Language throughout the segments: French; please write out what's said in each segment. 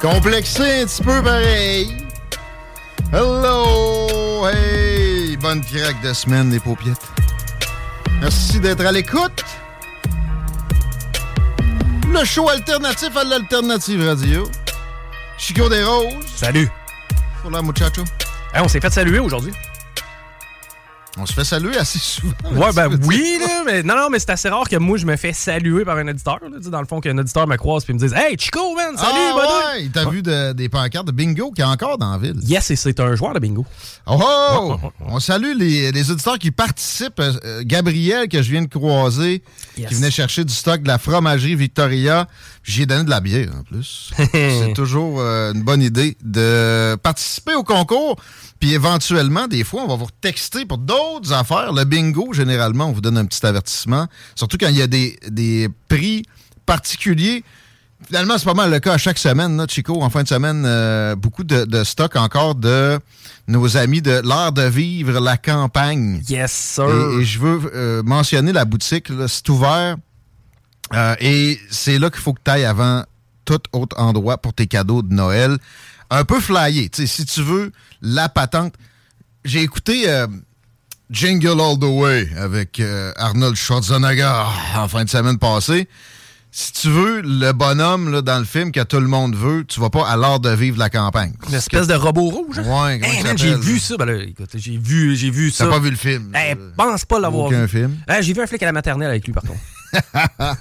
Complexé un petit peu pareil. Hello! Hey! Bonne craque de semaine, les paupiettes. Merci d'être à l'écoute. Le show alternatif à l'alternative radio. Chico des Roses. Salut. Hola, muchacho. Hey, on s'est fait saluer aujourd'hui. On se fait saluer assez souvent. Ouais, ben oui, là, mais non, non, mais c'est assez rare que moi, je me fais saluer par un auditeur. Là, dans le fond, qu'un auditeur me croise et me dise Hey, Chico, man, salut, ah, ouais, il t'a vu de- des pancartes de bingo qui est encore dans la ville? Yes, et c'est un joueur de bingo. Oh, oh! On salue les, les auditeurs qui participent. Euh, euh, Gabriel, que je viens de croiser, Yes. qui venait chercher du stock de la fromagerie Victoria. J'y ai donné de la bière, en plus. C'est toujours euh, une bonne idée de participer au concours. Puis éventuellement, des fois, on va vous texter pour d'autres affaires. Le bingo, généralement, on vous donne un petit avertissement. Surtout quand il y a des, des prix particuliers. Finalement, c'est pas mal le cas à chaque semaine, là, Chico. En fin de semaine, euh, beaucoup de, de stock encore de nos amis de l'art de vivre la campagne. Yes, sir. Et, et je veux euh, mentionner la boutique. là, C'est ouvert. Euh, et c'est là qu'il faut que tu ailles avant tout autre endroit pour tes cadeaux de Noël. Un peu flyé. Tu sais, si tu veux la patente. J'ai écouté euh, Jingle All the Way avec euh, Arnold Schwarzenegger en fin de semaine passée. Si tu veux le bonhomme là, dans le film que tout le monde veut, tu vas pas à l'art de vivre la campagne. Une espèce de robot rouge. hein? Ouais, Hey, s'appelle? j'ai vu ça. Ben là, écoute, j'ai vu, j'ai vu ça. T'as pas vu le film? Hey, pense pas l'avoir vu. film? Hey, j'ai vu un flic à la maternelle avec lui, par contre.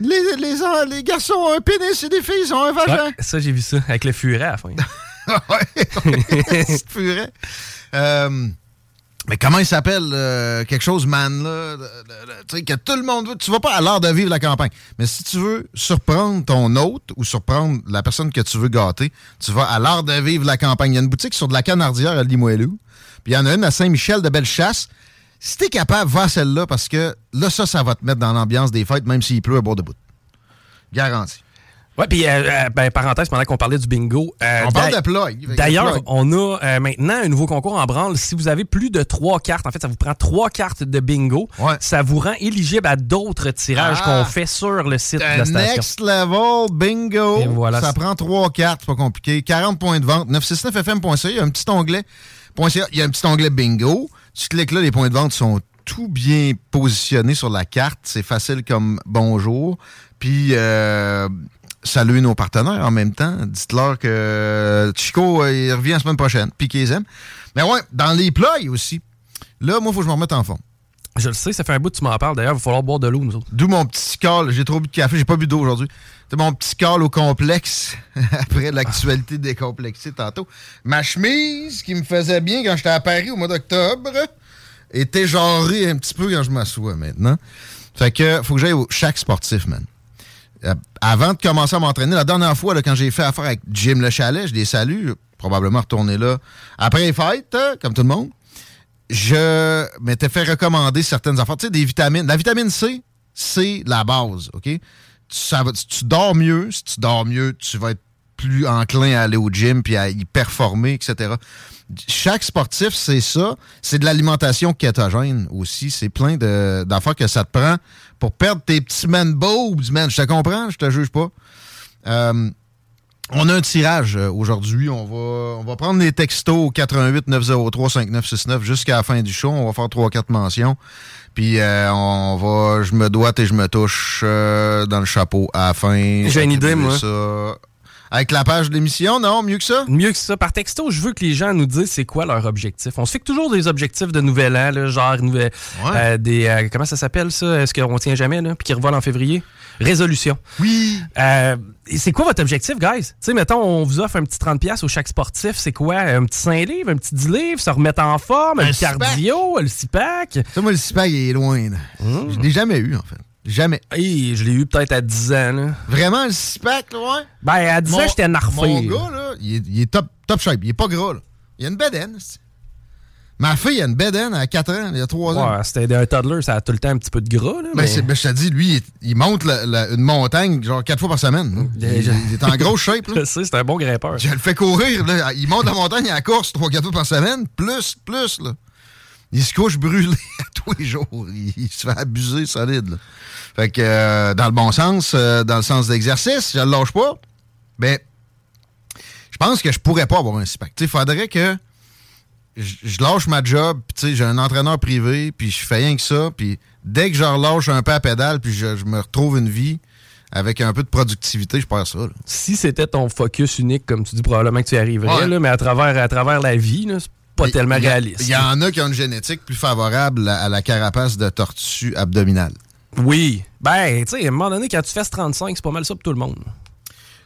Les, les, les garçons ont un pénis et les filles ont un vagin. Ouais, ça, j'ai vu ça, avec le furet à la fin. C'est furet. Euh, mais comment il s'appelle? euh, quelque chose man, là? Tu sais, que tout le monde veut. Tu vas pas à l'art de vivre la campagne. Mais si tu veux surprendre ton hôte ou surprendre la personne que tu veux gâter, tu vas à l'art de vivre la campagne. Il y a une boutique sur de la canardière à Limoilou. Puis il y en a une à Saint-Michel de Bellechasse. Si t'es capable, va à celle-là parce que là, ça, ça va te mettre dans l'ambiance des fêtes, même s'il pleut à bord de bout. Garanti. Ouais, puis, euh, euh, ben, parenthèse, pendant qu'on parlait du bingo. euh, On parle de plug. D'ailleurs, on a maintenant un nouveau concours en branle. Si vous avez plus de trois cartes, en fait, ça vous prend trois cartes de bingo. Ça vous rend éligible à d'autres tirages Ah. qu'on fait sur le site de la station. Next level bingo. Et voilà. Ça prend trois cartes, c'est pas compliqué. 40 points de vente. 969fm.ca. Il y a un petit onglet. .ca, Il y a un petit onglet bingo. Tu cliques là, les points de vente sont tout bien positionnés sur la carte. C'est facile comme bonjour. Puis, euh, salut nos partenaires en même temps. Dites-leur que Chico, euh, il revient la semaine prochaine. Puis qu'ils aiment. Mais ouais, dans les plats aussi. Là, moi, il faut que je me remette en fond. Je le sais, ça fait un bout que tu m'en parles. D'ailleurs, il va falloir boire de l'eau, nous autres. D'où mon petit call. J'ai trop bu de café, j'ai pas bu d'eau aujourd'hui. C'est mon petit call au complexe après l'actualité décomplexée tantôt. Ma chemise qui me faisait bien quand j'étais à Paris au mois d'octobre était jarrée un petit peu quand je m'assois maintenant. Fait que faut que j'aille au chaque sportif, man. Euh, avant de commencer à m'entraîner, la dernière fois, quand j'ai fait affaire avec Jim Le Chalet, je les salue, probablement retourner là après les fêtes, comme tout le monde je m'étais fait recommander certaines affaires. Tu sais, des vitamines. La vitamine C, c'est la base, OK? Va, tu dors mieux. Si tu dors mieux, tu vas être plus enclin à aller au gym puis à y performer, etc. Chaque sportif, c'est ça. C'est de l'alimentation kétogène aussi. C'est plein d'affaires que ça te prend pour perdre tes petits man boobs, man. Je te comprends, je te juge pas. Euh, on a un tirage euh, aujourd'hui. On va, on va prendre les textos au 88 903 5969 jusqu'à la fin du show. On va faire trois quatre mentions. Puis euh, on va, je me doite et je me touche euh, dans le chapeau à la fin. J'ai une idée, moi. Avec la page de l'émission, non? Mieux que ça? Mieux que ça. Par texto, je veux que les gens nous disent c'est quoi leur objectif. On se fait toujours des objectifs de nouvel an, là, genre des. comment ça s'appelle ça? Est-ce qu'on tient jamais, là? Puis qui revole en février? Résolution. Oui. Euh, c'est quoi votre objectif, guys? Tu sais, mettons, on vous offre un petit 30$ au chaque sportif. C'est quoi? Un petit 5 livres, un petit 10 livres, se remettre en forme, un cardio, le CIPAC? Ça, moi, le CIPAC, il est loin. Mmh. Je l'ai jamais eu, en fait. Jamais. Hey, je l'ai eu peut-être à 10 ans. Là. Vraiment, le CIPAC, loin? Ben, à 10 ans, j'étais narfé. Mon gars, là, il est, top, top shape. Il est pas gras, là. Il a une bedaine. Ma fille a une bedaine à 4 ans, il y a 3 ans. Ouais, c'était un toddler, ça a tout le temps un petit peu de gras. Là, ben, mais... Ben, je te dis, lui, il, monte une montagne genre 4 fois par semaine. Il, est en grosse shape. Là. je sais, c'est un bon grimpeur. Je le fais courir. Là. Il monte la montagne à la course 3-4 fois par semaine, plus, plus. Là. Il se couche brûlé à tous les jours. Il, se fait abuser solide. Fait que, euh, dans le bon sens, euh, dans le sens d'exercice, je le lâche pas. Ben, je pense que je pourrais pas avoir un SPAC. Il faudrait que je lâche ma job, puis j'ai un entraîneur privé, puis je fais rien que ça, puis dès que je relâche un peu à pédale, puis je, me retrouve une vie avec un peu de productivité, je perds ça. Si c'était ton focus unique, comme tu dis, probablement que tu y arriverais, là, mais à travers, à travers la vie, c'est pas tellement réaliste. Il y, en a qui ont une génétique plus favorable à, la carapace de tortue abdominale. Oui. Ben, tu sais, à un moment donné, quand tu fais 35, c'est pas mal ça pour tout le monde.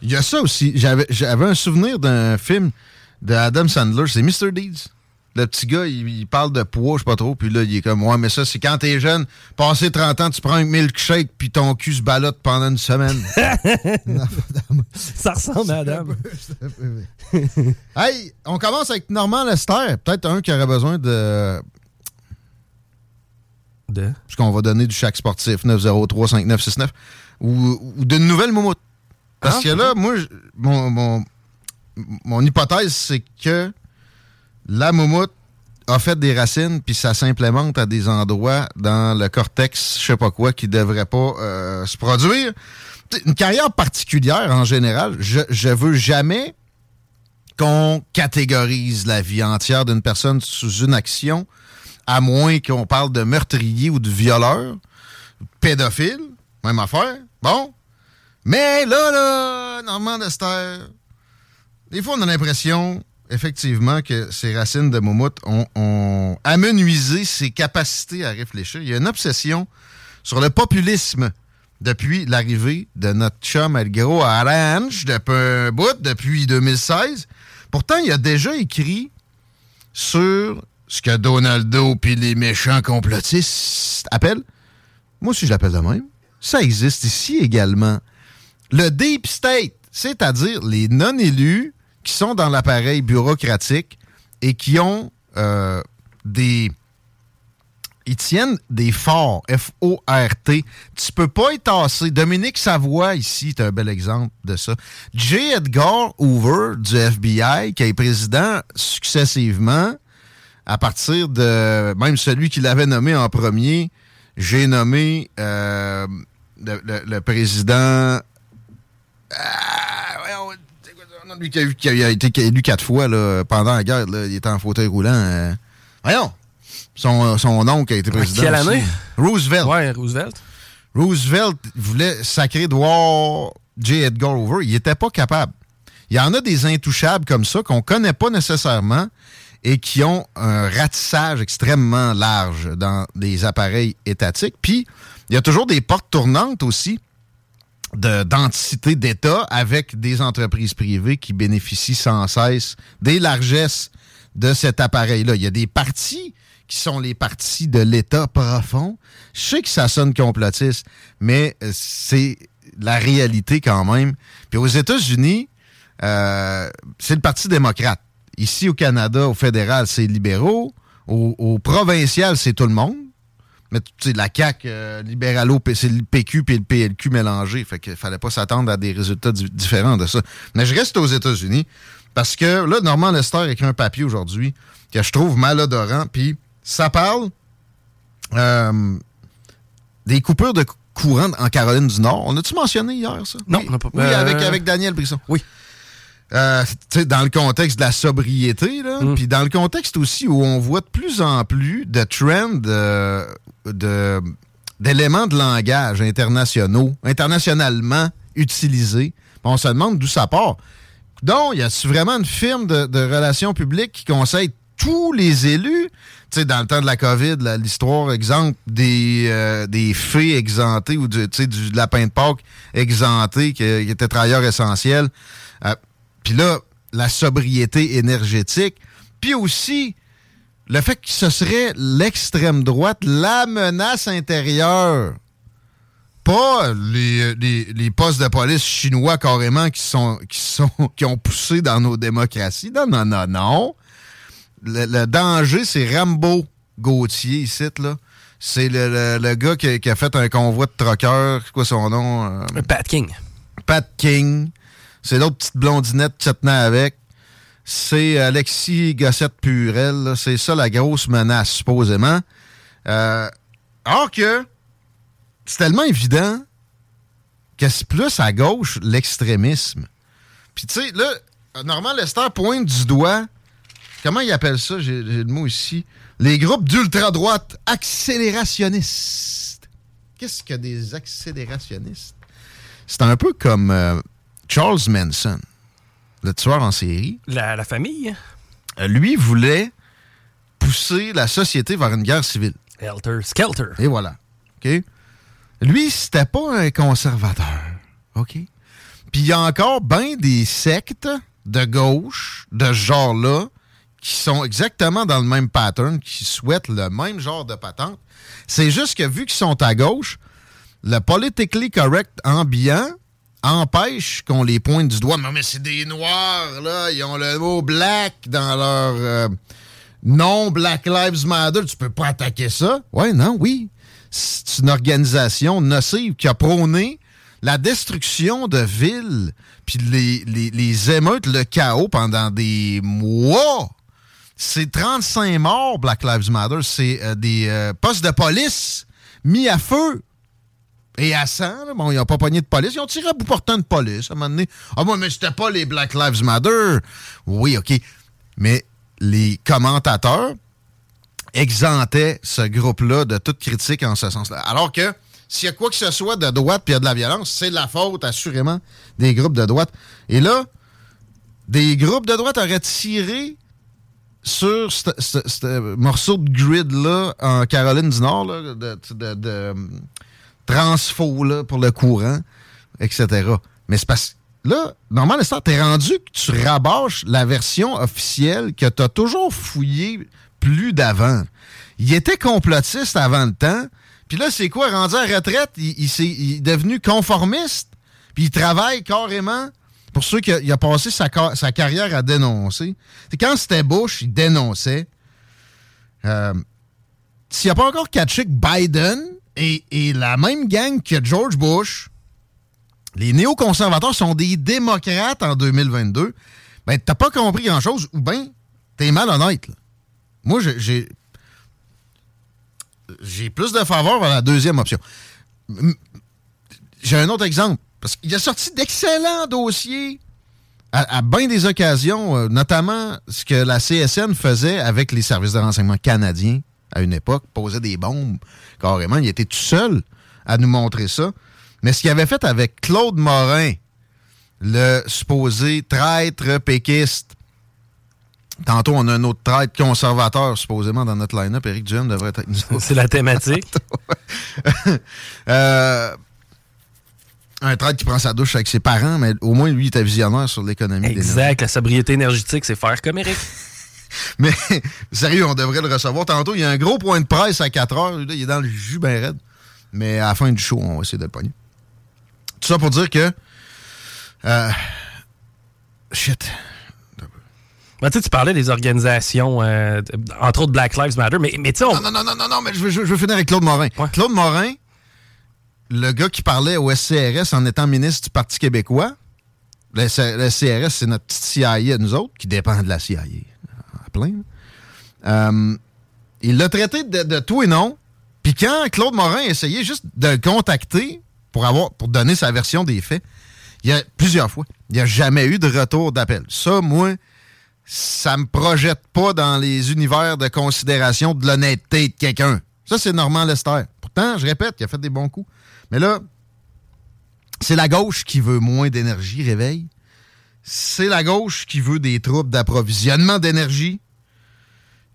Il y a ça aussi. J'avais un souvenir d'un film de Adam Sandler, c'est Mr. Deeds le petit gars, il, parle de poids, je sais pas trop, puis là, il est comme, ouais, mais ça, c'est quand t'es jeune, passé 30 ans, tu prends un milkshake, puis ton cul se balotte pendant une semaine. ça ressemble à Adam. hey, on commence avec Normand Lester. Peut-être un qui aurait besoin de. De? Puisqu'on va donner du chaque sportif 903-5969 ou, ou d'une nouvelle moumoute. Parce ah, que là, moi, mon, mon, mon hypothèse, c'est que la moumoute a fait des racines, puis ça s'implémente à des endroits dans le cortex, je sais pas quoi, qui devrait pas euh, se produire. Une carrière particulière en général, je, je veux jamais qu'on catégorise la vie entière d'une personne sous une action, à moins qu'on parle de meurtrier ou de violeur, pédophile, même affaire. Bon. Mais là, là, Normand Dester, des fois, on a l'impression effectivement que ces racines de Moumout ont, amenuisé ses capacités à réfléchir. Il y a une obsession sur le populisme depuis l'arrivée de notre chum El Gros à Orange, depuis un bout, depuis 2016. Pourtant, il a déjà écrit sur ce que Donaldo puis les méchants complotistes appellent. Moi aussi, je l'appelle de même. Ça existe ici également. Le Deep State, c'est-à-dire les non-élus qui sont dans l'appareil bureaucratique et qui ont euh, des. Ils tiennent des forts, F-O-R-T. Tu peux pas y tasser. Dominique Savoie, ici, est un bel exemple de ça. J. Edgar Hoover, du FBI, qui est président successivement, à partir de même celui qui l'avait nommé en premier, j'ai nommé euh, le, président. Ah, lui qui a, été élu quatre fois là, pendant la guerre, là, il était en fauteuil roulant. Euh. Voyons! Son, son, oncle a été président. Quelle année? Roosevelt. Ouais, Roosevelt. Roosevelt voulait sacrer voir J. Edgar Hoover. Il n'était pas capable. Il y en a des intouchables comme ça qu'on ne connaît pas nécessairement et qui ont un ratissage extrêmement large dans des appareils étatiques. Puis, il y a toujours des portes tournantes aussi d'anticité d'État avec des entreprises privées qui bénéficient sans cesse des largesses de cet appareil-là. Il y a des partis qui sont les partis de l'État profond. Je sais que ça sonne complotiste, mais euh, c'est la réalité quand même. Puis aux États-Unis, euh, c'est le Parti démocrate. Ici au Canada, au fédéral, c'est libéraux. Au, provincial, c'est tout le monde. Mais tu sais, la CAQ, euh, libéralo, c'est le PQ puis le PLQ mélangé. Fait qu'il fallait pas s'attendre à des résultats différents de ça. Mais je reste aux États-Unis parce que là, Normand Lester a écrit un papier aujourd'hui que je trouve malodorant. Puis ça parle euh, des coupures de courant en Caroline du Nord. On a-tu mentionné hier ça? Non, oui, pas, oui avec, euh, avec Daniel Brisson. Oui. Euh, dans le contexte de la sobriété, mm. puis dans le contexte aussi où on voit de plus en plus de trends de, d'éléments de langage internationaux, internationalement utilisés. On se demande d'où ça part. Donc, y a vraiment une firme de, de relations publiques qui conseille tous les élus? Tu sais, dans le temps de la COVID, l'histoire, exemple, des, euh, des fées exemptées ou du, du lapin de Pâques exempté qui, était travailleur essentiel. Euh, puis là, la sobriété énergétique. Puis aussi, le fait que ce serait l'extrême droite, la menace intérieure. Pas les, les, postes de police chinois carrément qui sont, qui sont qui ont poussé dans nos démocraties. Non, non, non, non le, danger, c'est Rambo Gauthier, ici, là. C'est le, gars qui, a fait un convoi de truckers. C'est quoi son nom? Euh? Pat King. Pat King. C'est l'autre petite blondinette qui se tenait avec. C'est Alexis Gossette-Purel. C'est ça la grosse menace, supposément. Euh, or que c'est tellement évident que c'est plus à gauche l'extrémisme. Puis tu sais, là, Normand Lester pointe du doigt comment ils appellent ça? J'ai le mot ici. Les groupes d'ultra-droite accélérationnistes. Qu'est-ce que des accélérationnistes? C'est un peu comme euh, Charles Manson, le tueur en série. La, famille? Euh, lui voulait pousser la société vers une guerre civile. Helter Skelter. Et voilà. OK? Lui, c'était pas un conservateur. OK? Puis il y a encore bien des sectes de gauche, de ce genre-là, qui sont exactement dans le même pattern, qui souhaitent le même genre de patente. C'est juste que vu qu'ils sont à gauche, le politically correct ambiant empêche qu'on les pointe du doigt. Mais, c'est des noirs, là. Ils ont le mot black dans leur euh, non Black Lives Matter. Tu peux pas attaquer ça. Ouais, non, oui. C'est une organisation nocive qui a prôné la destruction de villes, puis les, les émeutes, le chaos pendant des mois c'est 35 morts, Black Lives Matter. C'est euh, des euh, postes de police mis à feu et à sang. Bon, ils n'ont pas pogné de police. Ils ont tiré à bout portant de police à un moment donné. Ah, moi, mais c'était pas les Black Lives Matter. Oui, OK. Mais les commentateurs exemptaient ce groupe-là de toute critique en ce sens-là. Alors que s'il y a quoi que ce soit de droite puis il y a de la violence, c'est la faute, assurément, des groupes de droite. Et là, des groupes de droite auraient tiré sur ce morceau de grid-là en Caroline du Nord, de, de, transfo pour le courant, etc. Mais c'est parce là, normalement, t'es rendu que tu rabâches la version officielle que tu as toujours fouillé plus d'avant. Il était complotiste avant le temps. Puis là, c'est quoi? Rendu à retraite, il, il est devenu conformiste. Puis il travaille carrément pour ceux qui a, passé sa, carrière à dénoncer, quand c'était Bush, il dénonçait. Euh, s'il n'a pas encore catché Biden et, la même gang que George Bush, les néoconservateurs sont des démocrates en 2022, ben t'as pas compris grand-chose ou ben t'es malhonnête. Moi, j'ai j'ai plus de faveur à la deuxième option. J'ai un autre exemple. Parce qu'il a sorti d'excellents dossiers à, bien des occasions, euh, notamment ce que la CSN faisait avec les services de renseignement canadiens à une époque, posait des bombes carrément. Il était tout seul à nous montrer ça. Mais ce qu'il avait fait avec Claude Morin, le supposé traître péquiste, Tantôt, on a un autre traître conservateur, supposément, dans notre line-up. Éric Duhem devrait être. C'est la thématique. euh, un traître qui prend sa douche avec ses parents, mais au moins, lui, il était visionnaire sur l'économie. Exact. La sobriété énergétique, c'est faire comme Eric. mais, sérieux, on devrait le recevoir. Tantôt, il y a un gros point de presse à 4 heures. il est dans le jus bien raide. Mais à la fin du show, on va essayer de le pogner. Tout ça pour dire que... Euh, shit. Ben, tu parlais des organisations, euh, entre autres Black Lives Matter, mais, mais tu sais... On... Non, non, non, non, non, mais je veux, je veux finir avec Claude Morin. Claude Morin, le gars qui parlait au SCRS en étant ministre du Parti québécois, le, SCRS, c'est notre petite CIA, nous autres, qui dépend de la CIA, Euh, il l'a traité de, tout et non. Puis quand Claude Morin essayait juste de le contacter pour, avoir, pour donner sa version des faits, il y a plusieurs fois, il n'y a jamais eu de retour d'appel. Ça, moi, ça me projette pas dans les univers de considération de l'honnêteté de quelqu'un. Ça, c'est Normand Lester. Pourtant, je répète, il a fait des bons coups. Mais là, c'est la gauche qui veut moins d'énergie, réveil. C'est la gauche qui veut des troubles d'approvisionnement d'énergie,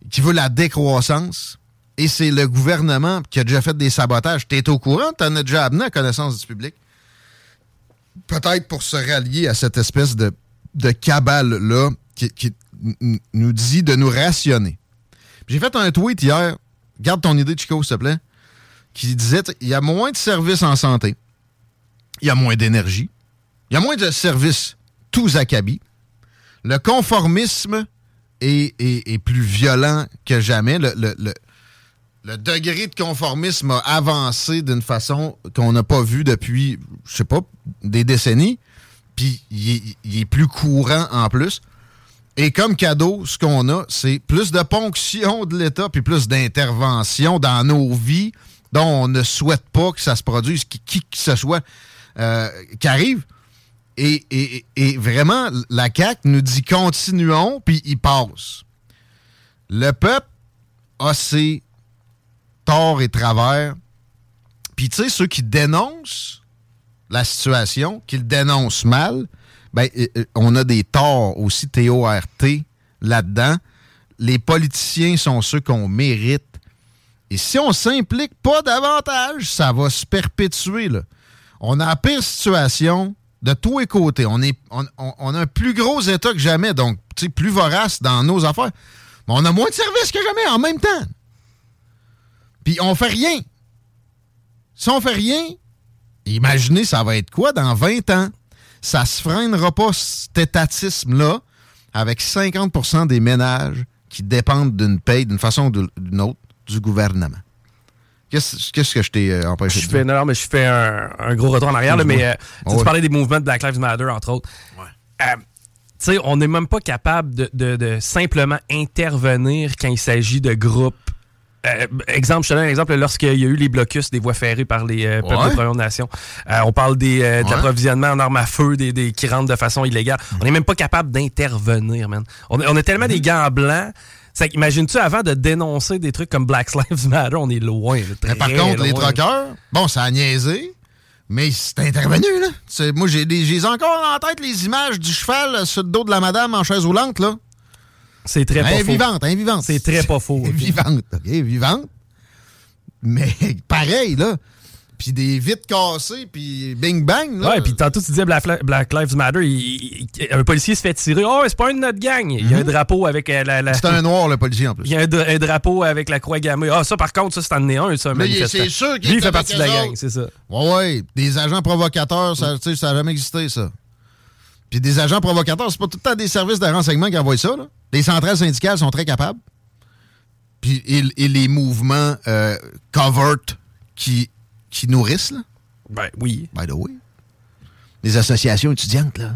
qui veut la décroissance. Et c'est le gouvernement qui a déjà fait des sabotages. Tu es au courant, tu en as déjà amené à connaissance du public? Peut-être pour se rallier à cette espèce de, de cabale-là qui, nous dit de nous rationner. J'ai fait un tweet hier, garde ton idée, Chico, s'il te plaît, qui disait il y a moins de services en santé, il y a moins d'énergie, il y a moins de services tous acabis, le conformisme est, plus violent que jamais, le, le, degré de conformisme a avancé d'une façon qu'on n'a pas vue depuis, je sais pas, des décennies, puis il est plus courant en plus. Et comme cadeau, ce qu'on a, c'est plus de ponction de l'État puis plus d'intervention dans nos vies dont on ne souhaite pas que ça se produise, qui, qui que ce soit euh, qui arrive. Et, vraiment, la CAQ nous dit continuons, puis il passe. Le peuple a ses torts et travers. Puis tu sais, ceux qui dénoncent la situation, qui le dénoncent mal, ben, on a des torts aussi, T-O-R-T, là-dedans. Les politiciens sont ceux qu'on mérite. Et si on s'implique pas davantage, ça va se perpétuer. On a la pire situation de tous les côtés. On, est, on, a un plus gros État que jamais, donc plus vorace dans nos affaires. Mais on a moins de services que jamais en même temps. Puis on fait rien. Si on fait rien, imaginez ça va être quoi dans 20 ans? ça se freinera pas cet étatisme-là avec 50% des ménages qui dépendent d'une paye d'une façon ou d'une autre du gouvernement. Qu'est-ce que je t'ai euh, empêché je de fais, Non, mais je fais un, gros retour en arrière, mais euh, tu parlais des mouvements de Black Lives Matter, entre autres. Euh, tu sais, on n'est même pas capable de, simplement intervenir quand il s'agit de groupes euh, exemple, je te donne un exemple, lorsqu'il y a eu les blocus des voies ferrées par les euh, peuples des Premières Nations, euh, on parle des, de l'approvisionnement en armes à feu des, des, qui rentrent de façon illégale. On n'est même pas capable d'intervenir, man. On, on, a tellement des mm-hmm. gants blancs. Imagines-tu, avant de dénoncer des trucs comme Black Lives Matter, on est loin. par contre, les troqueurs, bon, ça a niaisé, mais c'est intervenu, là. Moi, j'ai encore en tête les images du cheval sur le dos de la madame en chaise roulante, là. C'est très pas faux. Vivante, vivante. C'est très pas faux. Vivante, OK, vivante. Mais pareil, là. Puis des vitres cassées, puis bing bang. Là. Ouais, puis tantôt tu disais Black, Lives Matter, un policier se fait tirer. Oh, c'est pas une de notre gang. Il y a un mhm. drapeau avec euh, la. C'est un noir, le policier, en plus. Il y a un, drapeau avec la croix gammée. Ah, ça, par contre, ça, c'est en un, ça, Mais c'est sûr qu'il il fait partie de la gang, c'est ça. Ouais, ouais. Des agents provocateurs, ça n'a jamais existé, ça. Puis des agents provocateurs, c'est pas tout le temps des services de renseignement qui envoient ça. Là. Les centrales syndicales sont très capables. Puis et, les mouvements euh, covert qui, qui nourrissent, là? Ben oui. By the way. Les associations étudiantes, là.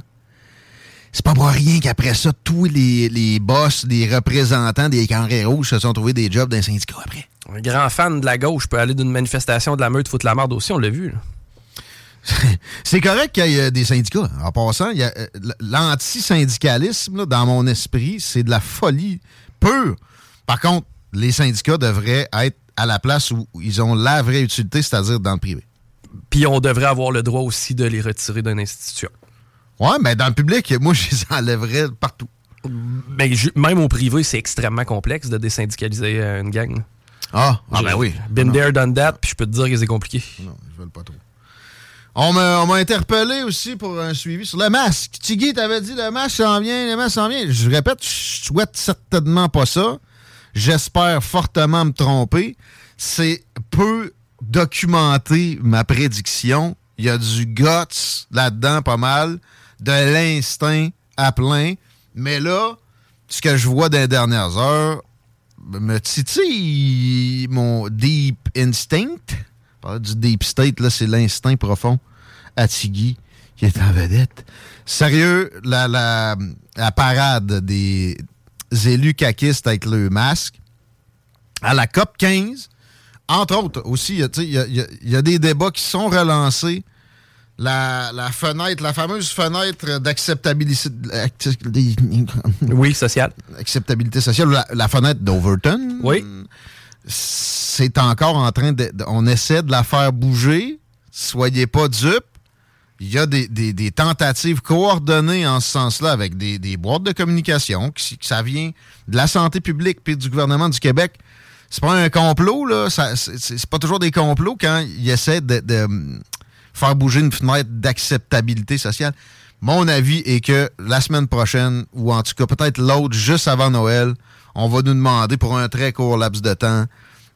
C'est pas pour rien qu'après ça, tous les, les boss, les représentants des carrés rouges se sont trouvés des jobs d'un syndicat après. Un grand fan de la gauche peut aller d'une manifestation de la meute foutre la merde aussi, on l'a vu. C'est correct qu'il y ait des syndicats. En passant, euh, l'antisyndicalisme, dans mon esprit, c'est de la folie pure. Par contre, les syndicats devraient être à la place où ils ont la vraie utilité, c'est-à-dire dans le privé. Puis on devrait avoir le droit aussi de les retirer d'une institution. Ouais, mais dans le public, moi, je les enlèverais partout. Mais même au privé, c'est extrêmement complexe de désyndicaliser euh, une gang. Ah, ah ben oui. Been there, done that, puis je peux te dire que c'est compliqué. Non, je veux pas trop. On m'a interpellé aussi pour un suivi sur le masque. Tiggy t'avais dit le masque s'en vient, le masque s'en vient. Je répète, je souhaite certainement pas ça. J'espère fortement me tromper. C'est peu documenté ma prédiction. Il y a du guts là-dedans pas mal, de l'instinct à plein. Mais là, ce que je vois dans les dernières heures me titille mon deep instinct. Du deep state, là, c'est l'instinct profond à qui est en vedette. Sérieux, la, la parade des élus caquistes avec le masque à la COP 15, entre autres aussi, il y, y, a des débats qui sont relancés la, la, fenêtre, la fameuse fenêtre d'acceptabilité. Oui, sociale. Acceptabilité sociale, la, la fenêtre d'Overton. Oui. C'est encore en train de. On essaie de la faire bouger. Soyez pas dupes. Il y a des, tentatives coordonnées en ce sens-là avec des, boîtes de communication, qui, ça vient de la santé publique puis du gouvernement du Québec. C'est pas un complot, là. C'est pas toujours des complots quand ils essaient de, de faire bouger une fenêtre d'acceptabilité sociale. Mon avis est que la semaine prochaine, ou en tout cas peut-être l'autre juste avant Noël, on va nous demander pour un très court laps de temps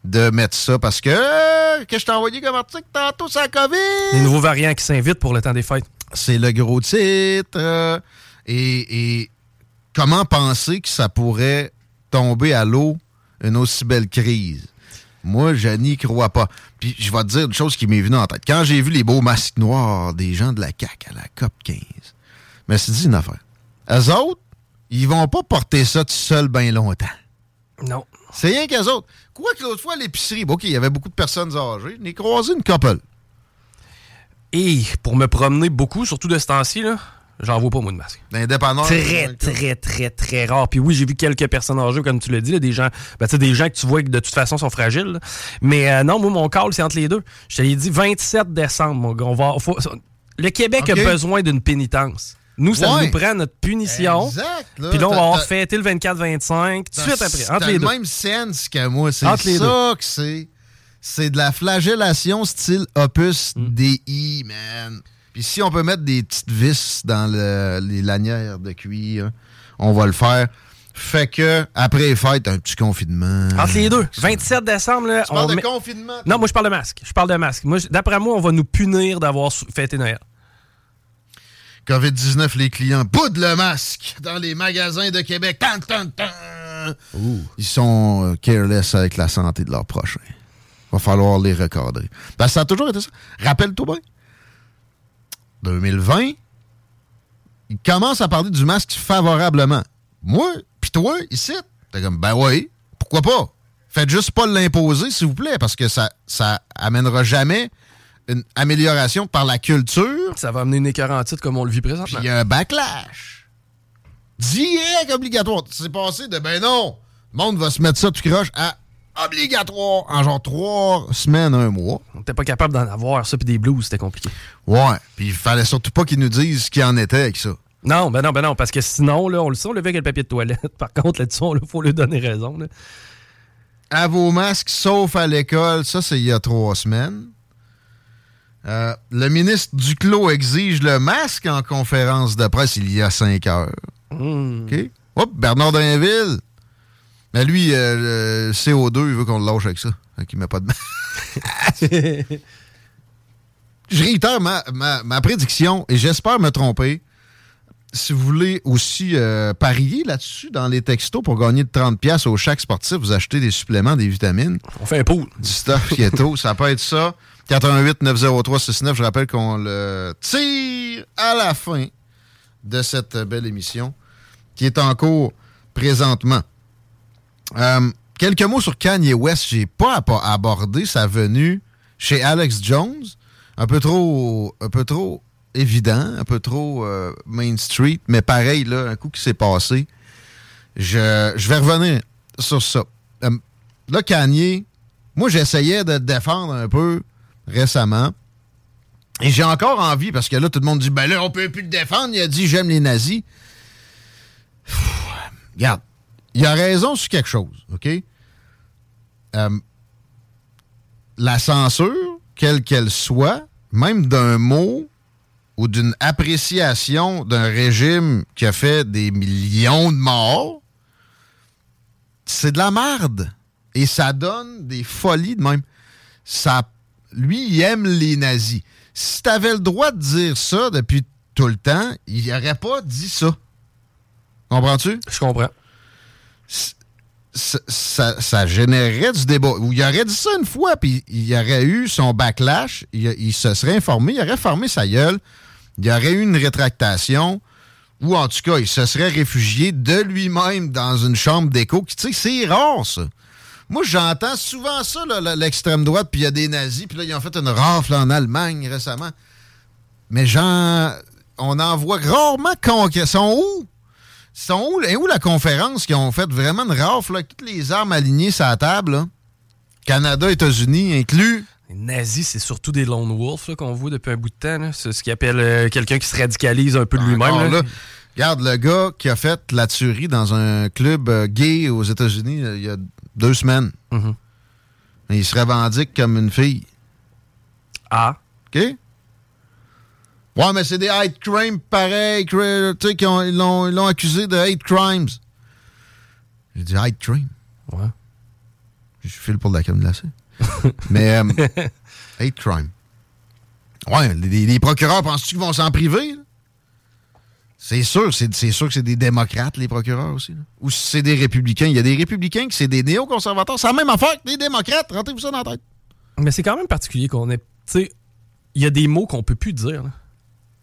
de mettre ça parce que euh, que je t'ai envoyé comme article tantôt, c'est la COVID. Les nouveaux variants qui s'invitent pour le temps des fêtes. C'est le gros titre. Euh, et, et, comment penser que ça pourrait tomber à l'eau une aussi belle crise? Moi, je n'y crois pas. Puis je vais te dire une chose qui m'est venue en tête. Quand j'ai vu les beaux masques noirs des gens de la CAQ à la COP 15, mais c'est dit une affaire. Eux autres, ils vont pas porter ça tout seuls bien longtemps. Non. C'est rien qu'eux autres. Quoi que l'autre fois, à l'épicerie, bon, OK, il y avait beaucoup de personnes âgées. J'ai croisé une couple. Et pour me promener beaucoup, surtout de ce temps-ci, là, J'en vois pas, moi, de masque. Indépendant. Très, très, très, très rare. Puis oui, j'ai vu quelques personnes âgées, comme tu l'as dit, des gens ben, des gens que tu vois que de toute façon sont fragiles. Mais euh, non, moi, mon call, c'est entre les deux. Je te l'ai dit 27 décembre, mon gars. On va, le Québec a besoin d'une pénitence. Nous, ça nous prend notre punition. Exact. Puis là, on va avoir fêté le 24-25 tout de suite après. Entre les le même sens que moi. C'est ça que c'est. C'est de la flagellation style opus mm. DI, man. Puis si on peut mettre des petites vis dans les lanières de cuir, on va le faire. Fait que, après les fêtes, un petit confinement. Entre les deux. 27 décembre, là. Tu parles de confinement? Non, moi, je parle de masque. Je parle de masque. D'après moi, on va nous punir d'avoir fêté Noël. COVID-19, les clients boudent le masque dans les magasins de Québec. Tan, tan, tan. Ils sont euh, careless avec la santé de leurs prochains. Va falloir les recadrer. Que ça a toujours été ça. Rappelle-toi bien. 2020, il commence à parler du masque favorablement. Moi, puis toi, ici, t'es comme, ben oui, pourquoi pas? Faites juste pas l'imposer, s'il vous plaît, parce que ça, ça amènera jamais une amélioration par la culture. Ça va amener une écarantite comme on le vit présentement. Puis il y a un backlash. Direct obligatoire. C'est passé de, ben non, le monde va se mettre ça tout croche à obligatoire en genre trois semaines, un mois. On n'était pas capable d'en avoir ça, puis des blues, c'était compliqué. Ouais, puis il fallait surtout pas qu'ils nous disent ce qu'il en était avec ça. Non, ben non, ben non, parce que sinon, là, on le sait, on le fait avec le papier de toilette. Par contre, là-dessus, il faut lui donner raison. À vos masques, sauf à l'école, ça, c'est il y a trois semaines. Euh, le ministre Duclos exige le masque en conférence de presse il y a cinq heures. Hmm. OK? Hop, Bernard Drinville, mais lui, euh, le CO2, il veut qu'on le lâche avec ça. Qu'il ne met pas de Je réitère ma, ma, prédiction et j'espère me tromper. Si vous voulez aussi euh, parier là-dessus dans les textos pour gagner de 30$ au chaque sportif, vous achetez des suppléments, des vitamines. On fait un pool. Du stuff keto, ça peut être ça. 88 903 69, je rappelle qu'on le tire à la fin de cette belle émission qui est en cours présentement. Euh, quelques mots sur Kanye West. J'ai pas abordé sa venue chez Alex Jones. Un peu trop, un peu trop évident, un peu trop euh, Main Street, mais pareil, là, un coup qui s'est passé. Je, vais revenir sur ça. Euh, là, Kanye, moi, j'essayais de défendre un peu récemment. Et j'ai encore envie, parce que là, tout le monde dit, ben là, on peut plus le défendre. Il a dit, j'aime les nazis. regarde, il a raison sur quelque chose, OK? Euh, la censure, quelle qu'elle soit, même d'un mot ou d'une appréciation d'un régime qui a fait des millions de morts, c'est de la merde. Et ça donne des folies de même. Ça, lui, il aime les nazis. Si tu avais le droit de dire ça depuis tout le temps, il n'aurait pas dit ça. Comprends-tu? Je comprends. ça, ça, générerait du débat. Il aurait dit ça une fois, puis il aurait eu son backlash, il, se serait informé, il aurait fermé sa gueule, il y aurait eu une rétractation, ou en tout cas, il se serait réfugié de lui-même dans une chambre d'écho. Tu sais, c'est rare, ça. Moi, j'entends souvent ça, l'extrême droite, puis il y a des nazis, puis là, ils ont fait une rafle en Allemagne récemment. Mais genre, on en voit rarement concret. sont où? Sont où, où la conférence qui ont fait vraiment une rafle, avec toutes les armes alignées sur la table, Canada, États-Unis inclus? Les nazis, c'est surtout des lone wolves qu'on voit depuis un bout de temps. C'est ce qu'ils appellent euh, quelqu'un qui se radicalise un peu de lui-même. Regarde, le gars qui a fait la tuerie dans un club euh, gay aux États-Unis euh, il y a deux semaines. Mm-hmm. Il se revendique comme une fille. Ah. OK? Ouais, mais c'est des hate crimes pareils. Tu sais, ils l'ont accusé de hate crimes. J'ai dit hate crime. Ouais. Je file pour la crème glacée. mais euh, hate crime. Ouais, les, procureurs, penses-tu qu'ils vont s'en priver? C'est sûr, c'est sûr que c'est des démocrates, les procureurs aussi. Ou c'est des républicains. Il y a des républicains qui c'est des néoconservateurs. C'est la même affaire que les démocrates. Rentrez-vous ça dans la tête. Mais c'est quand même particulier qu'on ait. Tu sais, il y a des mots qu'on peut plus dire.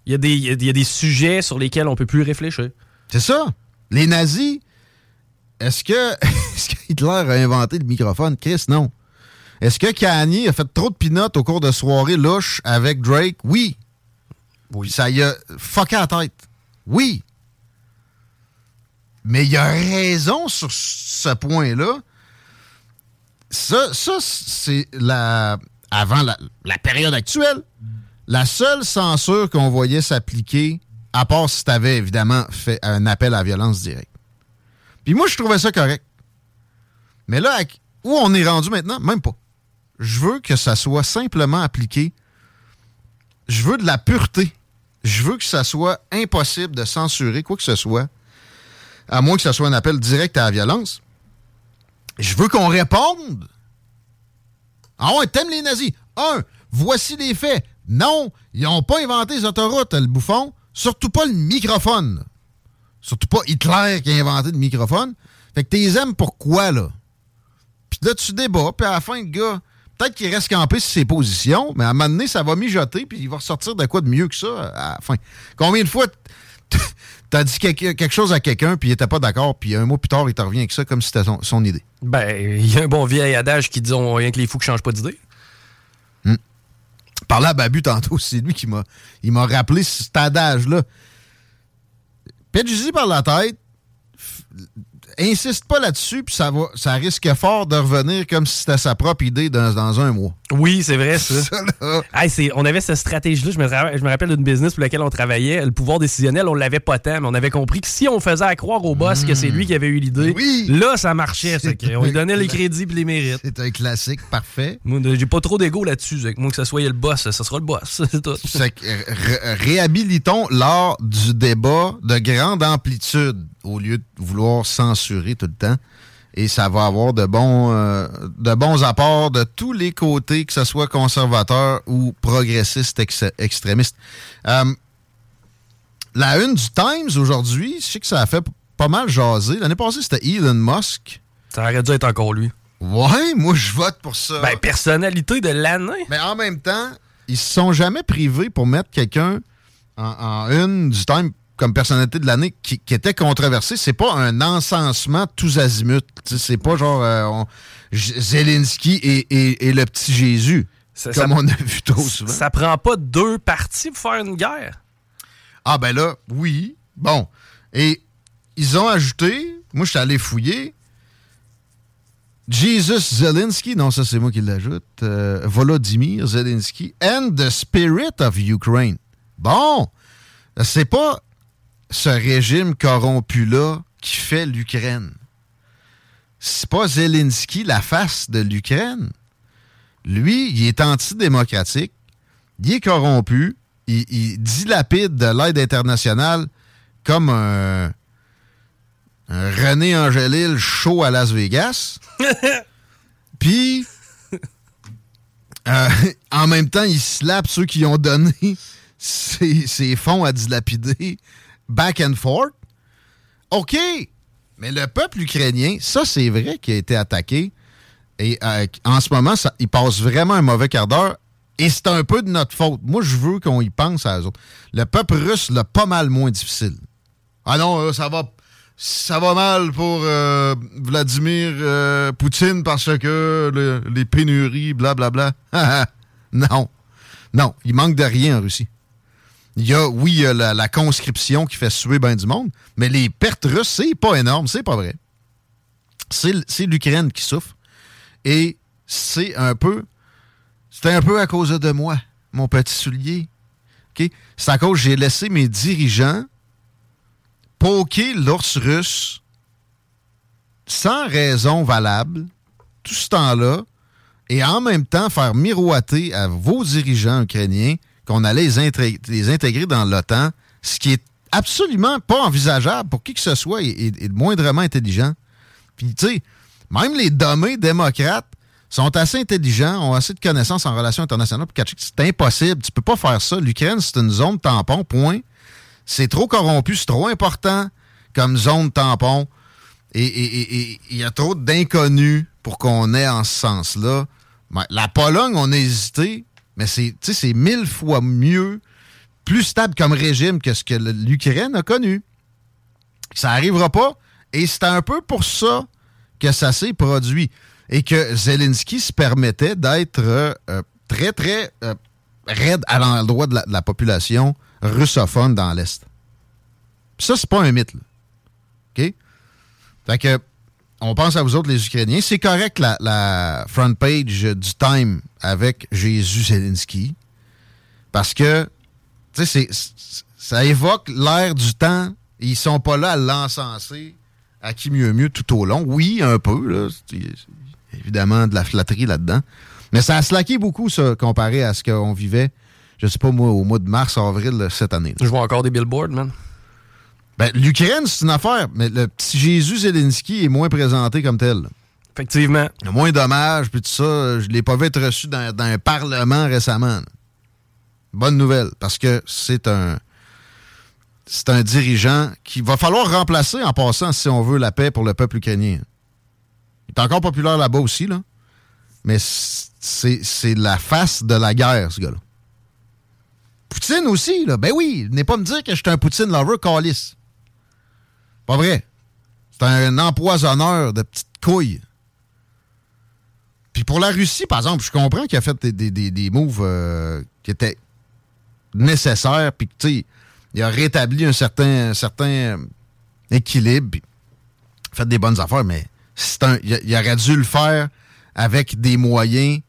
Il y, a des, y, a des sujets sur lesquels on peut plus réfléchir. C'est ça. Les nazis, est-ce que, est que, Hitler a inventé le microphone? Chris, non. Est-ce que Kanye a fait trop de pinottes au cours de soirée louche avec Drake? Oui. Oui. Ça y a fucké la tête. Oui. Mais il a raison sur ce point-là. Ça, ça c'est la. Avant la, période actuelle, la seule censure qu'on voyait s'appliquer, à part si tu avais évidemment fait un appel à la violence directe. Puis moi, je trouvais ça correct. Mais là, où on est rendu maintenant? Même pas. Je veux que ça soit simplement appliqué. Je veux de la pureté je veux que ça soit impossible de censurer quoi que ce soit, à moins que ce soit un appel direct à la violence. Je veux qu'on réponde. Ah ouais, t'aimes les nazis? Un, voici les faits. Non, ils n'ont pas inventé les autoroutes, le bouffon. Surtout pas le microphone. Surtout pas Hitler qui a inventé le microphone. Fait que t'es aimes pourquoi, là? Puis là, tu débats, puis à la fin, le gars, Peut-être qu'il reste campé sur ses positions, mais à un moment donné, ça va mijoter, puis il va ressortir de quoi de mieux que ça à la Combien de fois t'as dit quelque, chose à quelqu'un, puis il était pas d'accord, puis un mois plus tard, il te revient avec ça comme si c'était son, idée? Ben, il y a un bon vieil adage qui dit on, rien que les fous qui changent pas d'idée. Hmm. Parlant à Babu tantôt, c'est lui qui m'a il m'a rappelé cet adage-là. Pète par la tête, insiste pas là-dessus, puis ça, va, ça risque fort de revenir comme si c'était sa propre idée dans, un mois. Oui, c'est vrai, ça. on avait cette stratégie-là. Je me, je me rappelle d'une business pour laquelle on travaillait. Le pouvoir décisionnel, on l'avait pas tant, mais on avait compris que si on faisait croire au boss que c'est lui qui avait eu l'idée, là, ça marchait. on lui donnait les crédits et les mérites. C'est un classique parfait. J'ai pas trop d'ego là-dessus. Moi, que ce soit le boss, ça sera le boss. C'est tout. réhabilitons l'art du débat de grande amplitude au lieu de vouloir censurer tout le temps. Et ça va avoir de bons, euh, de bons apports de tous les côtés, que ce soit conservateur ou progressiste extrémiste. Euh, la une du Times aujourd'hui, je sais que ça a fait pas mal jaser. L'année passée, c'était Elon Musk. Ça aurait dû être encore lui. Ouais, moi je vote pour ça. Ben, personnalité de l'année. Mais en même temps, ils se sont jamais privés pour mettre quelqu'un en, en, une du Times comme personnalité de l'année qui, était controversée, c'est pas un encensement tous azimuts. C'est pas genre euh, Zelensky et, le petit Jésus, comme on a vu trop souvent. Ça prend pas deux parties pour faire une guerre? Ah ben là, oui. Bon. Et ils ont ajouté, moi je suis allé fouiller, Jesus Zelensky, non ça c'est moi qui l'ajoute, euh, Volodymyr Zelensky, and the spirit of Ukraine. Bon, c'est pas ce régime corrompu-là qui fait l'Ukraine. C'est pas Zelensky la face de l'Ukraine. Lui, il est antidémocratique, il est corrompu, il, dilapide de l'aide internationale comme un, René Angélil chaud à Las Vegas. Puis, euh, en même temps, il slappe ceux qui ont donné ses fonds à dilapider back and forth. OK, Mais le peuple ukrainien, ça, c'est vrai qu'il a été attaqué. Et euh, en ce moment, il passe vraiment un mauvais quart d'heure. Et c'est un peu de notre faute. Moi, je veux qu'on y pense à eux autres. Le peuple russe l'a pas mal moins difficile. Ah non, euh, ça va ça va mal pour euh, Vladimir Poutine parce que les pénuries, blablabla. non. Non, il manque de rien en Russie. Il y a, oui, il y a la, conscription qui fait suer bien du monde, mais les pertes russes, c'est pas énorme, c'est pas vrai. C'est l'Ukraine qui souffre. Et c'est un peu. C'est un peu à cause de moi, mon petit soulier. C'est à cause que j'ai laissé mes dirigeants poker l'ours russe sans raison valable tout ce temps-là et en même temps faire miroiter à vos dirigeants ukrainiens qu'on allait les, intégrer dans l'OTAN, ce qui est absolument pas envisageable pour qui que ce soit et, moindrement intelligent. Puis, tu sais, même les dommés démocrates sont assez intelligents, ont assez de connaissances en relations internationales pour catcher que c'est impossible. Tu peux pas faire ça. L'Ukraine, c'est une zone tampon, point c'est trop corrompu, c'est trop important comme zone tampon. Et il y a trop d'inconnus pour qu'on ait en ce sens-là. La Pologne, on a hésité, mais c'est mille fois mieux, plus stable comme régime que ce que l'Ukraine a connu. Ça n'arrivera pas. Et c'est un peu pour ça que ça s'est produit. Et que Zelensky se permettait d'être euh, très, très euh, raide à l'endroit de la population russophone dans l'Est. Ça, c'est pas un mythe. OK? Fait que, on pense à vous autres, les Ukrainiens. C'est correct, la, front page du Time avec Jésus Zelensky. Parce que, tu sais, ça évoque l'ère du temps. Ils sont pas là à l'encenser à qui mieux mieux tout au long. Oui, un peu, là. évidemment de la flatterie là-dedans. Mais ça a slacké beaucoup, ça, comparé à ce qu'on vivait je sais pas moi, au mois de mars, avril cette année. Je vois encore des billboards, man. Ben, l'Ukraine, c'est une affaire, mais le petit Jésus Zelensky est moins présenté comme tel. Effectivement. Il y a moins d'hommages, puis tout ça. Je l'ai pas vu être reçu dans, un parlement récemment. Bonne nouvelle, parce que c'est un. C'est un dirigeant qui va falloir remplacer en passant si on veut la paix pour le peuple ukrainien. Il est encore populaire là-bas aussi, là. Mais c'est la face de la guerre, ce gars-là. Poutine aussi, là. Ben oui, n'est pas me dire que je suis un Poutine lover calice. Pas vrai. C'est un empoisonneur de petites couilles. Puis pour la Russie, par exemple, je comprends qu'il a fait des, des, moves euh, qui étaient nécessaires, puis il a rétabli un certain, certain équilibre, puis fait des bonnes affaires, mais un, il aurait dû le faire avec des moyens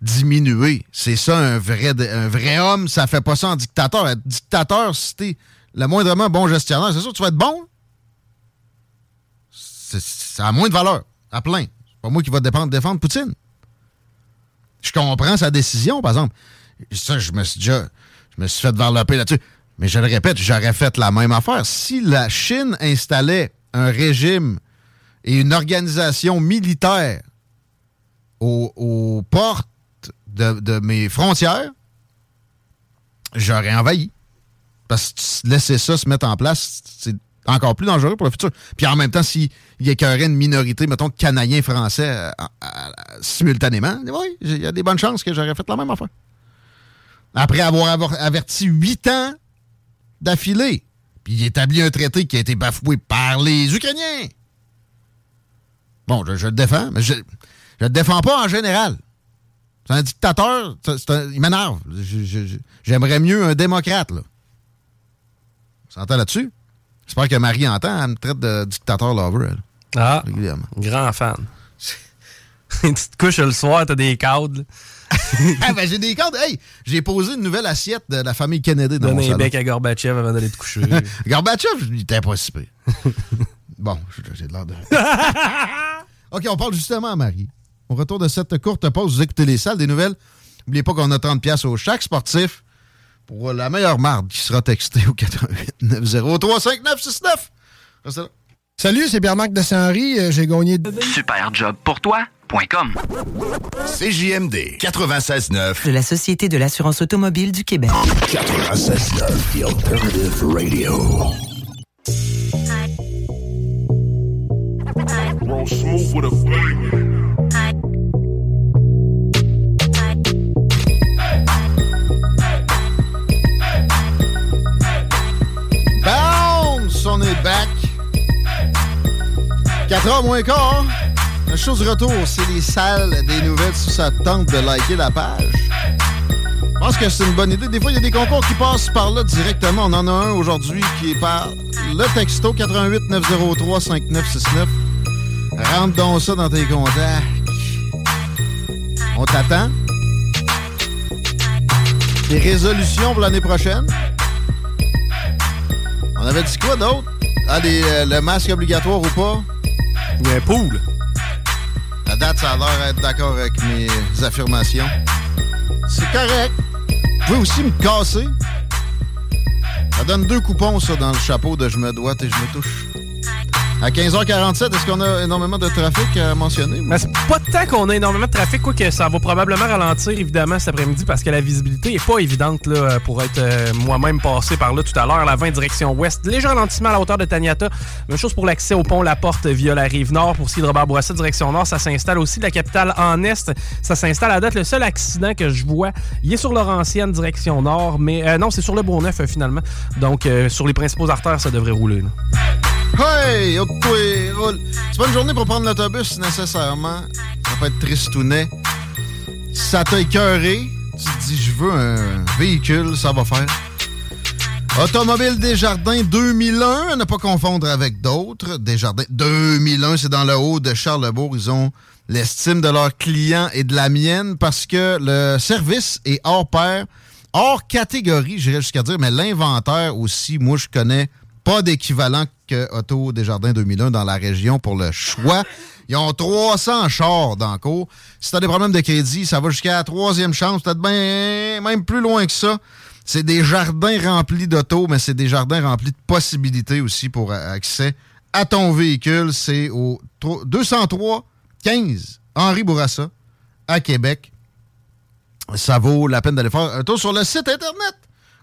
diminuer. C'est ça, un vrai, un homme, ça fait pas ça en dictateur. Un dictateur, si t'es le moindrement bon gestionnaire, c'est sûr tu vas être bon. Ça a moins de valeur, à plein. C'est pas moi qui va défendre, Poutine. Je comprends sa décision, par exemple. Ça, je me suis déjà je me suis fait développer là-dessus. Mais je le répète, j'aurais fait la même affaire. Si la Chine installait un régime et une organisation militaire aux portes de, mes frontières, j'aurais envahi. Parce que laisser ça se mettre en place, c'est encore plus dangereux pour le futur. Puis en même temps, s'il y aurait une minorité, mettons, de Canadiens français euh, simultanément, oui, il y a des bonnes chances que j'aurais fait la même affaire. Après avoir averti huit ans d'affilée, puis il un traité qui a été bafoué par les Ukrainiens. Bon, je, le défends, mais je ne le défends pas en général. C'est un dictateur, il m'énerve. J'aimerais mieux un démocrate, là. On s'entend là-dessus? J'espère que Marie entend, elle me traite de dictateur lover, elle. Ah, grand fan. tu te couches le soir, t'as des cadres. ah, ben, j'ai des cadres. Hey, j'ai posé une nouvelle assiette de la famille Kennedy dans Donner un bec à Gorbatchev avant d'aller te coucher. Gorbatchev, il était pas si bon, j'ai de l'air de... OK, on parle justement à Marie. Au retour de cette courte pause, vous écoutez les salles des nouvelles. N'oubliez pas qu'on a 30 pièces au chaque sportif pour la meilleure marde qui sera textée au 88 903 5969. Salut, c'est Pierre-Marc de Saint-Henri. Euh, j'ai gagné... Super job pour toi.com CJMD 96.9 de la Société de l'assurance automobile du Québec. 96.9 The Alternative Radio. smooth with a bang. 4 heures moins quart. La chose du retour, c'est les salles des nouvelles si ça te tente de liker la page. Je pense que c'est une bonne idée. Des fois, il y a des concours qui passent par là directement. On en a un aujourd'hui qui est par le texto 88 903 5969. Rentre donc ça dans tes contacts. On t'attend. Des résolutions pour l'année prochaine. On avait dit quoi d'autre? Ah, le masque obligatoire ou pas? Il y un pool. La date, ça a l'air d'être d'accord avec mes affirmations. C'est correct. Vous pouvez aussi me casser. Ça donne deux coupons, ça, dans le chapeau de Je me doite et je me touche. À 15h47, est-ce qu'on a énormément de trafic à mentionner? Mais c'est pas tant qu'on a énormément de trafic, quoi que ça va probablement ralentir évidemment cet après-midi parce que la visibilité est pas évidente là, pour être euh, moi-même passé par là tout à l'heure. La 20 direction ouest. Léger ralentissement à la hauteur de Taniata. Même chose pour l'accès au pont La Porte via la rive nord. Pour de Robert direction nord, ça s'installe aussi. La capitale en est, ça s'installe à date. Le seul accident que je vois, il est sur Laurentienne, direction nord. Mais euh, non, c'est sur le Bourgneuf euh, finalement. Donc euh, sur les principaux artères, ça devrait rouler. Hey! C'est pas une journée pour prendre l'autobus nécessairement. Ça peut être tristounet. Ça t'a écœuré. Tu te dis, je veux un véhicule, ça va faire. Automobile Desjardins 2001, à ne pas confondre avec d'autres. Desjardins 2001, c'est dans le haut de Charlebourg. Ils ont l'estime de leurs clients et de la mienne parce que le service est hors pair, hors catégorie, j'irais jusqu'à dire, mais l'inventaire aussi, moi, je connais pas d'équivalent que Auto Desjardins 2001 dans la région pour le choix. Ils ont 300 chars dans le cours. Si tu as des problèmes de crédit, ça va jusqu'à la troisième chance, peut-être bien, même plus loin que ça. C'est des jardins remplis d'auto, mais c'est des jardins remplis de possibilités aussi pour accès à ton véhicule. C'est au tro- 203 15 Henri Bourassa à Québec. Ça vaut la peine d'aller faire un tour sur le site Internet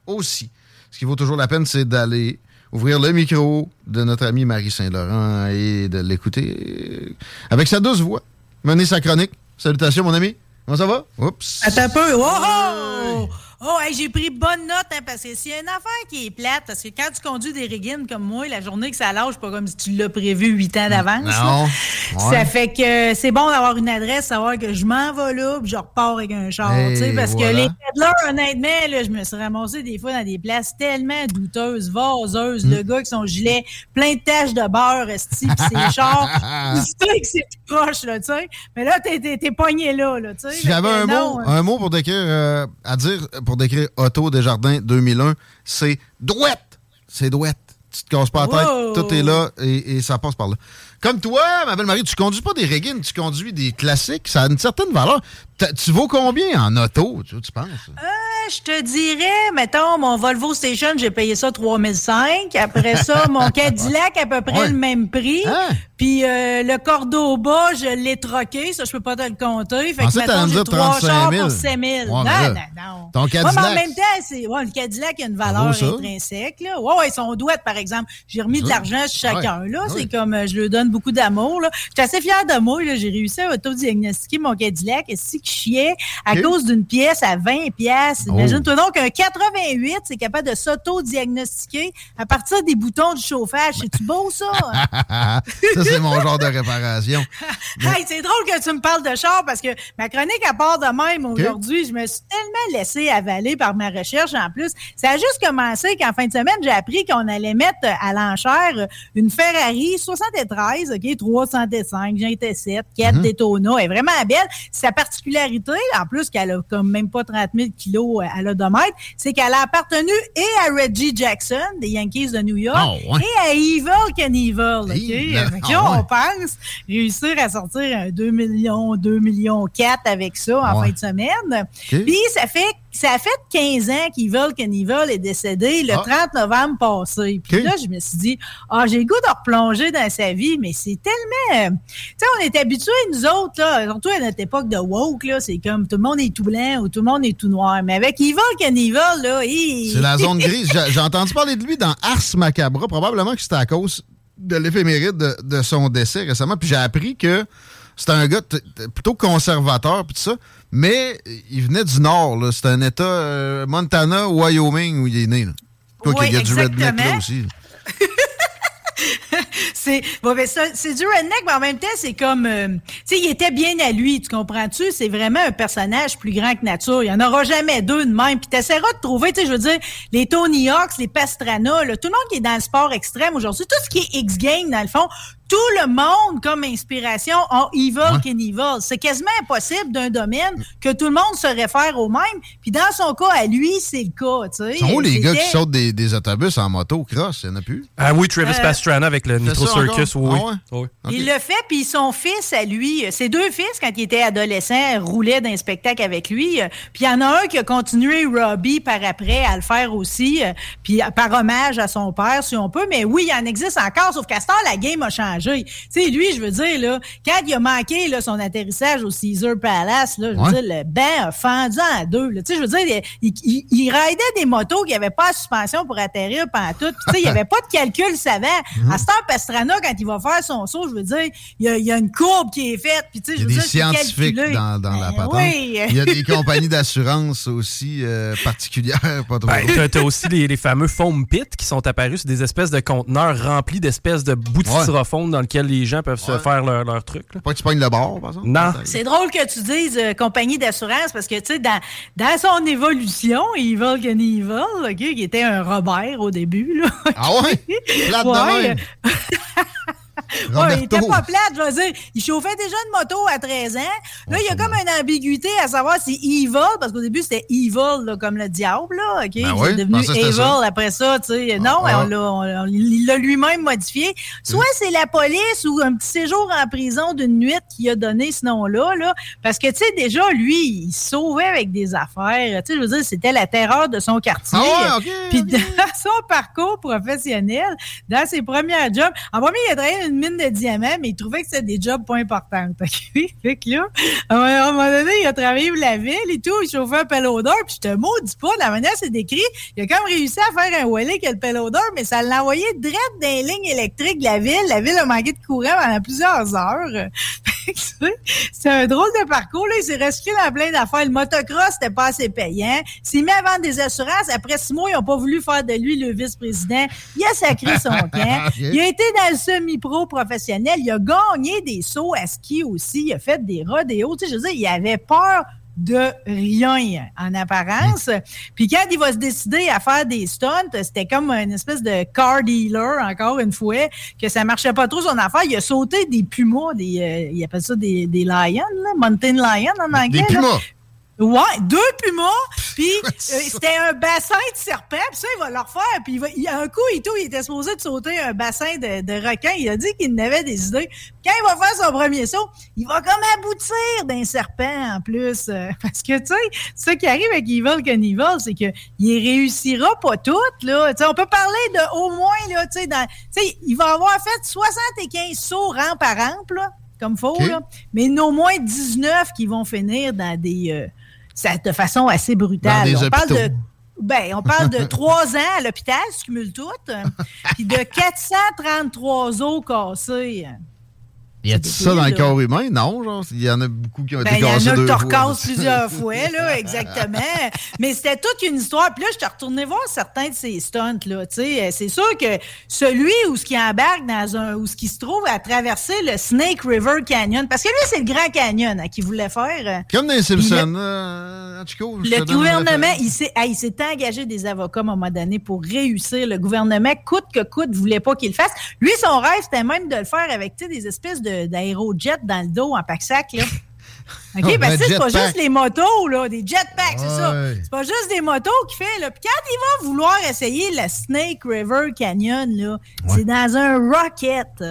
aussi. Ce qui vaut toujours la peine, c'est d'aller ouvrir le micro de notre ami Marie Saint-Laurent et de l'écouter avec sa douce voix, mener sa chronique. Salutations, mon ami. Comment ça va? Oups. Attends un peu. Oh, oh! Oh, hey, j'ai pris bonne note, hein, parce que s'il y a une affaire qui est plate, parce que quand tu conduis des régines comme moi, la journée que ça lâche, pas comme si tu l'as prévu huit ans d'avance. Non. Ouais. Ça fait que c'est bon d'avoir une adresse, savoir que je m'en vais là, puis je repars avec un char. Hey, tu sais, parce voilà. que les peddlers, honnêtement, là, je me suis ramassé des fois dans des places tellement douteuses, vaseuses, Mm. le gars avec son gilet plein de taches de beurre, esti, pis ses chars. Tu sais que c'est proche, là, tu sais. Mais là, t'es, t'es, t'es pogné là, là, tu sais. Si j'avais un mot, hein. un mot pour décrire, euh, à dire, pour décrire Auto Desjardins 2001, c'est douette. C'est douette. Tu te casses pas la tête, Wow. tout est là et, et ça passe par là. Comme toi, ma belle Marie, tu conduis pas des Reagan, tu conduis des classiques, ça a une certaine valeur. Tu vaux combien en auto, tu, tu penses? Euh, je te dirais, mettons, mon Volvo Station, j'ai payé ça 3005. Après ça, mon Cadillac, à peu près Ouais. le même prix. Hein? Puis euh, le Cordoba, je l'ai troqué. Ça, je peux pas te le compter. Fait que, mettons, me j'ai trois 35 chars 000. pour 7 000. Ouais, non, non, non. ton Ouais, mais en Cadillac. même temps, c'est, ouais, le Cadillac a une valeur intrinsèque. Là. Ouais, ouais, son douette, par exemple. J'ai remis de l'argent sur chacun. Là, Ouais. c'est comme, euh, je lui donne beaucoup d'amour. Là. J'étais assez fière de moi. Là. J'ai réussi à autodiagnostiquer mon Cadillac. Et si que chiait à cause d'une pièce à 20 pièces. Imagine-toi donc un 88, c'est capable de s'auto-diagnostiquer à partir des boutons du chauffage. C'est-tu beau, ça? ça, c'est mon genre de réparation. Hey, c'est drôle que tu me parles de char parce que ma chronique à part de même aujourd'hui, je me suis tellement laissé avaler par ma recherche en plus. Ça a juste commencé qu'en fin de semaine, j'ai appris qu'on allait mettre à l'enchère une Ferrari 73, OK, 305, GT7, 4 Mhm. Daytona. Elle est vraiment belle. Sa particularité, en plus qu'elle a comme même pas 30 000 kilos à l'odomètre, c'est qu'elle a appartenu et à Reggie Jackson, des Yankees de New York, Ah, ouais. et à Evil Knievel, OK? Hey, là, Fait que ah, on ouais. pense réussir à sortir un 2 millions, 2 millions 4 avec ça en Ouais. fin de semaine. Puis ça fait ça a fait 15 ans qu'Evil Knievel est décédé le Ah. 30 novembre passé. Puis là, je me suis dit, ah, j'ai le goût de replonger dans sa vie, mais c'est tellement... euh, Tu sais, on est habitués, nous autres, là, surtout à notre époque de woke, là, c'est comme tout le monde est tout blanc ou tout le monde est tout noir. Mais avec Evil Knievel, là, il... C'est la zone grise. J'ai j'ai entendu parler de lui dans Ars Macabra. Probablement que c'était à cause de l'éphéméride de, de, son décès récemment, puis j'ai appris que c'était un gars plutôt conservateur, puis tout ça, mais il venait du Nord. C'était un État euh, Montana, Wyoming, où il est né. Là. Oui, il y a du redneck là aussi. c'est bon, ben c'est du redneck, mais en même temps, c'est comme, euh, tu sais, il était bien à lui, tu comprends-tu? C'est vraiment un personnage plus grand que nature. Il n'y en aura jamais deux de même. Puis t'essaieras de trouver, tu sais, je veux dire, les Tony Hawks, les Pastrana, là, tout le monde qui est dans le sport extrême aujourd'hui, tout ce qui est X-Game, dans le fond, tout le monde comme inspiration ont Evil Knievel. C'est quasiment impossible d'un domaine que tout le monde se réfère au même. Puis dans son cas, à lui, c'est le cas. Tu sais. Sont où les gars qui sautent des, des, autobus en moto cross? Il n'y en a plus? Ah oui, Travis euh, Pastrana avec le Nitro Circus. Oui, ah ouais? Il le fait, puis son fils à lui, ses deux fils, quand il était adolescent, roulaient dans un spectacle avec lui. Puis il y en a un qui a continué, Robbie, par après, à le faire aussi, puis par hommage à son père, si on peut. Mais oui, il en existe encore, sauf qu'à ce temps, la game a changé. Tu sais, lui, je veux dire, là, quand il a manqué là, son atterrissage au Caesar Palace, là, je veux dire, le banc a fendu en deux. Tu sais, je veux dire, il, il, il raidait des motos qui n'avaient pas de suspension pour atterrir pendant tout. Tu sais, il n'y avait pas de calcul savant. Mhm. À ce temps, Pastrana, quand il va faire son saut, je veux dire, il y a, il y a une courbe qui est faite. Puis, tu sais, je veux il y a des scientifiques dans, dans la ben patente. Oui. Il y a des compagnies d'assurance aussi euh, particulières. Pas trop ben, tu as aussi les, les, fameux foam pits qui sont apparus sur des espèces de conteneurs remplis d'espèces de bouts de styrofoam dans lequel les gens peuvent se faire leur, leur truc. Là. Pas que tu pognes le bord, par exemple? Non. C'est drôle que tu dises euh, compagnie d'assurance parce que, tu sais, dans, dans son évolution, Evil Knievel, OK, qui était un Robert au début, là. Ah ouais? Plate ouais. ouais, il était pas plate, je veux dire. Il chauffait déjà une moto à 13 ans. Là, il y a comme une ambiguïté à savoir si Evil, parce qu'au début, c'était Evil, là, comme le diable, là. OK? Ben il est devenu Evil après ça, tu sais. Non, ah, on il l'a lui-même modifié. Soit c'est la police ou un petit séjour en prison d'une nuit qui a donné ce nom-là, là. Parce que, tu sais, déjà, lui, il sauvait avec des affaires. Tu sais, je veux dire, c'était la terreur de son quartier. Ah ouais, Puis dans son parcours professionnel, dans ses premiers jobs, en premier, il a travaillé une mine de diamants, mais il trouvait que c'était des jobs pas importants. fait que là, à un moment donné, il a travaillé pour la ville et tout, il chauffait un pelodeur, puis je te maudis pas, la manière c'est décrit, il a quand même réussi à faire un Wally qui a le pelodeur, mais ça l'a envoyé direct dans les lignes électriques de la ville. La ville a manqué de courant pendant plusieurs heures. c'est un drôle de parcours, là. Il s'est resté dans plein d'affaires. Le motocross, c'était pas assez payant. Il s'est mis à vendre des assurances. Après six mois, ils n'ont pas voulu faire de lui le vice-président. Il a sacré son camp. Il a été dans le semi-pro professionnel. Il a gagné des sauts à ski aussi. Il a fait des rodéos. Tu sais, je veux dire, il avait peur de rien en apparence. Puis quand il va se décider à faire des stunts, c'était comme une espèce de car dealer, encore une fois, que ça marchait pas trop son affaire. Il a sauté des pumas, des, euh, il appelle ça des, des lions, là, mountain lion en anglais. Des pumas. Ouais, deux pumas, puis euh, c'était un bassin de serpent, puis ça, il va leur faire, puis il, va, il un coup et tout, il était supposé de sauter un bassin de, de requin, il a dit qu'il n'avait des idées. Quand il va faire son premier saut, il va comme aboutir d'un serpent en plus, euh, parce que, tu sais, ce qui arrive avec Evil Knievel, c'est qu'il réussira pas tout, là. sais, on peut parler de au moins, là, tu sais, il va avoir fait 75 sauts rang par rampe, là, comme faut, là, mais au moins 19 qui vont finir dans des... Euh, de façon assez brutale. on parle de ben, on parle de trois ans à l'hôpital, si tu cumules tout, puis de 433 os cassés. Y a-t-il ça dans le corps humain? Non, genre, il y en a beaucoup qui ont été cassés deux fois. Il y en a tu plusieurs fois, là, exactement. Mais c'était toute une histoire. Puis là, je t'ai retourné voir certains de ces stunts, là, tu sais. C'est sûr que celui où ce qui embarque dans un, où ce qui se trouve à traverser le Snake River Canyon, parce que lui, c'est le Grand Canyon hein, qu'il voulait faire. Comme dans les Simpsons, euh, Le gouvernement, il s'est, il s'est engagé des avocats à un moment donné pour réussir. Le gouvernement, coûte que coûte, voulait pas qu'il le fasse. Lui, son rêve, c'était même de le faire avec, tu sais, des espèces de d'aérojet dans le dos en pack-sac, là. OK, parce que c'est pas juste les motos, là, des jetpacks, c'est ça. C'est pas juste des motos qu'il fait, là. Puis quand il va vouloir essayer la Snake River Canyon, là, c'est dans un rocket.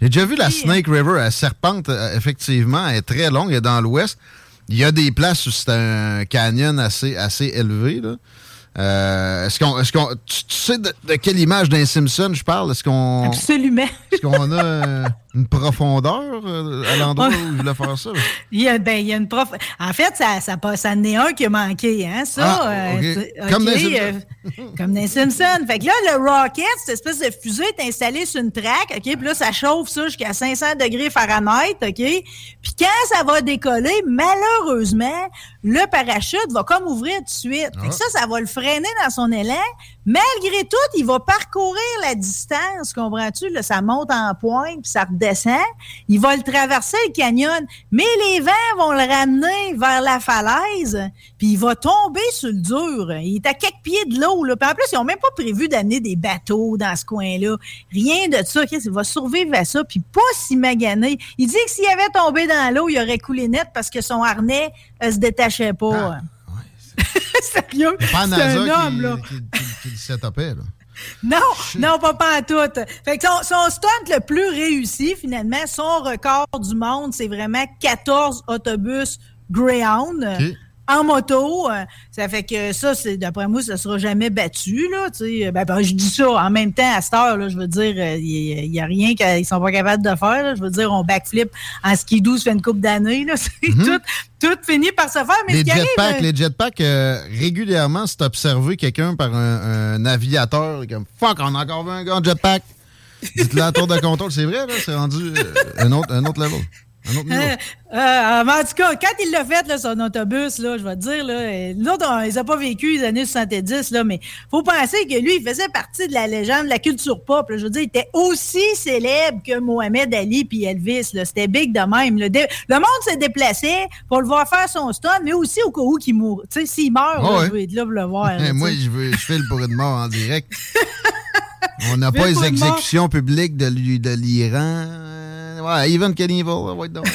J'ai déjà vu la Snake River, la serpente, euh, effectivement, elle est très longue, elle est dans l'ouest. Il y a des places où c'est un canyon assez, assez élevé, là. Euh, est-ce qu'on, est-ce qu'on, tu, sais de, quelle image d'un Simpson je parle? Est-ce qu'on. Absolument. Est-ce qu'on a. une profondeur euh, à l'endroit où il voulait faire ça? Il y a, ben, il y a une prof. En fait, ça, ça, ça en est un qui a manqué, hein, ça. Ah, euh, Comme dans euh, comme dans les Simpsons. Fait que là, le rocket, cette espèce de fusée est installée sur une traque, OK? Puis là, ça chauffe ça jusqu'à 500 degrés Fahrenheit, OK? Puis quand ça va décoller, malheureusement, le parachute va comme ouvrir tout de suite. Fait que ça, ça va le freiner dans son élan. Malgré tout, il va parcourir la distance, comprends-tu? Là, ça monte en pointe, puis ça redescend. Il va le traverser, le canyon. Mais les vents vont le ramener vers la falaise, puis il va tomber sur le dur. Il est à quelques pieds de l'eau. Là. Puis en plus, ils n'ont même pas prévu d'amener des bateaux dans ce coin-là. Rien de ça. Chris, il va survivre à ça, puis pas si magané. Il dit que s'il avait tombé dans l'eau, il aurait coulé net parce que son harnais ne se détachait pas. Sérieux? C'est pas C'est NASA un qui, homme, là. qui, qui- qui le setupait, là. Non, non, pas, pas en tout. Fait que son, son stunt le plus réussi, finalement, son record du monde, c'est vraiment 14 autobus Greyhound en moto. Euh, Ça fait que ça, c'est d'après moi, ça sera jamais battu. Là, sais. ben, ben, je dis ça en même temps, à cette heure, là, je veux dire, euh, il n'y a rien qu'ils sont pas capables de faire. là. Je veux dire, on backflip en ski doux, ça fait une couple d'années. là. C'est tout, tout finit par se faire. Mais Les jetpacks, euh, les jetpacks, euh, régulièrement, c'est observé quelqu'un par un, un aviateur comme Fuck, on a encore vu un gars en jetpack. Dites-le à tour de contrôle, c'est vrai, là, c'est rendu euh, un, autre, un autre level. Un autre niveau. Euh, euh, en tout cas, quand il l'a fait, là, son autobus, là, je vais te dire, là, euh, nous autres, on les a pas vécu les années 70, là, mais faut penser que lui, il faisait partie de la légende de la culture pop. là. je veux dire, il était aussi célèbre que Mohamed Ali puis Elvis. C'était big de même. là. Le monde se déplaçait pour le voir faire son stunt, mais aussi au cas où qu'il mourrait. Tu sais, s'il meurt, là, ouais. je vais être là pour le voir. là, Moi, je veux, je file pour une mort en direct. On n'a pas les exécutions publiques de, l'I- de l'Iran. Euh, Ouais, Even Cannibal, ouais, donc.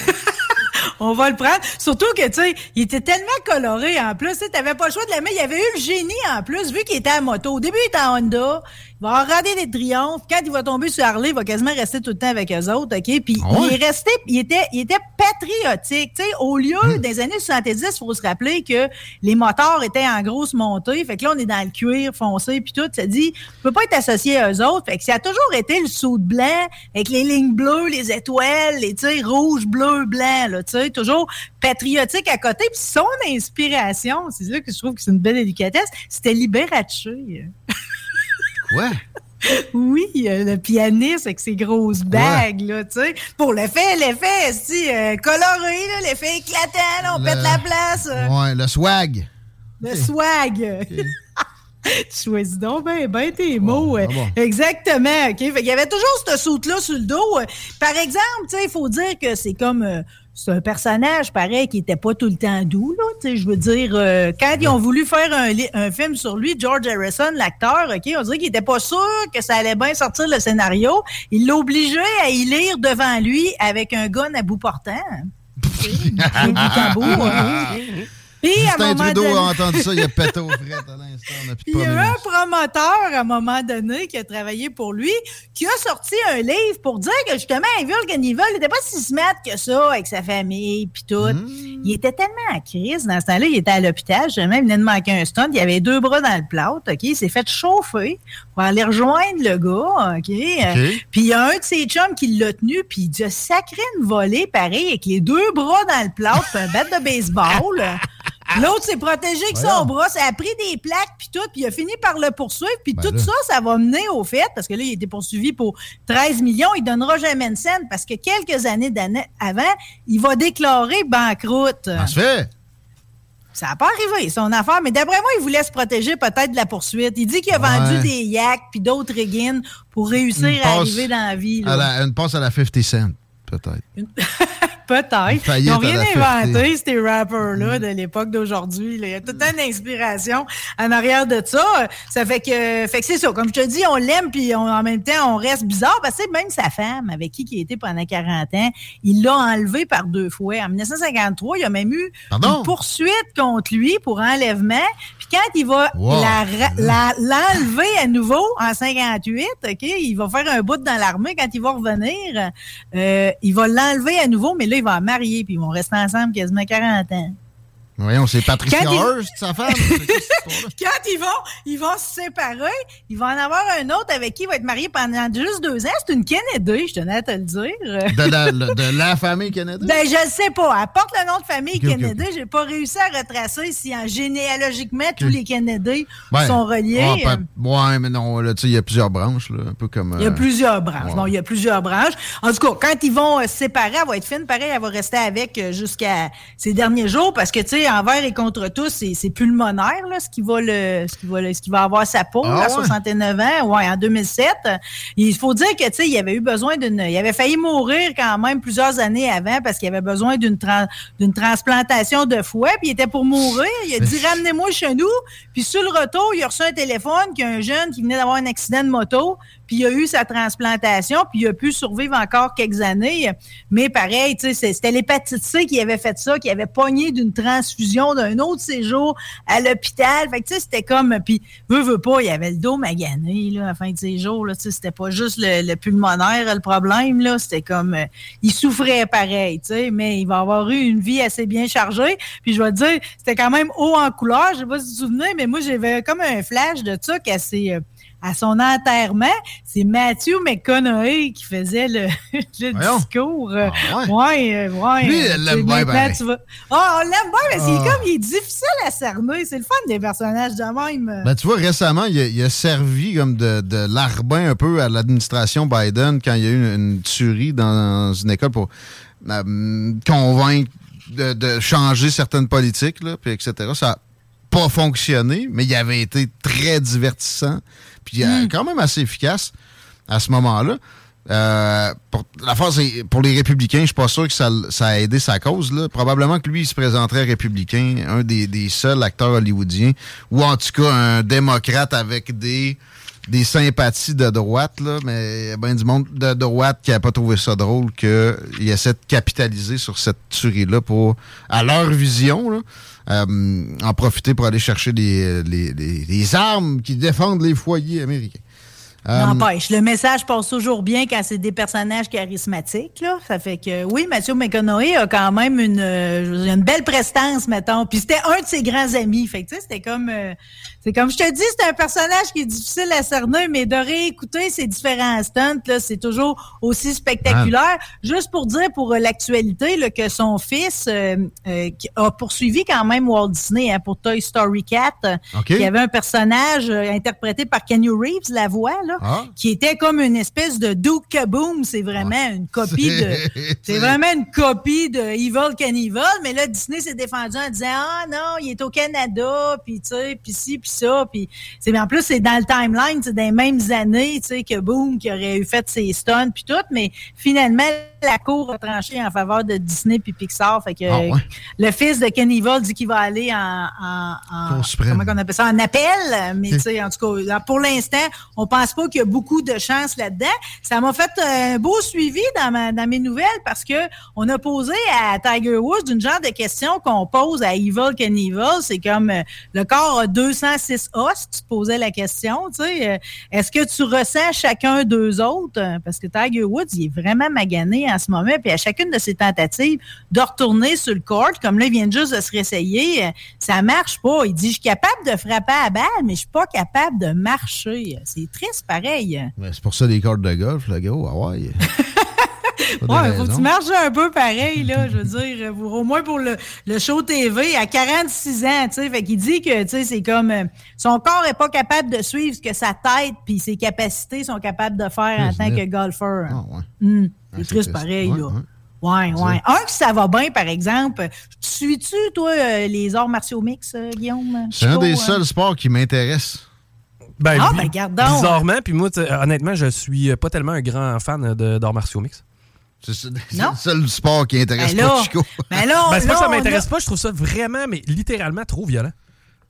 On va le prendre. Surtout que, tu sais, il était tellement coloré en plus. Tu n'avais pas le choix de l'aimer. Il avait eu le génie en plus, vu qu'il était à moto. Au début, il était en Honda. Il va raté des triomphes. Quand il va tomber sur Harley, il va quasiment rester tout le temps avec eux autres. OK? Puis Ah il est resté, il était, il était patriotique. Tu sais, au lieu Hmm. des années 70, il faut se rappeler que les moteurs étaient en grosse montée. Fait que là, on est dans le cuir foncé puis tout. Ça dit, tu peux pas être associé à eux autres. Fait que ça a toujours été le saut de blanc avec les lignes bleues, les étoiles, les, tu sais, rouge, bleu, blanc, là, tu sais, toujours patriotique à côté. Puis son inspiration, c'est là que je trouve que c'est une belle délicatesse, c'était Liberace. Ouais. Oui, euh, le pianiste avec ses grosses bagues, là, tu sais. Pour l'effet, l'effet, c'est euh, coloré, là, l'effet éclatant, là, on Le- pète la place. euh, Ouais, le swag. le swag. tu choisis donc ben, ben tes mots. euh, bon. Exactement, OK? Fait qu'il y avait toujours ce saute-là sur le dos. euh. Par exemple, tu sais, il faut dire que c'est comme... c'est un personnage, pareil, qui était pas tout le temps doux, là. Tu sais, je veux dire, euh, quand ils ont voulu faire un, film sur lui, George Harrison, l'acteur, OK, on dirait qu'il était pas sûr que ça allait bien sortir le scénario. Il l'obligeait à y lire devant lui avec un gun à bout portant. Puis, à un Trudeau donné- a entendu ça, il a pété au fret à l'instant. Il y a eu un promoteur, à un moment donné, qui a travaillé pour lui, qui a sorti un livre pour dire que, justement, Evil Cannibal n'était pas si smart que ça avec sa famille, puis tout. Hmm. Il était tellement en crise. Dans ce temps-là, il était à l'hôpital. Jamais, il venait de manquer un stunt. Il avait deux bras dans le plâtre, OK? Il s'est fait chauffer pour aller rejoindre le gars, OK? Puis il y a un de ses chums qui l'a tenu, puis il a sacré une volée, pareil, avec les deux bras dans le plâtre, un bat de baseball. L'autre s'est protégé avec son bras, ça a pris des plaques puis tout, puis il a fini par le poursuivre, puis Ben tout là. ça, ça va mener au fait, parce que là, il a été poursuivi pour 13 millions, il donnera jamais une scène, parce que quelques années d'années avant, il va déclarer banqueroute. Ça se fait. Ça n'a pas arrivé, son affaire, mais d'après moi, il voulait se protéger peut-être de la poursuite. Il dit qu'il a Ouais. vendu des yaks puis d'autres riggins pour réussir à arriver dans la vie. là. à la- une passe à la 50 Cent, peut-être. Peut-être. Ils n'ont rien inventé, ces rappers-là, de l'époque d'aujourd'hui. Il y a toute une inspiration en arrière de ça. Ça fait que, fait que c'est ça. Comme je te dis, on l'aime, puis on- en même temps, on reste bizarre. Parce que même sa femme, avec qui il était pendant 40 ans, il l'a enlevé par deux fois. En 1953, il y a même eu Pardon? une poursuite contre lui pour enlèvement. Quand il va Wow. la l'enlever à nouveau en 58, OK, il va faire un bout dans l'armée. Quand il va revenir, euh, il va l'enlever à nouveau, mais là, il va marier, puis ils vont rester ensemble quasiment 40 ans. Voyons, c'est Patricia Hearst, sa femme. Quand ils vont, ils vont se séparer, il va en avoir un autre avec qui il va être marié pendant juste deux ans. C'est une Kennedy, je tenais à te le dire. De la, de la famille Kennedy? Ben, je ne sais pas. Elle porte le nom de famille Kennedy. J'ai pas réussi à retracer si en généalogiquement tous les Kennedy sont reliés. Ouais, mais non, là, tu sais, il y a plusieurs branches, là, un peu comme. Il y a euh, plusieurs branches. Bon, il y a plusieurs branches. En tout cas, quand ils vont euh, se séparer, elle va être fine. Pareil, elle va rester avec euh, jusqu'à ses derniers jours parce que, tu sais, envers et contre tous, c'est pulmonaire, là, ce qui va le, ce qui va, ce qui va avoir sa peau, ah à 69 ans, ouais, en 2007. Il faut dire que, tu sais, il avait eu besoin d'une, il avait failli mourir quand même plusieurs années avant parce qu'il avait besoin d'une d'une transplantation de foie, puis il était pour mourir. Il a dit, ramenez-moi chez nous. Puis sur le retour, il a reçu un téléphone qu'un jeune qui venait d'avoir un accident de moto, puis il a eu sa transplantation, puis il a pu survivre encore quelques années. Mais pareil, tu sais, c'était l'hépatite C qui avait fait ça, qui avait pogné d'une transfusion d'un autre séjour à l'hôpital. Fait que tu sais, c'était comme, puis veut, veut pas, il avait le dos magané, là, à la fin de ses jours, là, tu sais, c'était pas juste le, pulmonaire, le problème, là, c'était comme, euh, il souffrait pareil, tu sais, mais il va avoir eu une vie assez bien chargée. Puis je vais te dire, c'était quand même haut en couleur, je sais pas si souvenais, mais moi, j'avais comme un flash de ça, qu'elle euh, à son enterrement, c'est Matthew McConaughey qui faisait le, discours. Ah, ouais, euh, ouais. Lui, il l'aime bien, ben. Ah, on l'aime bien, mais c'est ah. comme il est difficile à cerner. C'est le fun des personnages de même. Ben, tu vois, récemment, il a, servi comme de, de larbin un peu à l'administration Biden quand il y a eu une, tuerie dans une école pour euh, convaincre de, changer certaines politiques, là, puis etc. Ça n'a pas fonctionné, mais il avait été très divertissant puis hmm. quand même assez efficace à ce moment-là. Euh, pour, la force, pour les républicains, je suis pas sûr que ça, a aidé sa cause. Là. Probablement que lui, il se présenterait républicain, un des, seuls acteurs hollywoodiens, ou en tout cas un démocrate avec des, des sympathies de droite, là, mais il y a bien du monde de droite qui n'a pas trouvé ça drôle qu'il essaie de capitaliser sur cette tuerie-là pour, à leur vision, là, en profiter pour aller chercher les, armes qui défendent les foyers américains. Euh, N'empêche, le message passe toujours bien quand c'est des personnages charismatiques. Là. Ça fait que, oui, Mathieu McConaughey a quand même une, euh, une belle prestance, mettons. Puis c'était un de ses grands amis. Fait que, tu sais, c'était comme... c'est comme je te dis, c'est un personnage qui est difficile à cerner, mais de réécouter ses différents stunts, là, c'est toujours aussi spectaculaire. Juste pour dire, pour l'actualité, que son fils a poursuivi quand même Walt Disney hein, pour Toy Story 4. Il y avait un personnage euh, interprété par Kenny Reeves, la voix, là, ah. qui était comme une espèce de Duke Kaboom. C'est vraiment ah. une copie de. C'est vraiment une copie de Evil Cannibal. Mais là, Disney s'est défendu en disant Ah non, il est au Canada, puis tu sais, puis ci, puis ça. Puis en plus, c'est dans le timeline, c'est des mêmes années, tu sais, que Boom qui aurait eu fait ses stunts, puis tout. Mais finalement, la cour a tranché en faveur de Disney puis Pixar. Fait que ah, le fils de Kenny Vol dit qu'il va aller en, en, comment on appelle ça, en appel. Mais tu sais, en tout cas, pour l'instant, on pense pas qu'il y a beaucoup de chance là-dedans. Ça m'a fait un beau suivi dans, ma, dans mes nouvelles parce que on a posé à Tiger Woods d'une genre de question qu'on pose à Evil Knievel. C'est comme euh, le corps a 206 os. Tu te posais la question, tu sais, euh, est-ce que tu ressens chacun d'eux autres? Parce que Tiger Woods, il est vraiment magané en ce moment. Puis à chacune de ses tentatives de retourner sur le court, comme là, il vient juste de se réessayer, euh, ça marche pas. Il dit, je suis capable de frapper à balle, mais je suis pas capable de marcher. C'est triste, pareil. c'est pour ça les cordes de golf, le gars. Ah ouais. ouais, faut que tu marches un peu pareil, là, je veux dire, au moins pour le, show TV, à 46 ans, tu sais, fait qu'il dit que, tu sais, c'est comme, euh, son corps est pas capable de suivre ce que sa tête puis ses capacités sont capables de faire en tant que golfeur. Ah, ouais. Hmm. C'est triste pareil, là. Ouais, ouais. Un, que ça va bien, par exemple. Suis-tu, toi, euh, les arts martiaux mix, euh, Guillaume? C'est un des seuls sports qui m'intéresse. Ben, ah, ben, gardons. Bizarrement, puis moi, honnêtement, je suis pas tellement un grand fan d'arts martiaux mix. C'est le seul sport qui intéresse ben pas Chico. Ben, là, ben c'est pas que ça m'intéresse pas, je trouve ça vraiment, mais littéralement trop violent.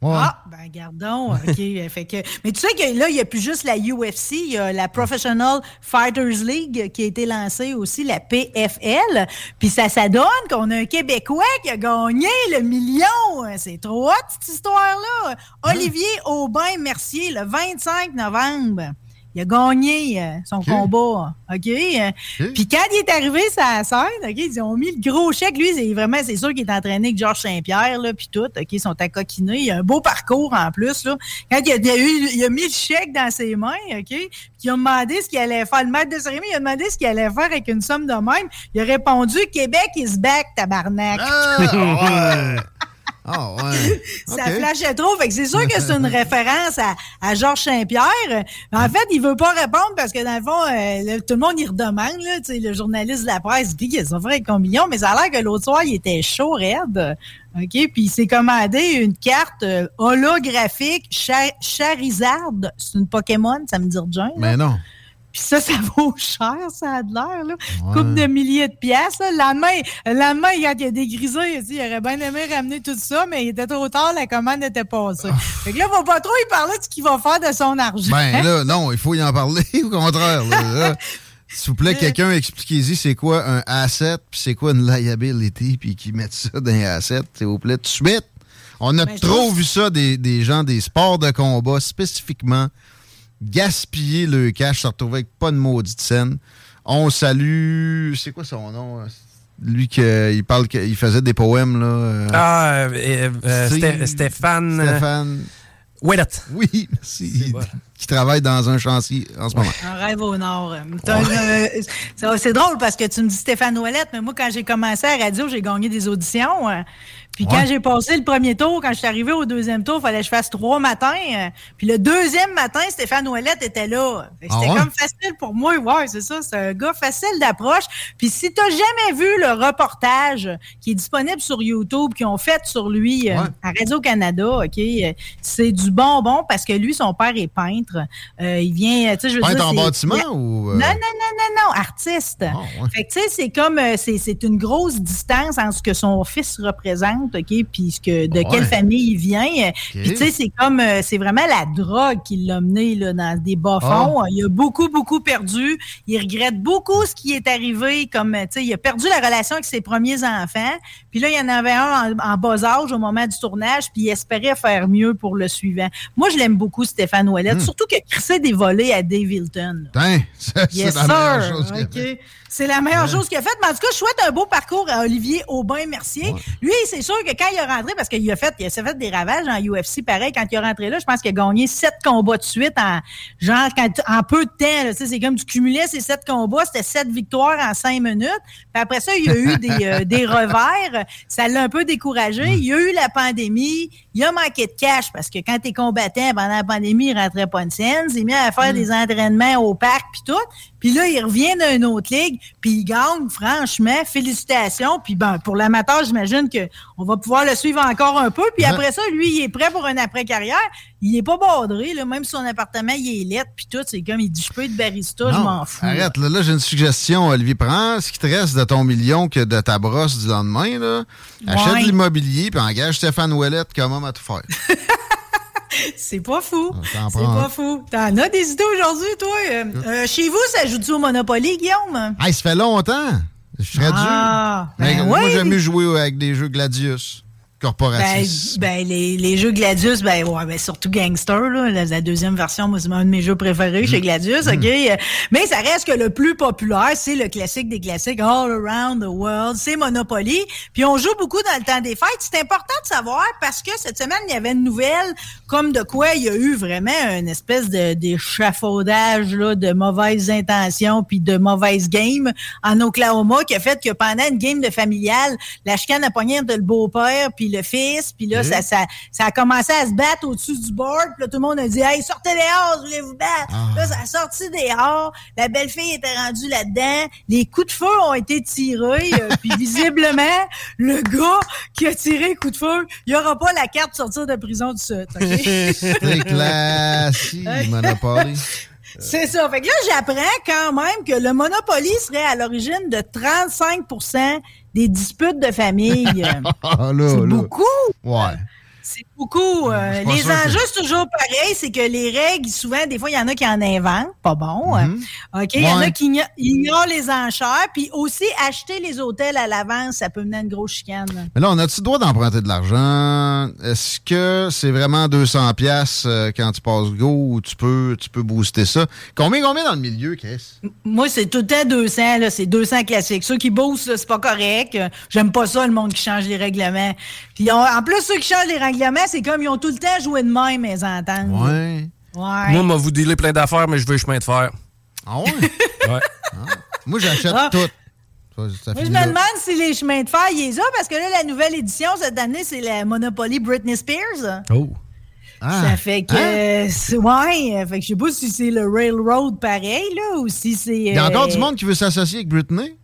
Ah, ben gardons. OK. fait que, mais tu sais que là, il n'y a plus juste la UFC, il y a la Professional Fighters League qui a été lancée aussi, la PFL. Puis ça, ça donne qu'on a un Québécois qui a gagné le million. C'est trop hot, cette histoire-là. Hein? Olivier Aubin-Mercier, le 25 novembre. Il a gagné euh, son combat. OK? Puis quand il est arrivé la scène, OK, ils ont mis le gros chèque. Lui, c'est vraiment, c'est sûr qu'il est entraîné avec Georges Saint-Pierre, là, puis tout. OK, ils sont à coquiner. Il a un beau parcours en plus, là. Quand il a, eu, il a mis le chèque dans ses mains, OK, puis il a demandé ce qu'il allait faire. Le maître de cérémonie, il a demandé ce qu'il allait faire avec une somme de même. Il a répondu Québec is back, tabarnak. Ah, Ah ouais. ça flashait trop. Fait que c'est sûr que c'est une référence à, Georges Saint-Pierre. En fait, il veut pas répondre parce que dans le fond, euh, tout le monde y redemande. Là, le journaliste de la presse dit qu'il a souffert avec million, mais ça a l'air que l'autre soir, il était chaud raide. OK? Puis il s'est commandé une carte euh, holographique Charizard. C'est une Pokémon, ça me dit John. Mais non. Puis ça, ça vaut cher, ça a de l'air. Là. Coupe de milliers de pièces. La main, la main, il a dégrisé, il, aurait bien aimé ramener tout ça, mais il était trop tard, la commande n'était pas ça. Ah. fait que là, il ne va pas trop y parler de ce qu'il va faire de son argent. Ben là, non, il faut y en parler, au contraire. S'il vous plaît, euh. quelqu'un expliquez-y c'est quoi un asset, puis c'est quoi une liability, puis qui mettent ça dans un asset, s'il vous plaît, tout de suite. On a ben, trop vu ça des, des gens des sports de combat spécifiquement gaspiller le cash, se retrouver avec pas de maudite scène. On salue. C'est quoi son nom? Lui qui il parle qu'il faisait des poèmes là. Euh, ah, euh, euh, Stéphane. Stéphane. Ouellette. Oui, merci. Qui travaille dans un chantier en ce moment. Un rêve au nord. C'est drôle parce que tu me dis Stéphane Ouellette, mais moi, quand j'ai commencé à la radio, j'ai gagné des auditions. Puis quand j'ai passé le premier tour, quand je suis arrivé au deuxième tour, il fallait que je fasse trois matins. Euh, puis le deuxième matin, Stéphane Ouellette était là. C'était ah comme facile pour moi. Ouais, c'est ça. C'est un gars facile d'approche. Puis si tu jamais vu le reportage qui est disponible sur YouTube, qu'ils ont fait sur lui euh, à Radio-Canada, OK, euh, c'est du bonbon parce que lui, son père est peintre. il vient, tu sais, je veux peintre en bâtiment ou... Non, non, non, non, non, artiste. Ah, fait que tu sais, c'est comme, c'est une grosse distance entre ce que son fils représente OK, puis que, de quelle famille il vient. Puis, tu sais, c'est comme, euh, c'est vraiment la drogue qui l'a mené là, dans des bas-fonds. Ah. Il a beaucoup, beaucoup perdu. Il regrette beaucoup ce qui est arrivé, comme, tu sais, il a perdu la relation avec ses premiers enfants. Puis là, il y en avait un en, bas âge au moment du tournage, puis il espérait faire mieux pour le suivant. Moi, je l'aime beaucoup, Stéphane Ouellette, hmm. surtout qu'il a crissé des volets à Dave Hilton. c'est yes, la chose c'est la meilleure chose qu'il a faite. Mais en tout cas, je souhaite un beau parcours à Olivier Aubin-Mercier. Lui, c'est sûr que quand il est rentré, parce qu'il a fait, il s'est fait des ravages en UFC, pareil, quand il est rentré là, je pense qu'il a gagné sept combats de suite en, genre, en peu de temps, c'est comme tu cumulais ces sept combats, c'était sept victoires en cinq minutes. Puis après ça, il y a eu des, euh, des revers. Ça l'a un peu découragé. Il y a eu la pandémie. Il a manqué de cash parce que quand t'es combattant pendant la pandémie, il rentrait pas une scène. Il s'est mis à faire mm. des entraînements au parc puis tout. Puis là, il revient d'une autre ligue, puis il gagne, franchement, félicitations. Puis ben, pour l'amateur, j'imagine qu'on va pouvoir le suivre encore un peu. Puis après ça, lui, il est prêt pour une après-carrière. Il est pas bordré, là, même si son appartement, il est lettre, puis tout. C'est comme, il dit, je peux être barista, je m'en fous. Arrête, là, là j'ai une suggestion, Olivier. Prends ce qui te reste de ton million que de ta brosse du lendemain, là. Achète de l'immobilier, puis engage Stéphane Ouellette comme homme à tout faire? C'est pas fou. C'est pas fou. T'en as des idées aujourd'hui, toi? Euh, euh, chez vous, ça joue-tu au Monopoly, Guillaume? Hey, ça fait longtemps. Je serais ah, Ben moi, j'aime mieux jouer avec des jeux Gladius Ben, ben, les, les, jeux Gladius, ben, ouais, ben surtout Gangster, là, la, deuxième version, moi, c'est un de mes jeux préférés chez mm. Gladius, mm. OK? Mais ça reste que le plus populaire, c'est le classique des classiques, All Around the World, c'est Monopoly. Puis on joue beaucoup dans le temps des fêtes. C'est important de savoir parce que cette semaine, il y avait une nouvelle comme de quoi il y a eu vraiment une espèce de d'échafaudage là, de mauvaises intentions puis de mauvaises games en Oklahoma qui a fait que pendant une game de familiale, la chicane a pogné de le beau-père puis le fils, puis là, ça, ça, ça, a commencé à se battre au-dessus du board, puis là, tout le monde a dit « Hey, sortez dehors, je voulais vous battre! Ah. Là, ça a sorti dehors, la belle-fille était rendue là-dedans, les coups de feu ont été tirés, euh, puis visiblement, le gars qui a tiré les coups de feu, il n'y aura pas la carte de sortir de prison du Sud. C'est classique, Monopoly. C'est ça. Fait que là, j'apprends quand même que le Monopoly serait à l'origine de 35 des disputes de famille. Ah, c'est beaucoup. Ouais. C'est Beaucoup. euh, les enjeux, c'est toujours pareil. C'est que les règles, souvent, des fois, il y en a qui en inventent. Pas bon. Mhm. OK? Il y en a qui igno- ignorent les enchères. Puis aussi, acheter les hôtels à l'avance, ça peut mener à une grosse chicane. Mais là, on a-tu le droit d'emprunter de l'argent? Est-ce que c'est vraiment 200 pièces quand tu passes go ou tu peux, tu peux booster ça? Combien, combien dans le milieu, Chris? Moi, c'est tout le temps 200, là. C'est 200 classiques. Ceux qui boostent, c'est pas correct. Euh, J'aime pas ça, le monde qui change les règlements. Puis en plus, ceux qui changent les règlements, c'est comme ils ont tout le temps joué de même, mes ententes. Ouais. Ouais. Moi, m'a vous dealer plein d'affaires, mais je veux le chemin de fer. Ah ouais? ouais. Moi, j'achète Ah. tout. Ça, ça Moi, je me là. demande si les chemins de fer, ils les ont, parce que là, la nouvelle édition cette année, c'est la Monopoly Britney Spears. Oh. Ah. Ça fait que. euh, ouais, fait que je sais pas si c'est le Railroad pareil, là, ou si c'est. Il y a euh, encore du monde qui veut s'associer avec Britney?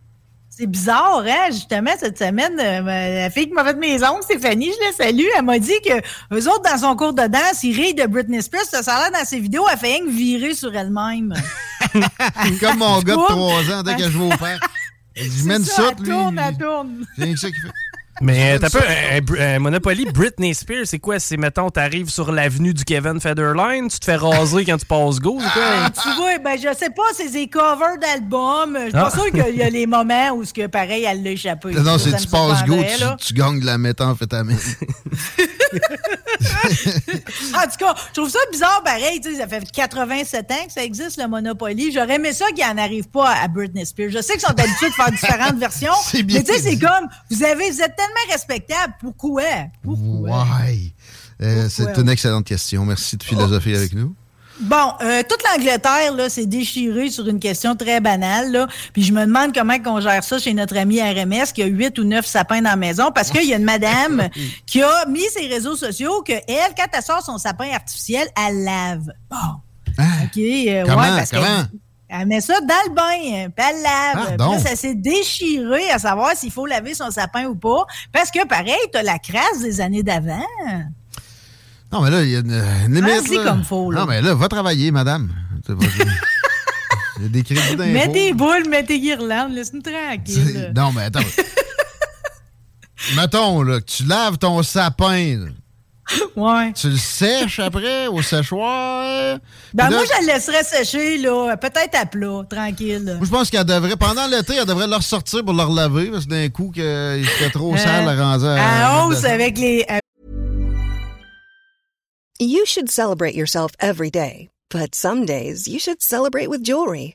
C'est bizarre, hein? Justement, cette semaine, euh, la fille qui m'a fait mes ongles, Stéphanie, je la salue, elle m'a dit que eux autres, dans son cours de danse, ils rient de Britney Spears. Ça a l'air dans ses vidéos, elle fait rien que virer sur elle-même. Comme mon gars de Tourne. 3 ans, dès que je vais au père. Il dit, mène ça, ça, elle lui. tourne, elle tourne. C'est ça qu'il fait. Mais t'as pas un, un- un Monopoly Britney Spears, c'est quoi? C'est, mettons, t'arrives sur l'avenue du Kevin Federline, tu te fais raser quand tu passes go, c'est Ah, quoi? tu vois, ben, je sais pas, c'est des covers d'albums. Je suis pas Ah. sûre qu'il y a les moments où, ce que pareil, elle l'a échappé. Non, c'est me tu passes go, tu, tu gagnes de la méthamphétamine. En tout cas, je trouve ça bizarre pareil. Tu sais, ça fait 87 ans que ça existe, le Monopoly. J'aurais aimé ça qu'il n'en arrive pas à Britney Spears. Je sais qu'ils sont habitués de faire différentes versions. C'est bien mais tu sais, c'est comme, vous, avez, vous êtes tellement respectable. Pourquoi? Ouais. Euh, c'est Pourquoi? une excellente question. Merci de philosopher avec nous. Bon, euh, toute l'Angleterre là, s'est déchirée sur une question très banale. Là. Puis je me demande comment on gère ça chez notre ami RMS qui a huit ou neuf sapins dans la maison parce qu'il y a une madame qui a mis ses réseaux sociaux que elle, quand elle sort son sapin artificiel, elle lave. Bon. OK. euh, Comment? ouais, parce Comment? Elle met ça dans le bain, puis elle lave. Puis Pardon? là, ça s'est déchiré à savoir s'il faut laver son sapin ou pas. Parce que, pareil, t'as la crasse des années d'avant. Non, mais là, il y a une, une limite. Là. comme faut, là. Non, mais là, va travailler, madame. Il y a des crédits d'impôt. Mets tes boules, mets tes guirlandes, laisse-nous tranquille. Non, mais attends. Mettons, là, que tu laves ton sapin. là. Ouais. Tu le sèches après au séchoir? Ben, là, moi, je le laisserais sécher, là. Peut-être à plat, tranquille. moi, je pense qu'elle devrait, pendant l'été, elle devrait le ressortir pour le relaver, parce que d'un coup, que, il serait trop Euh, sale à rendre À hausse avec les. euh, You should celebrate yourself every day, but some days you should celebrate with jewelry.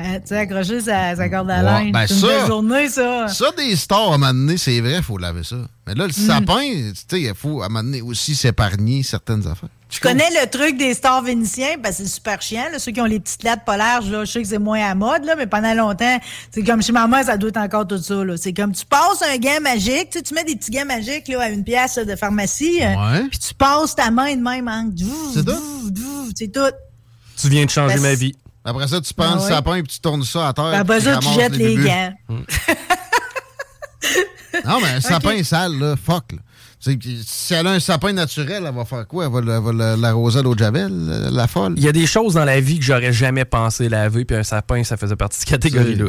Euh, tu sais, accrocher sa, sa corde à Ouais, linge. ben c'est une ça- belle journée, ça. Ça, des stars, à un moment donné, c'est vrai, il faut laver ça. Mais là, le Mm. sapin, tu sais, il faut à un moment donné aussi s'épargner certaines affaires. Je connais le truc des stars vénitiens, parce que c'est super chiant. Là, ceux qui ont les petites lettres polaires, là, je sais que c'est moins à mode, là, mais pendant longtemps, c'est comme chez ma mère, ça doit être encore tout ça. là. C'est comme tu passes un gant magique, tu sais, tu mets des petits gants magiques là, à une pièce là, de pharmacie, euh, Ouais. puis tu passes ta main de même en C'est tout? C'est tout. Tu viens de changer Ben, ma vie. Après ça, tu prends Ah le ouais. sapin et tu tournes ça à terre. Ben, après puis ça, tu ramasses jettes les bébés. gants. Non, mais un sapin sale, là, fuck. Là. Tu sais, puis Si elle a un sapin naturel, elle va faire quoi? Elle va, l'arroser d'eau de javel, la, la folle? Il y a des choses dans la vie que j'aurais jamais pensé laver, puis un sapin, ça faisait partie de cette catégorie-là.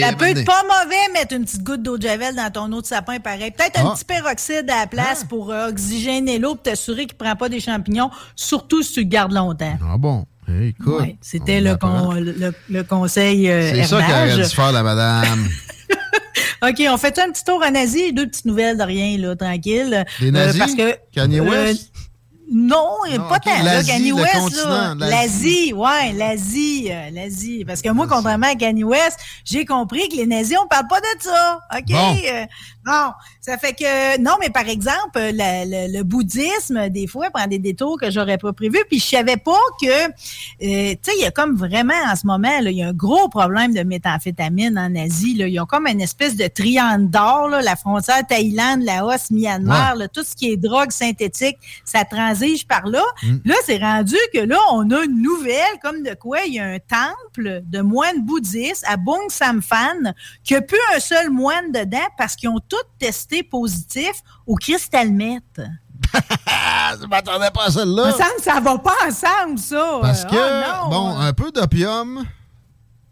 Ça peut être pas mauvais mettre une petite goutte d'eau de javel dans ton eau de sapin pareil. Peut-être un Ah. petit peroxyde à la place pour euh, oxygéner l'eau pour t'assurer qu'il ne prend pas des champignons, surtout si tu le gardes longtemps. Ah bon? Écoute. Ouais, C'était le, con- le, le conseil euh, C'est ça qu'elle hernage. aurait dû faire, la madame. OK, on fait un petit tour en Asie? Deux petites nouvelles de rien, là, tranquille. Des nazis? parce que, Kanye West? Non, Non, pas tant. là, l'Asie, Kanye West, l'Asie. L'Asie, ouais, l'Asie, euh, l'Asie. Parce que moi, contrairement à Kanye West, j'ai compris que les nazis, on parle pas de ça. OK? Bon. Bon, ça fait que, non, mais par exemple, le, le- le bouddhisme, des fois, prend des détours que j'aurais pas prévus. Puis je savais pas que, euh, tu sais, il y a comme vraiment, en ce moment, il y a un gros problème de méthamphétamine en Asie. Là. Ils ont comme une espèce de triangle d'or, la frontière Thaïlande, Laos, Myanmar, Ouais. là, tout ce qui est drogue synthétique, ça transige par là. Mm. Là, c'est rendu que là, on a une nouvelle, comme de quoi il y a un temple de moines bouddhistes à Bung Samphan qui a plus un seul moine dedans parce qu'ils ont tous testé positif au cristal meth. Je m'attendais pas à celle-là. Me semble que ça va pas ensemble, ça. Parce que, oh non. bon, un peu d'opium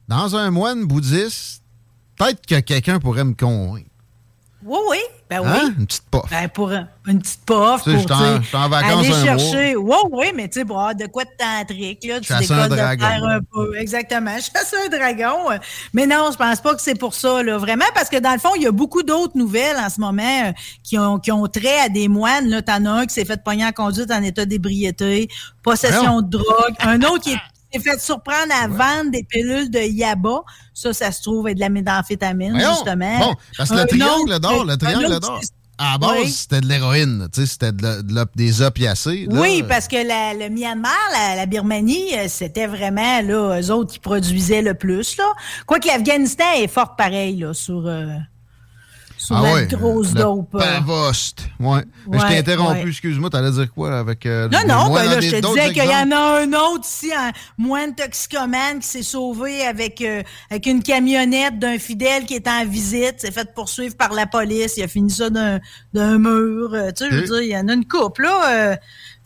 dans un moine bouddhiste, peut-être que quelqu'un pourrait me convaincre. Oui, oui. Ben oui. Hein? Une petite puff. Ben, pour un- une petite puff, Tu sais, pour sais, j'étais en vacances aller un chercher. Oui, oui, mais tu sais, pour avoir de quoi de tantrique, là, tu Chasser un de dragon. faire un peu. Exactement, chasser un dragon. Mais non, je pense pas que c'est pour ça, là. Vraiment, parce que dans le fond, il y a beaucoup d'autres nouvelles en ce moment euh, qui, ont, qui ont trait à des moines. Là, t'en as un qui s'est fait pogner en conduite en état d'ébriété, possession de drogue. Un autre qui est- s'est fait surprendre à vendre des pilules de yaba. Ça, ça se trouve être de la méthamphétamine, Voyons. justement. Bon, parce que le triangle d'or, le triangle d'or, à la base, Oui. c'était de l'héroïne, tu sais, c'était de des opiacés. là. Oui, parce que la- le Myanmar, la, la Birmanie, euh, c'était vraiment là, eux autres qui produisaient le plus. Là. Quoique l'Afghanistan est fort pareil là, sur, euh, sur Ah ouais, grosse le dope. euh. Pavost. Ouais. Je t'ai interrompu, ouais. excuse-moi, t'allais dire quoi avec. euh, Non, non, ben là, je te disais qu'il y en a un autre ici, un moine toxicomane qui s'est sauvé avec, euh, avec une camionnette d'un fidèle qui était en visite, s'est fait poursuivre par la police, il a fini ça d'un d'un mur. euh, tu sais, je veux dire, il y en a une couple, là.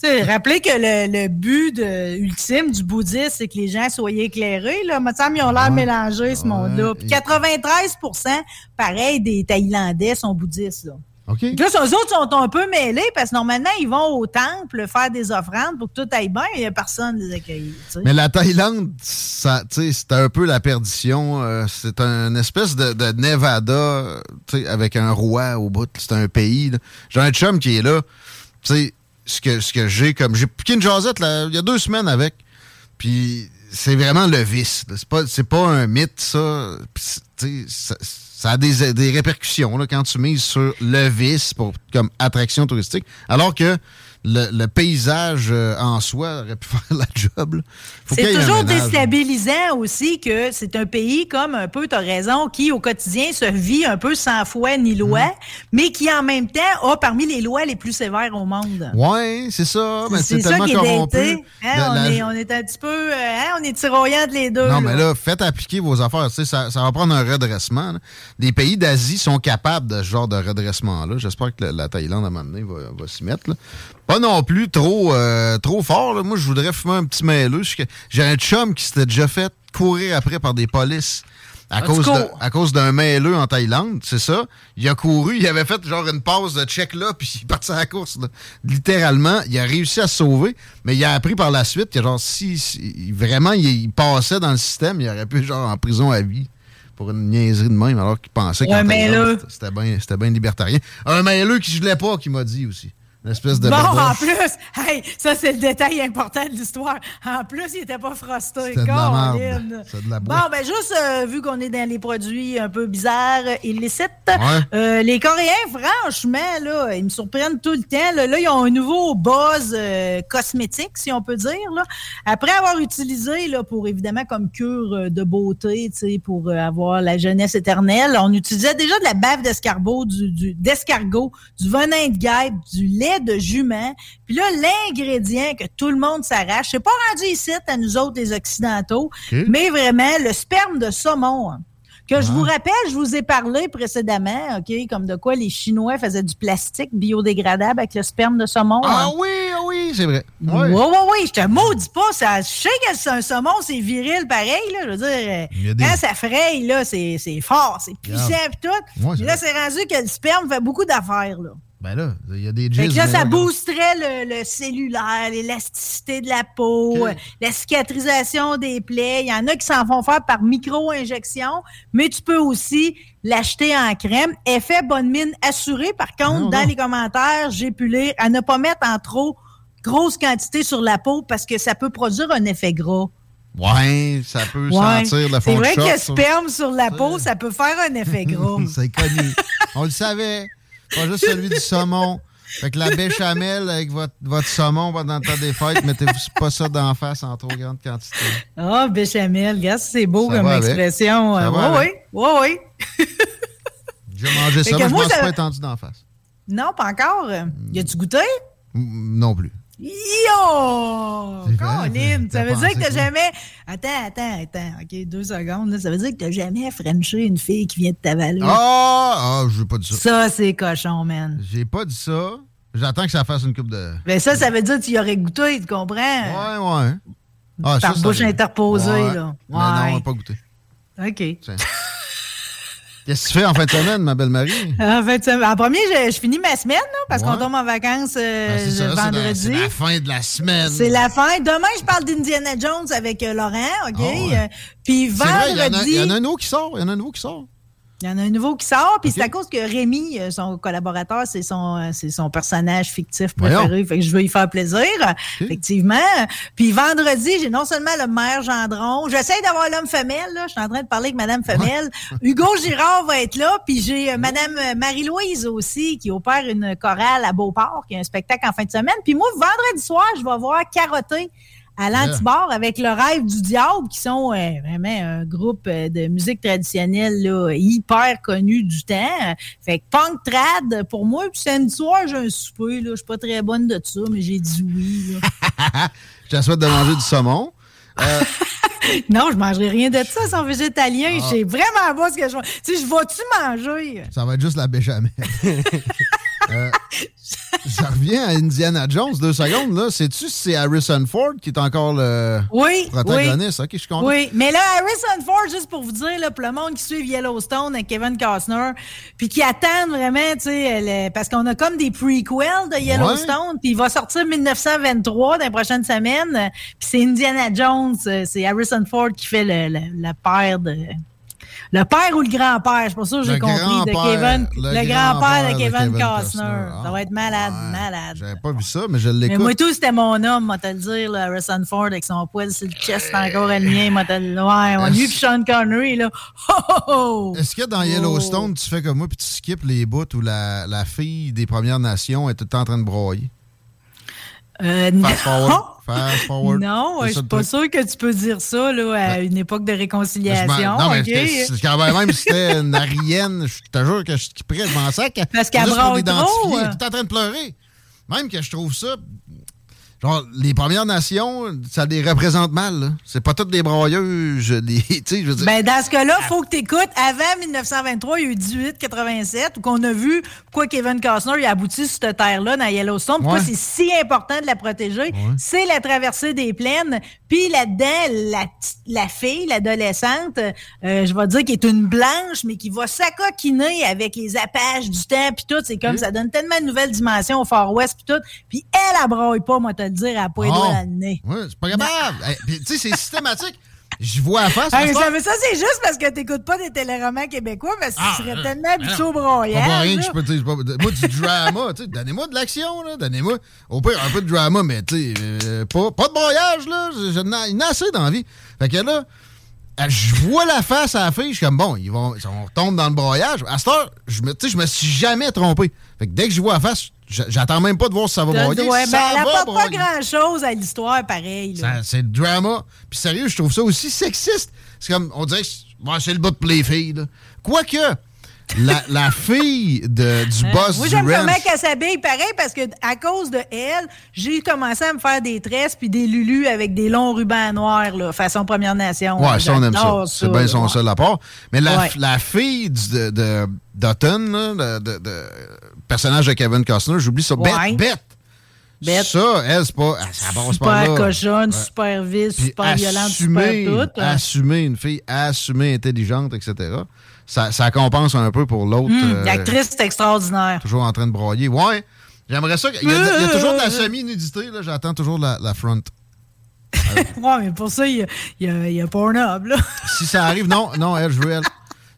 Euh, tu sais, rappelez que le, le but de- ultime du bouddhisme, c'est que les gens soient éclairés. Là. Ils ont l'air mélangés, ce monde-là. Puis 93% pareil, des Thaïlandais sont bouddhistes. Là. OK. Puis Là, eux autres sont un peu mêlés parce que normalement, ils vont au temple faire des offrandes pour que tout aille bien et il n'y a personne les accueillir. Mais la Thaïlande, c'était un peu la perdition. euh, c'est un espèce de, de Nevada, avec un roi au bout. C'est un pays. J'ai un chum qui est là. Tu sais, ce que, ce que j'ai comme. J'ai piqué une jasette il y a deux semaines avec. Puis c'est vraiment le vice. C'est pas, pas un mythe, ça. Puis ça, ça a des, des répercussions là, quand tu mises sur le vice pour, comme attraction touristique. Alors que le, le paysage euh, en soi aurait pu faire la job. C'est toujours déstabilisant aussi que c'est un pays comme un peu, tu as raison, qui au quotidien se vit un peu sans foi ni loi, Mm. mais qui en même temps a parmi les lois les plus sévères au monde. Ouais, c'est ça. Mais c'est c'est ça tellement qui corrompu. Hein, La- on, la- est, on est un petit peu, euh, hein, on est tiraillant de les deux. Non, mais là, faites appliquer vos affaires. Ça, ça va prendre un redressement. là. Des pays d'Asie sont capables de ce genre de redressement-là. J'espère que la, la Thaïlande, à un moment donné, va, va s'y mettre. là. Pas non plus trop, euh, trop fort. là. Moi, je voudrais fumer un petit mêleux. J'ai un chum qui s'était déjà fait courir après par des polices. À Ah, cause, de- à cause d'un mêleux en Thaïlande, c'est ça. Il a couru, il avait fait genre une pause de check là, puis il est parti à la course. là. Littéralement, il a réussi à se sauver, mais il a appris par la suite que genre si, si- vraiment il, il passait dans le système, il aurait pu genre en prison à vie pour une niaiserie de même, alors qu'il pensait mêleux. c'était bien c'était bien libertarien. Un mêleux qui je l'ai pas, qui m'a dit aussi. Une espèce de Bon, en plus, hey, ça c'est le détail important de l'histoire. En plus, il était pas frosté. C'était de la merde. Colin. C'est de la Bon, ben juste euh, vu qu'on est dans les produits un peu bizarres, illicites, Ouais. euh, les Coréens, franchement, là, ils me surprennent tout le temps. Là, Là, ils ont un nouveau buzz euh, cosmétique, si on peut dire. Là. Après avoir utilisé là, pour évidemment comme cure de beauté, pour avoir la jeunesse éternelle, on utilisait déjà de la bave d'escargot, du, du- d'escargot, du venin de guêpe, du lait de jument. Puis là, l'ingrédient que tout le monde s'arrache, c'est pas rendu ici à nous autres, les Occidentaux, mais vraiment le sperme de saumon. hein, Que je vous rappelle, je vous ai parlé précédemment, OK, comme de quoi les Chinois faisaient du plastique biodégradable avec le sperme de saumon. Ah hein. oui, ah oui, c'est vrai. Oui, oui, oui, je te maudis pas. Ça, je sais que c'est un saumon, c'est viril pareil, là. Je veux dire, des- quand ça fraye, là, c'est fort, c'est puissant pis tout. Ouais, là, c'est rendu que le sperme fait beaucoup d'affaires, là. Ben là, il y a des Fait que là, ça boosterait le, le cellulaire, l'élasticité de la peau, euh, la cicatrisation des plaies. Il y en a qui s'en font faire par micro-injection, mais tu peux aussi l'acheter en crème. Effet bonne mine assuré. Par contre, Non, dans non. les commentaires, j'ai pu lire à ne pas mettre en trop grosse quantité sur la peau parce que ça peut produire un effet gras. Ouais, ça peut sentir le fond C'est vrai que short, ça. sperme sur la peau, ça peut faire un effet gras. C'est connu. On le savait. Pas juste celui du saumon. Fait que la béchamel avec votre, votre saumon pendant le temps des fêtes, mettez-vous pas ça d'en face en trop grande quantité. Ah, béchamel, regarde, c'est beau Ça comme expression. Ça va Oui, oui, oui, oui. J'ai mangé ça, mais je m'en suis pas étendu d'en face. Non, pas encore. Y a-tu goûté? Mm, Non plus. Yo! Colin, ça veut dire que t'as jamais. Attends, attends, attends. OK, deux secondes. là. Ça veut dire que t'as jamais frenché une fille qui vient de t'avaler. Ah! Ah, j'ai pas dit ça. Ça, c'est cochon, man. J'ai pas dit ça. J'attends que ça fasse une coupe de. Mais ça, ça veut dire que tu y aurais goûté, tu comprends? Ouais, ouais. Ah, Par ça, bouche interposée, Ouais. là. Mais non, on Ouais. n'a pas goûté. OK. Qu'est-ce que tu fais en fin de semaine, ma belle Marie? En fait, ça- en premier, je, je finis ma semaine, là, parce Ouais. qu'on tombe en vacances euh, ça, le c'est la- vendredi. C'est la fin de la semaine. C'est la fin. Demain, je parle d'Indiana Jones avec euh, Laurent, OK? Ah ouais. Euh, Puis vrai, il y vendredi... y en a un nouveau qui sort. Il y en a un nouveau qui sort. Il y en a un nouveau qui sort, puis c'est à cause que Rémi, euh, son collaborateur, c'est son, euh, c'est son personnage fictif préféré. Voyons. Fait que je veux y faire plaisir, effectivement. Puis vendredi, j'ai non seulement le maire Gendron, j'essaie d'avoir l'homme femelle, là. Je suis en train de parler avec Madame Femelle. Hugo Girard va être là, puis j'ai euh, Madame Marie-Louise aussi, qui opère une chorale à Beauport, qui a un spectacle en fin de semaine. Puis moi, vendredi soir, je vais voir Carotté à l'Antibar avec le rêve du diable, qui sont euh, vraiment un groupe euh, de musique traditionnelle là, hyper connu du temps. Fait que punk trad, pour moi, puis samedi soir, j'ai un souper. Là. Je suis pas très bonne de ça, mais j'ai dit oui. Je te souhaite de manger du saumon. Euh, non, je mangerai rien de ça, sans végétalien. Ah. Je sais vraiment pas ce que je vais. Tu sais, je vais-tu manger? ça va être juste la béchamel. Euh, je reviens à Indiana Jones deux secondes. là. Sais-tu si c'est Harrison Ford qui est encore le Oui, protagoniste? Ok, je suis content. Oui, mais là, Harrison Ford, juste pour vous dire, là, pour le monde qui suit Yellowstone avec Kevin Costner, puis qui attendent vraiment, tu sais, le- parce qu'on a comme des prequels de Yellowstone, puis il va sortir 1923 dans les prochaines semaines, puis c'est Indiana Jones, euh, c'est Harrison Ford qui fait le, le- le père de... Le père ou le grand-père, c'est pour ça que j'ai compris, de Kevin, le le, grand-père de Kevin, Costner. Ça va être malade, malade. J'avais pas vu ça, mais je Mais l'écoute. moi, tout, c'était mon homme, moi, te le dire, là, Harrison Ford, avec son poil sur le chest, c'est encore le mien, moi, te le Ouais, on lui, puis Sean Connery, là. Ho, ho, ho! Est-ce que dans Yellowstone, tu fais comme moi puis tu skippes les bouts où la, la fille des Premières Nations est tout le temps en train de broyer? Euh, Fast non. forward. Fast forward. Non, je suis pas sûr que tu peux dire ça, là, à une époque de réconciliation. non, mais OK? c'est- c'est quand même, c'était une Arienne, je te jure que je skipperais, je m'en sac. Parce qu'elle braille trop, elle est en train de pleurer. Même que je trouve ça. Genre, les Premières Nations, ça les représente mal. là. C'est pas toutes des broyeuses. Sais, je veux dire. Ben, dans ce cas-là, il faut que tu écoutes. Avant 1923, il y a eu 1887, où qu'on a vu pourquoi Kevin Costner il a abouti sur cette terre-là, dans Yellowstone. Pourquoi Ouais. c'est si important de la protéger? C'est la traversée des plaines. Puis là-dedans, la, la fille, l'adolescente, euh, je vais dire qu'elle est une blanche, mais qui va s'acoquiner avec les apaches du temps, puis tout. C'est comme, ça donne tellement de nouvelles dimensions au Far West, puis tout. Puis elle, elle pas, moi, le dire, elle a pas les doigts dans le nez. Ouais, c'est pas capable. Tu sais, c'est systématique. Je vois à face. Ah, à mais ça, mais ça, c'est juste parce que t'écoutes pas des téléromans québécois, parce que tu serais tellement habitué au Pas broyage. pour rien que je peux te dire. pas- Moi, du drama, tu sais, donnez-moi de l'action, là. Donnez-moi, au pire, un peu de drama, mais tu sais, euh, pas, pas de broyage, là. Il y en a assez dans la vie. Fait que là, euh, je vois la face à la fille, je suis comme, bon, ils vont, on retombe dans le broyage. À cette heure, je me, tu sais, je me suis jamais trompé. Fait que dès que je vois la face, j'attends même pas de voir si ça va broyer. ouais, ça ben, elle pas grand-chose à l'histoire, pareil. C'est le drama. Puis sérieux, je trouve ça aussi sexiste. C'est comme, on dirait que c'est- le bout pour les filles. là. Quoique, la, la fille de, du Hein? boss Moi, du j'aime ranch... comment qu'elle s'habille pareil parce que à cause de elle, j'ai commencé à me faire des tresses puis des lulus avec des longs rubans noirs, là, façon Première Nation. Ouais, ça, on aime ça. C'est bien son ouais. seul apport. Mais la, Ouais. la fille du- de, de, d'Autumn, là, de, de- de- personnage de Kevin Costner, j'oublie ça. Ouais. Bête, bête. Bête. Ça, elle, c'est pas. Ça passe pas Super là. cochonne, Ouais. super vile, super violente, super toute. assumer une fille assumée, intelligente, etc. Ça, ça compense un peu pour l'autre. Hum, euh, L'actrice, c'est extraordinaire. toujours en train de broyer. Ouais. J'aimerais ça. Il y, a, il y a toujours de la Euh. semi-nudité. là. J'attends toujours la, la front. ouais, mais pour ça, il y a, il y a, il y a Pornhub, là. Si ça arrive, non, non, elle, je veux elle.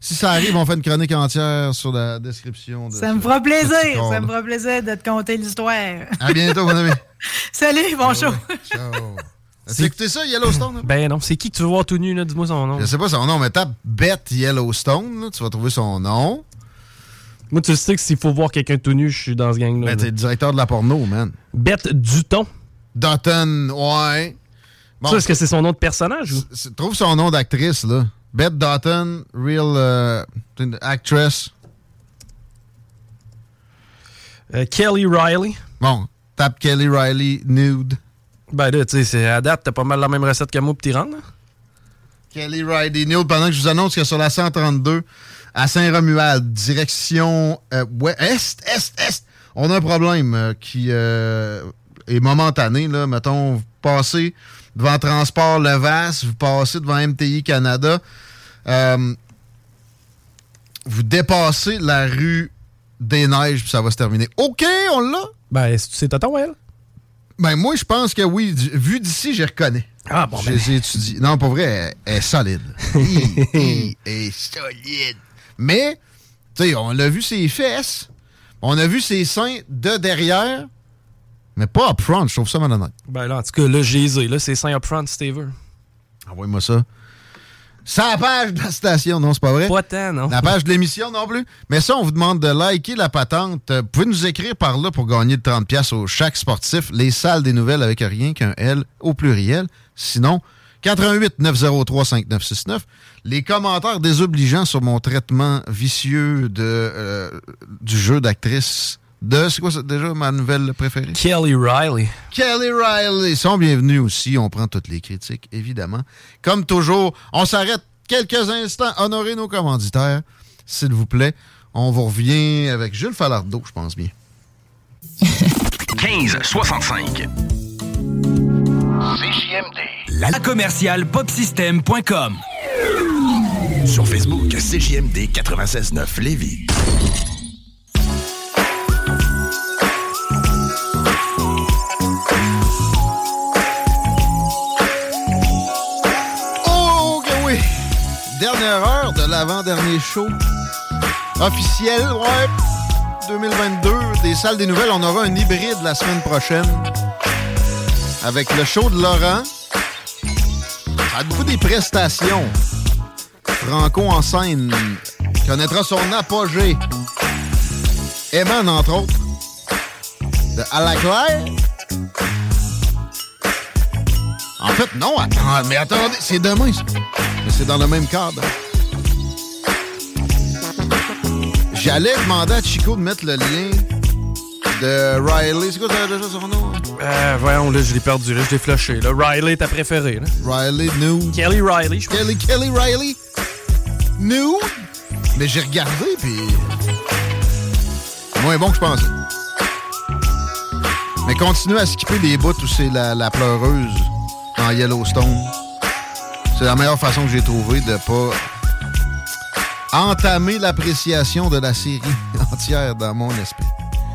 Si ça arrive, on fait une chronique entière sur la description. De Ça me fera plaisir. Ça me fera plaisir de te conter l'histoire. À bientôt, mon ami. Salut, bon show. Ciao. As-tu écouté ça, Yellowstone? hein? Ben non, c'est qui que tu veux voir tout nu, là? Dis-moi son nom. Je sais pas son nom, mais tape Beth Yellowstone, là, tu vas trouver son nom. Moi, tu sais que s'il faut voir quelqu'un tout nu, je suis dans ce gang-là. Ben, t'es le directeur de la porno, man. Bette Duton. Dutton, ouais. Bon, Ça, est-ce que c'est son nom de personnage ou? trouve son nom d'actrice, là. Beth Dutton, real euh, actress. Euh, Kelly Riley. Bon, tape Kelly Riley nude. Ben là, tu sais, c'est- à date, t'as pas mal la même recette que moi, petit rendre. Kelly Riley nude, pendant que je vous annonce que sur la 132, à Saint-Romuald, direction euh, ouest, est, est, est, on a un problème euh, qui euh, est momentané. Là. Mettons, passez devant Transport Levasse, vous passez devant MTI Canada, euh, vous dépassez la rue des Neiges, puis ça va se terminer. OK, on l'a? Ben, c'est Tonton Well. Ben, moi, je pense que oui. Vu d'ici, je reconnais. Ah, bon, Je ben. les ai étudiés. Non, pour vrai, elle, elle est solide. Elle est solide. Mais, tu sais, on l'a vu ses fesses. On a vu ses seins de derrière. Mais pas up front, je trouve ça malhonnête. Ben là, en tout cas, là, j'ai Là, c'est Saint Upfront, si tu veux. Envoie-moi ça. Ça la page de la station, non, c'est pas vrai? Pas tant, non. La page de l'émission non plus. Mais ça, on vous demande de liker la patente. Euh, Vous pouvez nous écrire par là pour gagner le 30$ au chaque sportif. Les salles des nouvelles avec rien qu'un L au pluriel. Sinon, 88 903 5969. Les commentaires désobligeants sur mon traitement vicieux de, euh, du jeu d'actrice de. C'est quoi ça, déjà ma nouvelle préférée? Kelly Riley. Kelly Riley sont bienvenus aussi. On prend toutes les critiques, évidemment. Comme toujours, on s'arrête quelques instants. Honorer nos commanditaires, s'il vous plaît. On vous revient avec Jules Falardeau, je pense bien. 15 65. CJMD. La commerciale popsystem.com. Sur Facebook, CJMD 96.9 Lévis. Heure de l'avant-dernier show officiel, ouais. 2022, des salles des nouvelles. On aura un hybride la semaine prochaine avec le show de Laurent. Ça être beaucoup des prestations. Franco en scène connaîtra son apogée. Eman, entre autres. De À la Claire. En fait, non, attends, mais attendez, c'est demain. C'est dans le même cadre. J'allais demander à Chico de mettre le lien de Riley. C'est quoi ça, déjà son nom? Euh, voyons, là, je l'ai perdu, là, je l'ai flushé. Là. Riley, ta préférée, là. Riley New. Kelly Riley, je. Kelly, Kelly Riley New. Mais j'ai regardé, puis. Moins bon que je pensais. Mais continue à skipper des bouts où c'est la, la pleureuse dans Yellowstone. C'est la meilleure façon que j'ai trouvé de pas entamer l'appréciation de la série entière dans mon esprit.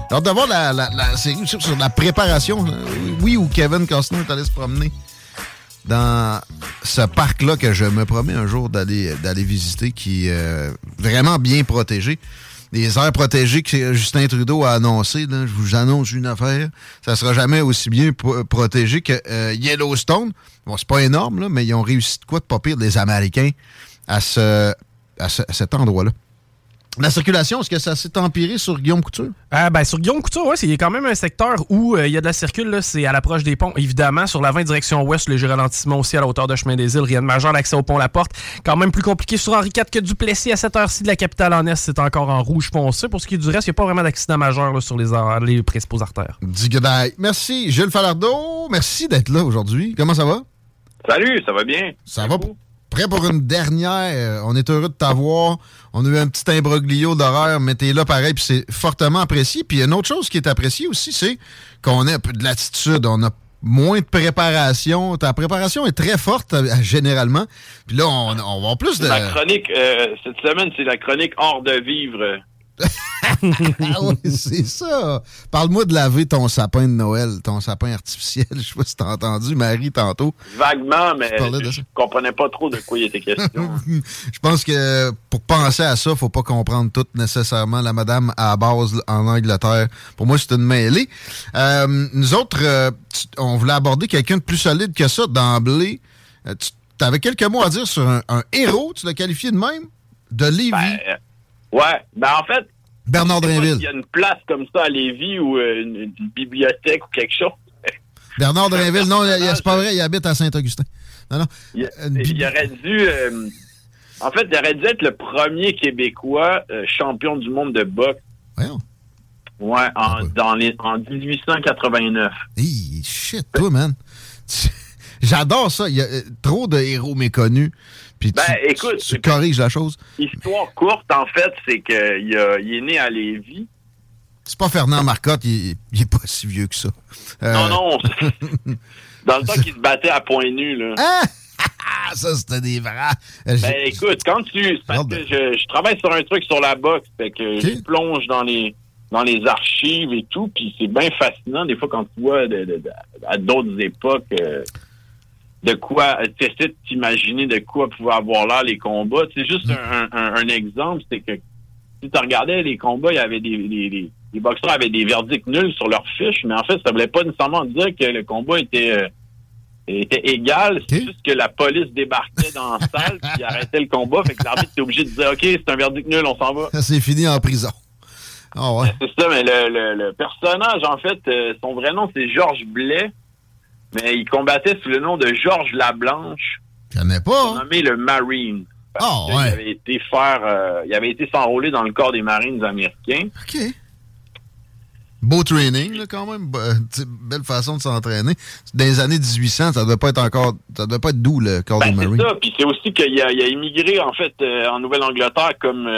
Alors de voir la, la- la série sur, la préparation, euh, oui, où Kevin Costner est allé se promener dans ce parc-là que je me promets un jour d'aller d'aller visiter, qui est euh, vraiment bien protégé. Les aires protégées que Justin Trudeau a annoncé, là, je vous annonce une affaire, ça sera jamais aussi bien pro- protégé que euh, Yellowstone. Bon, c'est pas énorme, mais ils ont réussi de quoi de pas pire, les Américains, à cet endroit-là. La circulation, est-ce que ça s'est empiré sur Guillaume Couture? Ah, ben, sur Guillaume Couture, ouais, c'est il y a quand même un secteur où euh, il y a de la circule, c'est à l'approche des ponts. Évidemment, sur la 20 direction ouest, léger ralentissement aussi à la hauteur de Chemin des Îles, rien de majeur, l'accès au pont La Porte. Quand même plus compliqué sur Henri IV que Duplessis à cette heure-ci de la capitale en Est, c'est encore en rouge foncé. Pour ce qui est du reste, il n'y a pas vraiment d'accident majeur là, sur les, principaux artères. Dis goodbye. Merci, Gilles Falardeau. Merci d'être là aujourd'hui. Comment ça va? Salut, ça va bien? Ça va? Prêt pour une dernière. On est heureux de t'avoir. On a eu un petit imbroglio d'horaire, mais t'es là pareil, puis c'est fortement apprécié. Puis une autre chose qui est appréciée aussi, c'est qu'on a un peu de latitude. On a moins de préparation. Ta préparation est très forte, euh, généralement. Puis là, on, on va avoir plus de... Ma chronique, euh, cette semaine, c'est la chronique hors de vivre. ah oui, c'est ça. Parle-moi de laver ton sapin de Noël, ton sapin artificiel. Je sais pas si t'as entendu Marie tantôt. Vaguement, mais je, comprenais pas trop de quoi il était question. je pense que pour penser à ça, faut pas comprendre tout nécessairement. La madame à base en Angleterre, pour moi, c'est une mêlée. Euh, nous autres, euh, on voulait aborder quelqu'un de plus solide que ça d'emblée. Euh, tu avais quelques mots à dire sur un, héros, tu l'as qualifié de même, de Lévis. Ben, ouais, ben en fait, Bernard Drinville. Il y a une place comme ça à Lévis ou une, bibliothèque ou quelque chose. Bernard Drinville, non, c'est pas vrai, il habite à Saint-Augustin. Non, non. Il, aurait dû. en fait, il aurait dû être le premier Québécois champion du monde de boxe. Voyons. Ouais, en, dans les, en 1889. Hey, shit, toi, man. J'adore ça. Il y a euh, trop de héros méconnus. Puis ben, tu, écoute, tu, corriges la chose. Histoire courte, en fait, c'est qu'il il est né à Lévis. C'est pas Fernand Marcotte, il, il, est pas si vieux que ça. Euh, non, non. Dans le temps qu'il se battait à point nu, là. Ah! ça, c'était des vrais. Ben, écoute, quand tu. Parce que je, je, travaille sur un truc sur la boxe, fait que je plonge dans les dans les archives et tout, puis c'est bien fascinant des fois quand tu vois à d'autres époques euh, de quoi, tu essaies de t'imaginer de quoi pouvaient avoir l'air les combats. C'est juste un, un, exemple, c'est que si tu regardais les combats, il y avait des, les, les, boxeurs avaient des verdicts nuls sur leurs fiches, mais en fait, ça voulait pas nécessairement dire que le combat était euh, était égal, c'est juste que la police débarquait dans la salle puis arrêtait le combat, fait que l'arbitre était obligé de dire OK, c'est un verdict nul, on s'en va. Ça s'est fini en prison. Ouais. C'est ça, mais le, personnage, en fait, euh, son vrai nom, c'est Georges Blais, mais il combattait sous le nom de Georges Lablanche. Je connais pas. Nommé le Marine. Ah ouais. Il avait été faire, euh, il avait été s'enrôler dans le corps des Marines américains. OK. Beau training, là, quand même. belle façon de s'entraîner. Dans les années 1800, ça doit pas être encore, ça doit pas être doux, le corps ben, des Marines. C'est ça. Puis c'est aussi qu'il a, immigré, en fait, euh, en Nouvelle-Angleterre comme,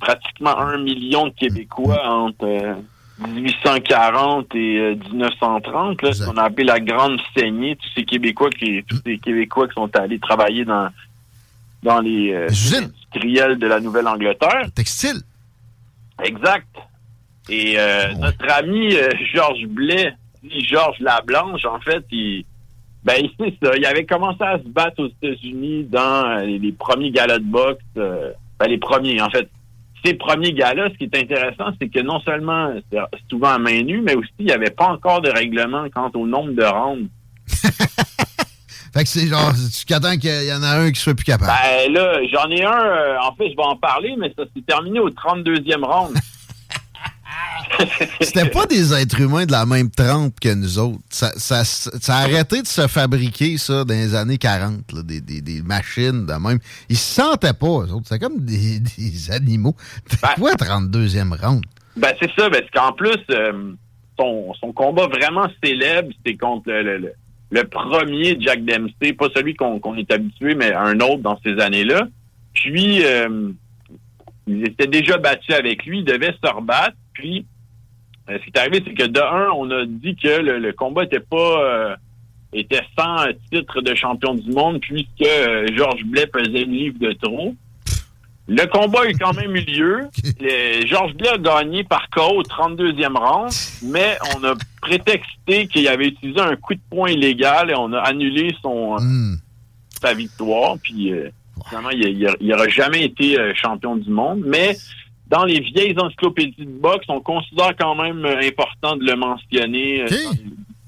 pratiquement un million de Québécois entre 1840 euh, et 1930, euh, là, ce qu'on a appelé la grande saignée, tous ces Québécois qui, tous ces Québécois qui sont allés travailler dans dans les euh, industriels de la Nouvelle-Angleterre. Textile. Exact. Et notre ami Georges Blais, Georges Lablanche, en fait, il ben c'est ça. Il avait commencé à se battre aux États-Unis dans les, premiers galas de boxe. ben, les premiers, en fait ces premiers gars-là, ce qui est intéressant, c'est que non seulement c'est souvent à main nue, mais aussi il n'y avait pas encore de règlement quant au nombre de rounds. fait que c'est genre, tu attends qu'il y en a un qui soit plus capable. Ben là, j'en ai un, euh, en fait, je vais en parler, mais ça s'est terminé au 32e round. C'était pas des êtres humains de la même trempe que nous autres. Ça, a arrêté de se fabriquer, ça, dans les années 40, des, machines de même. Ils se sentaient pas, eux autres. C'était comme des, animaux. Ben, quoi, 32e round? Ben, c'est ça, parce qu'en plus, euh, son, combat vraiment célèbre, c'était contre le, premier Jack Dempsey, pas celui qu'on est habitué, mais un autre dans ces années-là. Puis, euh, ils étaient déjà battus avec lui, ils devaient se rebattre, puis ce qui est arrivé, c'est que de un, on a dit que le, combat était pas euh, était sans titre de champion du monde puisque euh, Georges Blais pesait une livre de trop. Le combat a eu quand même eu lieu. Georges Blais a gagné par KO au 32e round, mais on a prétexté qu'il avait utilisé un coup de poing illégal et on a annulé son hmm. sa victoire. Puis finalement, il n'aura jamais été champion du monde. Mais dans les vieilles encyclopédies de boxe, on considère quand même euh, important de le mentionner euh,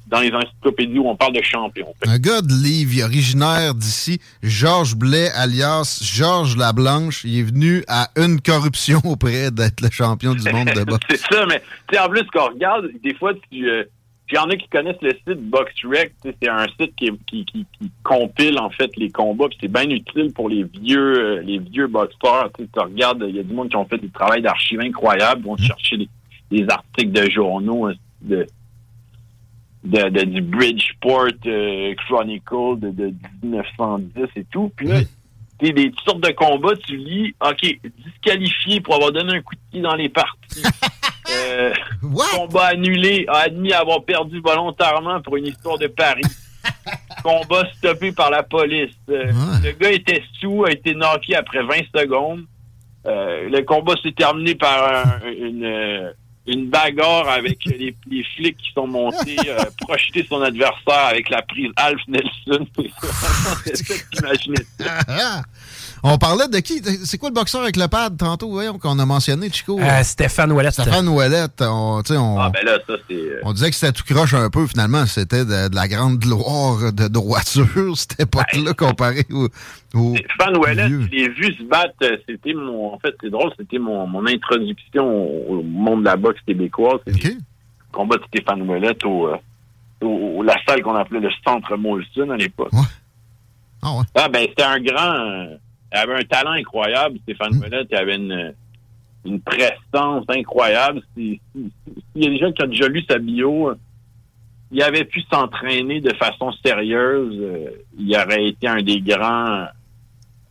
dans, les encyclopédies où on parle de champion. Un gars de Livre, originaire d'ici, Georges Blais, alias Georges Lablanche, il est venu à une corruption auprès d'être le champion du monde de boxe. c'est ça, mais en plus, quand on regarde, des fois, tu... Euh, puis il y en a qui connaissent le site BoxRec. C'est un site qui, qui, qui, compile en fait les combats. c'est bien utile pour les vieux euh, les vieux boxeurs. Tu regardes, il y a du monde qui ont fait du travail d'archives incroyable, vont chercher des, articles de journaux hein, de, de, du Bridgeport euh, Chronicle de, 1910 et tout. Puis là, des, des sortes de combats, tu lis, OK, disqualifié pour avoir donné un coup de pied dans les parties. Euh, combat annulé, a admis avoir perdu volontairement pour une histoire de Paris. combat stoppé par la police. Euh, le gars était sous, a été knocké après 20 secondes. Euh, le combat s'est terminé par un- une, euh, une bagarre avec les, les flics qui sont montés euh, projeter son adversaire avec la prise Alf Nelson. Ça. On parlait de qui? C'est quoi le boxeur avec le pad tantôt, voyons, qu'on a mentionné, Chico? Euh, Stéphane Ouellette. Stéphane Ouellette. On, Ah ben là, ça c'est... euh, on disait que c'était tout croche un peu, finalement. C'était de, de la grande gloire de droiture, cette époque-là, comparé au... au Stéphane Ouellet, je l'ai vu se battre. euh, C'était mon. En fait, c'est drôle, c'était mon, mon introduction au, monde de la boxe québécoise. C'est le combat de Stéphane Ouellet au, euh, au- au- la salle qu'on appelait le Centre Molson à l'époque. Ah ben c'était un grand. Il avait un talent incroyable, Stéphane Mm. Ouellet. Il avait une, une prestance incroyable. Si- si- si- S'il y a des gens qui ont déjà lu sa bio, il avait pu s'entraîner de façon sérieuse. euh, il aurait été un des grands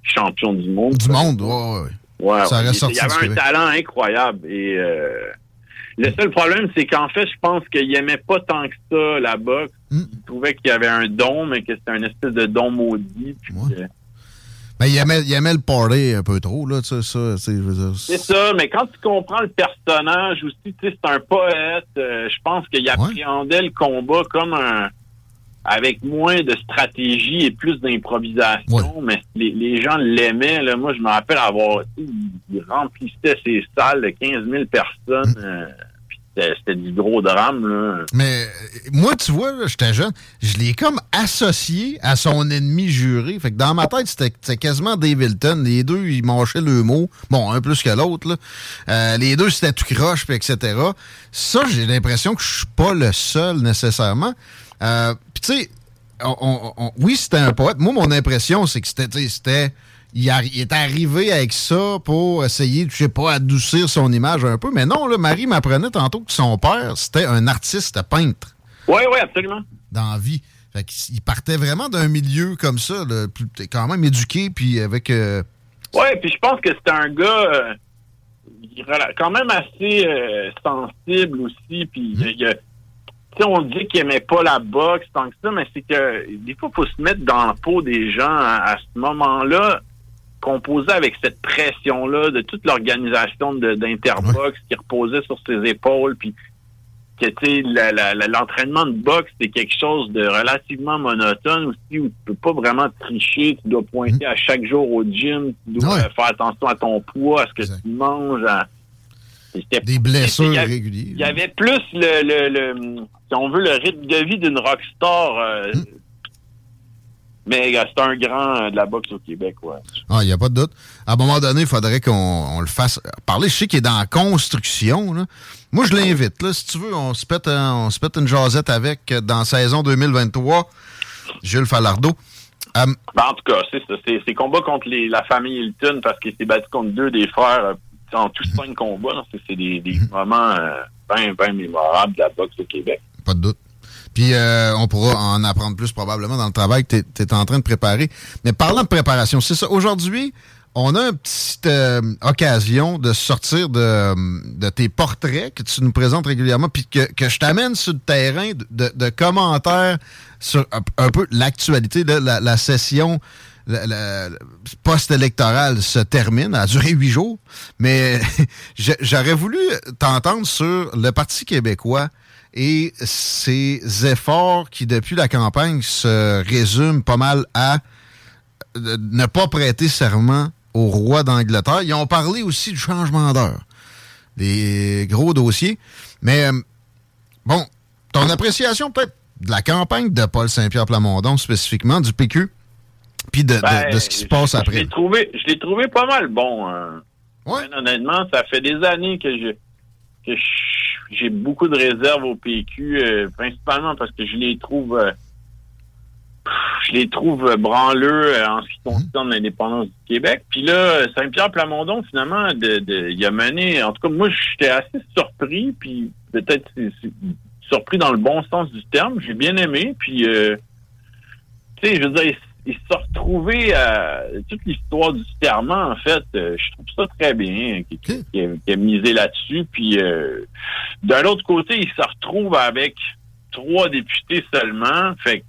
champions du monde. Du monde, ouais, ouais, ouais. Ça ouais. il, sorti il avait un talent incroyable. Et euh, le seul problème, c'est qu'en fait, je pense qu'il aimait pas tant que ça la boxe. Hmm. Il trouvait qu'il y avait un don, mais que c'était un espèce de don maudit. puis, Mais il aimait, il aimait le party un peu trop, là, tu sais, ça, tu sais, je veux dire. c'est ça, mais quand tu comprends le personnage aussi, tu sais, c'est un poète. euh, je pense qu'il appréhendait le combat comme un avec moins de stratégie et plus d'improvisation, mais les, les gens l'aimaient. Là. Moi, je me rappelle avoir... Il remplissait ses salles de 15 000 personnes. euh, puis c'était du gros drame. Là. Mais moi, tu vois, j'étais jeune, je l'ai comme associé à son ennemi juré. Fait que dans ma tête, c'était quasiment Dave Hilton. Les deux, ils mâchaient le mot. Bon, un plus que l'autre. Euh, les deux, c'était tout croche, etc. Ça, j'ai l'impression que je suis pas le seul nécessairement. Euh, puis tu sais, oui, c'était un poète. Moi, mon impression, c'est que c'était, il, est arrivé avec ça pour essayer, je sais pas, adoucir son image un peu. Mais non, là, Marie m'apprenait tantôt que son père, c'était un artiste peintre Oui, oui, absolument. dans la vie. Fait il partait vraiment d'un milieu comme ça, là, plus- quand même éduqué, puis avec... euh, Ouais, puis je pense que c'est un gars euh, quand même assez euh, sensible aussi. Puis sais, on dit qu'il aimait pas la boxe tant que ça, mais c'est que des fois, il faut se mettre dans la peau des gens à, à ce moment-là, composé avec cette pression-là de toute l'organisation d'Interbox qui reposait sur ses épaules, puis que l'entraînement de boxe, c'est quelque chose de relativement monotone aussi, où tu peux pas vraiment tricher, tu dois pointer à chaque jour au gym, tu dois Ouais. faire attention à ton poids, à ce que tu manges, à... Des blessures régulières. Il y avait plus le, le, le- si on veut, le rythme de vie d'une rockstar. euh, Hmm. Mais c'est un grand de la boxe au Québec, ouais. Ah, il n'y a pas de doute. À un moment donné, il faudrait qu'on on le fasse parler. Je sais qu'il est dans la construction. là. Moi, je l'invite. là. Si tu veux, on se pète, on se pète une jasette avec euh, dans saison 2023. Jules Falardeau. Euh, Ben, en tout cas, c'est ça. C'est combat contre les, la famille Hilton parce qu'il s'est battu contre deux des frères euh, en tous cinq combats. C'est c'est des, des moments euh, bien, bien mémorables de la boxe au Québec. Pas de doute. Puis euh, on pourra en apprendre plus probablement dans le travail que tu es, en train de préparer. Mais parlant de préparation, c'est ça. Aujourd'hui, on a une petite euh, occasion de sortir de, tes portraits que tu nous présentes régulièrement, puis que, je t'amène sur le terrain de, commentaires sur un, peu l'actualité de la, session la post-électorale se termine. Elle a duré huit jours. Mais j'aurais voulu t'entendre sur le Parti québécois et ses efforts qui, depuis la campagne, se résument pas mal à euh, ne pas prêter serment au roi d'Angleterre. Ils ont parlé aussi du changement d'heure. Des gros dossiers. Mais, euh, bon, ton appréciation peut-être de la campagne de Paul Saint-Pierre Plamondon, spécifiquement du PQ, puis de, Ben, de ce qui se passe je- Je après. l'ai trouvé, je l'ai trouvé pas mal bon. hein. Ben, honnêtement, ça fait des années que je que je- j'ai beaucoup de réserves au PQ, euh, principalement parce que je les trouve euh, je les trouve branleux euh, en ce qui concerne l'indépendance du Québec. Puis là, Saint-Pierre Plamondon, finalement, de, de- il a mené. En tout cas, moi, j'étais assez surpris, puis peut-être surpris dans le bon sens du terme. J'ai bien aimé. Puis euh, tu sais, je veux dire, il, s'est retrouvé à toute l'histoire du serment, en fait. euh, je trouve ça très bien, qu'il qu'il a, misé là-dessus. Puis, euh, d'un autre côté, il se retrouve avec trois députés seulement. Fait que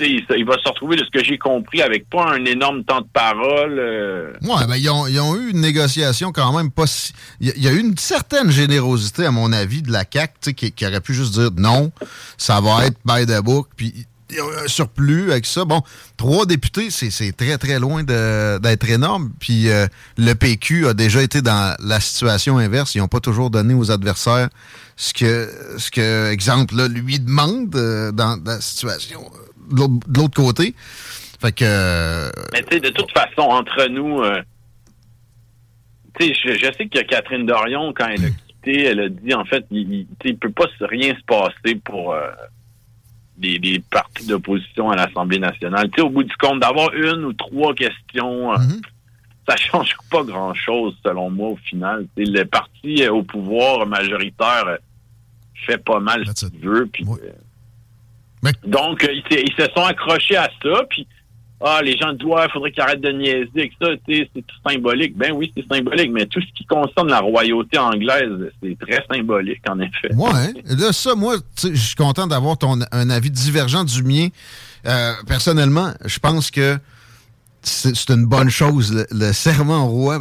il, il, va se retrouver, de ce que j'ai compris, avec pas un énorme temps de parole. Euh. Ouais, ben, ils ont, ils ont, eu une négociation quand même pas si... Il y, a eu une certaine générosité, à mon avis, de la CAQ, qui, qui aurait pu juste dire non, ça va être by the book, puis un surplus avec ça. Bon, trois députés, c'est très, très loin d'être énorme. Puis euh, le PQ a déjà été dans la situation inverse. Ils n'ont pas toujours donné aux adversaires ce que, ce que exemple, là, lui demande euh, dans, la situation euh, de l'autre côté. Fait que. Mais tu sais, de toute façon, entre nous, tu sais, je, sais que Catherine Dorion, quand elle a quitté, elle a dit, en fait, il, il, peut pas rien se passer pour des, partis d'opposition à l'Assemblée nationale. Tu sais, au bout du compte, d'avoir une ou trois questions, euh, mhm. ça change pas grand-chose, selon moi, au final. le parti au pouvoir majoritaire euh, fait pas mal ce qu'il veut. Donc, ils, ils, se sont accrochés à ça, puis ah, les gens doivent, il faudrait qu'ils arrêtent de niaiser avec ça, c'est tout symbolique. Ben oui, c'est symbolique, mais tout ce qui concerne la royauté anglaise, c'est très symbolique, en effet. Ouais, là, ça, moi, je suis content d'avoir ton un avis divergent du mien. Euh, personnellement, je pense que c'est une bonne chose, le, serment roi.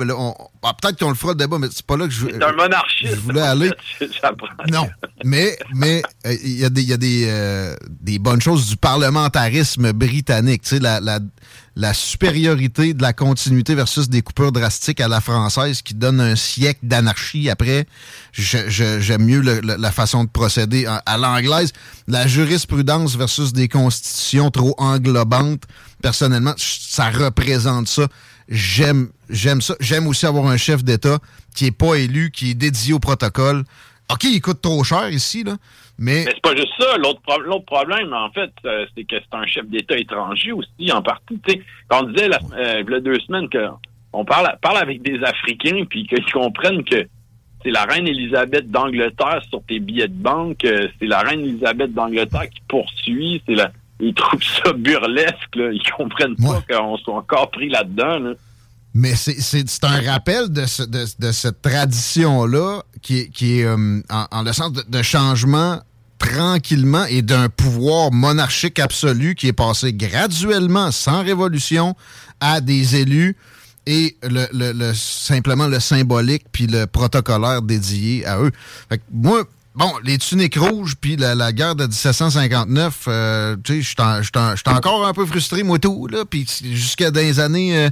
Ah, peut-être qu'on le fera le débat, mais c'est pas là que je, C'est un monarchiste. Je voulais aller. non, mais mais euh, il y a des, y a des, euh, des bonnes choses du parlementarisme britannique. Tu sais, la, la, la supériorité de la continuité versus des coupures drastiques à la française qui donne un siècle d'anarchie après. J'aime mieux la façon de procéder. À, l'anglaise, la jurisprudence versus des constitutions trop englobantes, personnellement, ça représente ça. J'aime j'aime ça. J'aime aussi avoir un chef d'État qui est pas élu, qui est dédié au protocole. OK, il coûte trop cher ici, là. Mais, c'est pas juste ça. L'autre problème, en fait, euh, c'est que c'est un chef d'État étranger aussi, en partie. quand on disait euh, il y a deux semaines qu'on parle, avec des Africains puis qu'ils comprennent que c'est la reine Elisabeth d'Angleterre sur tes billets de banque, euh, c'est la reine Elisabeth d'Angleterre qui poursuit, c'est la ils trouvent ça burlesque, là. ils comprennent pas qu'on soit encore pris là-dedans. Mais c'est un rappel de, de, cette tradition-là qui, qui est en, en, le sens de, changement tranquillement et d'un pouvoir monarchique absolu qui est passé graduellement, sans révolution, à des élus et le, simplement le symbolique puis le protocolaire dédié à eux. Fait moi, bon, les tuniques rouges puis la, guerre de 1759, euh, tu sais, j'étais encore un peu frustré, moi, tout, là, puis jusqu'à dans les années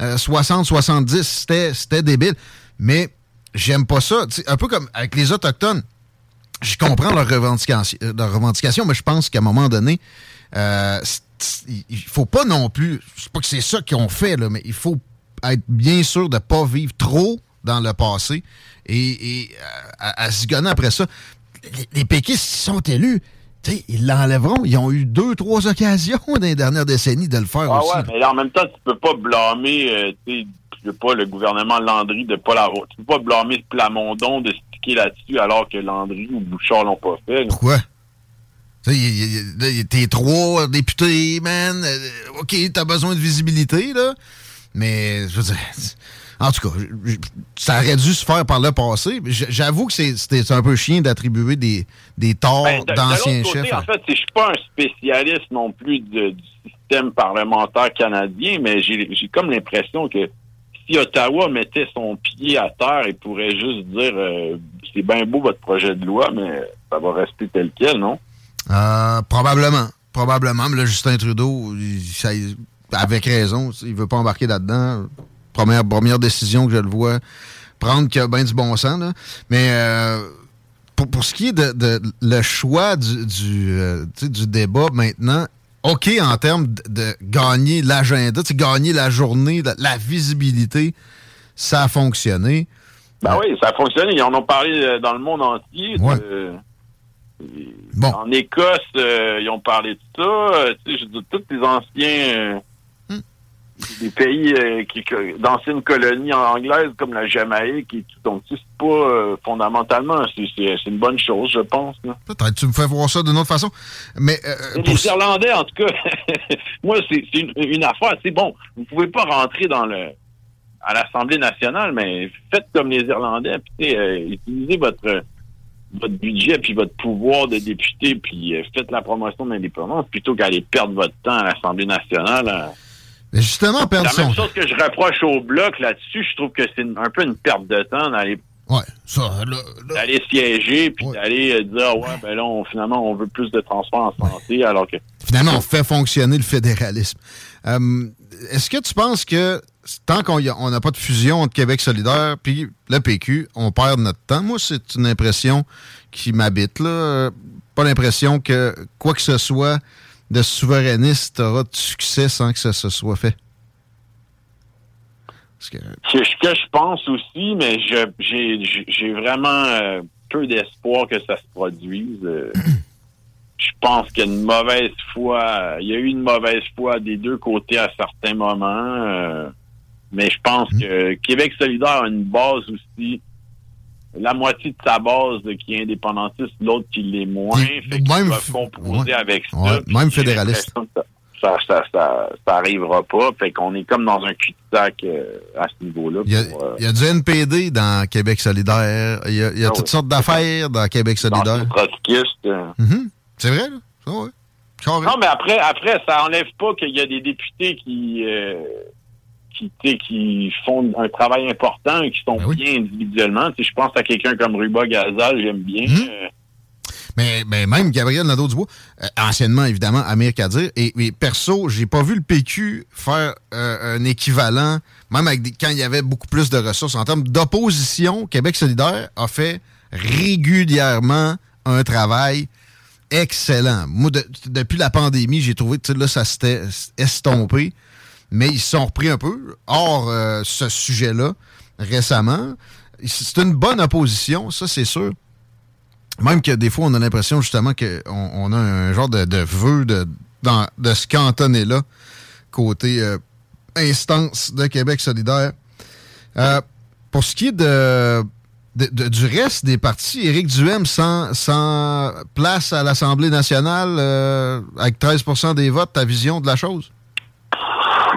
60-70, euh, euh, c'était débile. Mais j'aime pas ça. un peu comme avec les Autochtones je comprends leur revendication, euh, leur revendication, mais je pense qu'à un moment donné, euh, il faut pas non plus, je sais pas que c'est ça qu'ils ont fait, là, mais il faut être bien sûr de pas vivre trop dans le passé et, et euh, à, à, après ça. Les, péquistes qui sont élus, ils l'enlèveront. Ils ont eu deux, trois occasions dans les dernières décennies de le faire ah aussi. Ouais, mais en même temps, tu peux pas blâmer euh, sais pas, le gouvernement Landry de pas l'avoir. Tu peux pas blâmer Plamondon de là-dessus alors que Landry ou Bouchard l'ont pas fait. Pourquoi? T'es trois députés, man. Euh, OK, t'as besoin de visibilité, là. Mais, je veux dire, en tout cas, ça aurait dû se faire par le passé. J'avoue que c'était un peu chien d'attribuer des, des torts ben, d'anciens chefs. En fait, je suis pas un spécialiste non plus du système parlementaire canadien, mais j'ai comme l'impression que si Ottawa mettait son pied à terre, il pourrait juste dire euh, c'est bien beau votre projet de loi, mais ça va rester tel quel, non? Euh, probablement. Probablement. Mais là, Justin Trudeau, avec raison, il veut pas embarquer là-dedans. Première, première décision que je le vois prendre qui a bien du bon sens. Là. Mais euh, pour, ce qui est de, le choix du, du, du débat maintenant, OK en termes de, gagner l'agenda, gagner la journée, la, visibilité, ça a fonctionné. Ben oui, ça a fonctionné. Ils en ont parlé euh, dans le monde entier. En Écosse, euh, ils ont parlé de ça. je dis, tous les anciens des pays euh, qui d'anciennes colonies anglaises comme la Jamaïque et tout. Donc, c'est pas euh, fondamentalement, c'est une bonne chose, je pense. Peut-être tu me fais voir ça d'une autre façon. Mais euh, les Irlandais, en tout cas, moi, c'est une, affaire. C'est bon, vous pouvez pas rentrer dans le à l'Assemblée nationale, mais faites comme les Irlandais, puis utilisez votre votre budget puis votre pouvoir de député puis euh, faites la promotion de l'indépendance plutôt qu'aller perdre votre temps à l'Assemblée nationale. hein. Mais justement, perdre C'est la même son chose que je reproche au bloc là-dessus. Je trouve que c'est un peu une perte de temps d'aller Ouais, d'aller siéger puis d'aller euh, dire ouais ben là on, finalement on veut plus de transport en santé alors que Finalement, on fait fonctionner le fédéralisme. Euh, Est-ce que tu penses que tant qu'on n'a pas de fusion entre Québec solidaire puis le PQ, on perd notre temps? Moi, c'est une impression qui m'habite. là. Pas l'impression que quoi que ce soit de souverainiste aura de succès sans que ça se soit fait. Que- C'est ce que je pense aussi, mais j'ai vraiment euh, peu d'espoir que ça se produise. Euh, je pense qu'il y a une mauvaise foi. Il y a eu une mauvaise foi des deux côtés à certains moments. euh, mais je pense que Québec solidaire a une base aussi. La moitié de sa base qui est indépendantiste, l'autre qui l'est moins. Fait qu'ils même composer avec ça. Ouais, même fédéraliste. Ça, ça, ça, ça arrivera pas. Fait qu'on est comme dans un cul-de-sac euh, à ce niveau-là. Il y, a, euh, il y a du NPD dans Québec solidaire. Il y a, il y a Ah toutes oui. sortes d'affaires dans Québec solidaire. euh. Mhm. C'est vrai, là? Non, mais après, après, ça enlève pas qu'il y a des députés qui, euh, qui, font un travail important et qui sont Ben bien individuellement. Je pense à quelqu'un comme Ruba Gazal, j'aime bien. Mhm. Euh, Mais, mais même Gabriel Nadeau-Dubois, euh, anciennement, évidemment, Amir Kadir, et, et perso, j'ai pas vu le PQ faire euh, un équivalent, même avec des- quand il y avait beaucoup plus de ressources. En termes d'opposition, Québec solidaire a fait régulièrement un travail excellent. Moi, de- depuis la pandémie, j'ai trouvé que là, ça s'était estompé, mais ils se sont repris un peu. Hors euh, ce sujet-là, récemment, c'est une bonne opposition, ça, c'est sûr. Même que des fois, on a l'impression justement qu'on on a un genre de, vœu de, dans- de se cantonner là, côté euh, instance de Québec solidaire. Euh, pour ce qui est de, du reste des partis, Éric Duhem sans, sans place à l'Assemblée nationale avec 13% des votes, ta vision de la chose?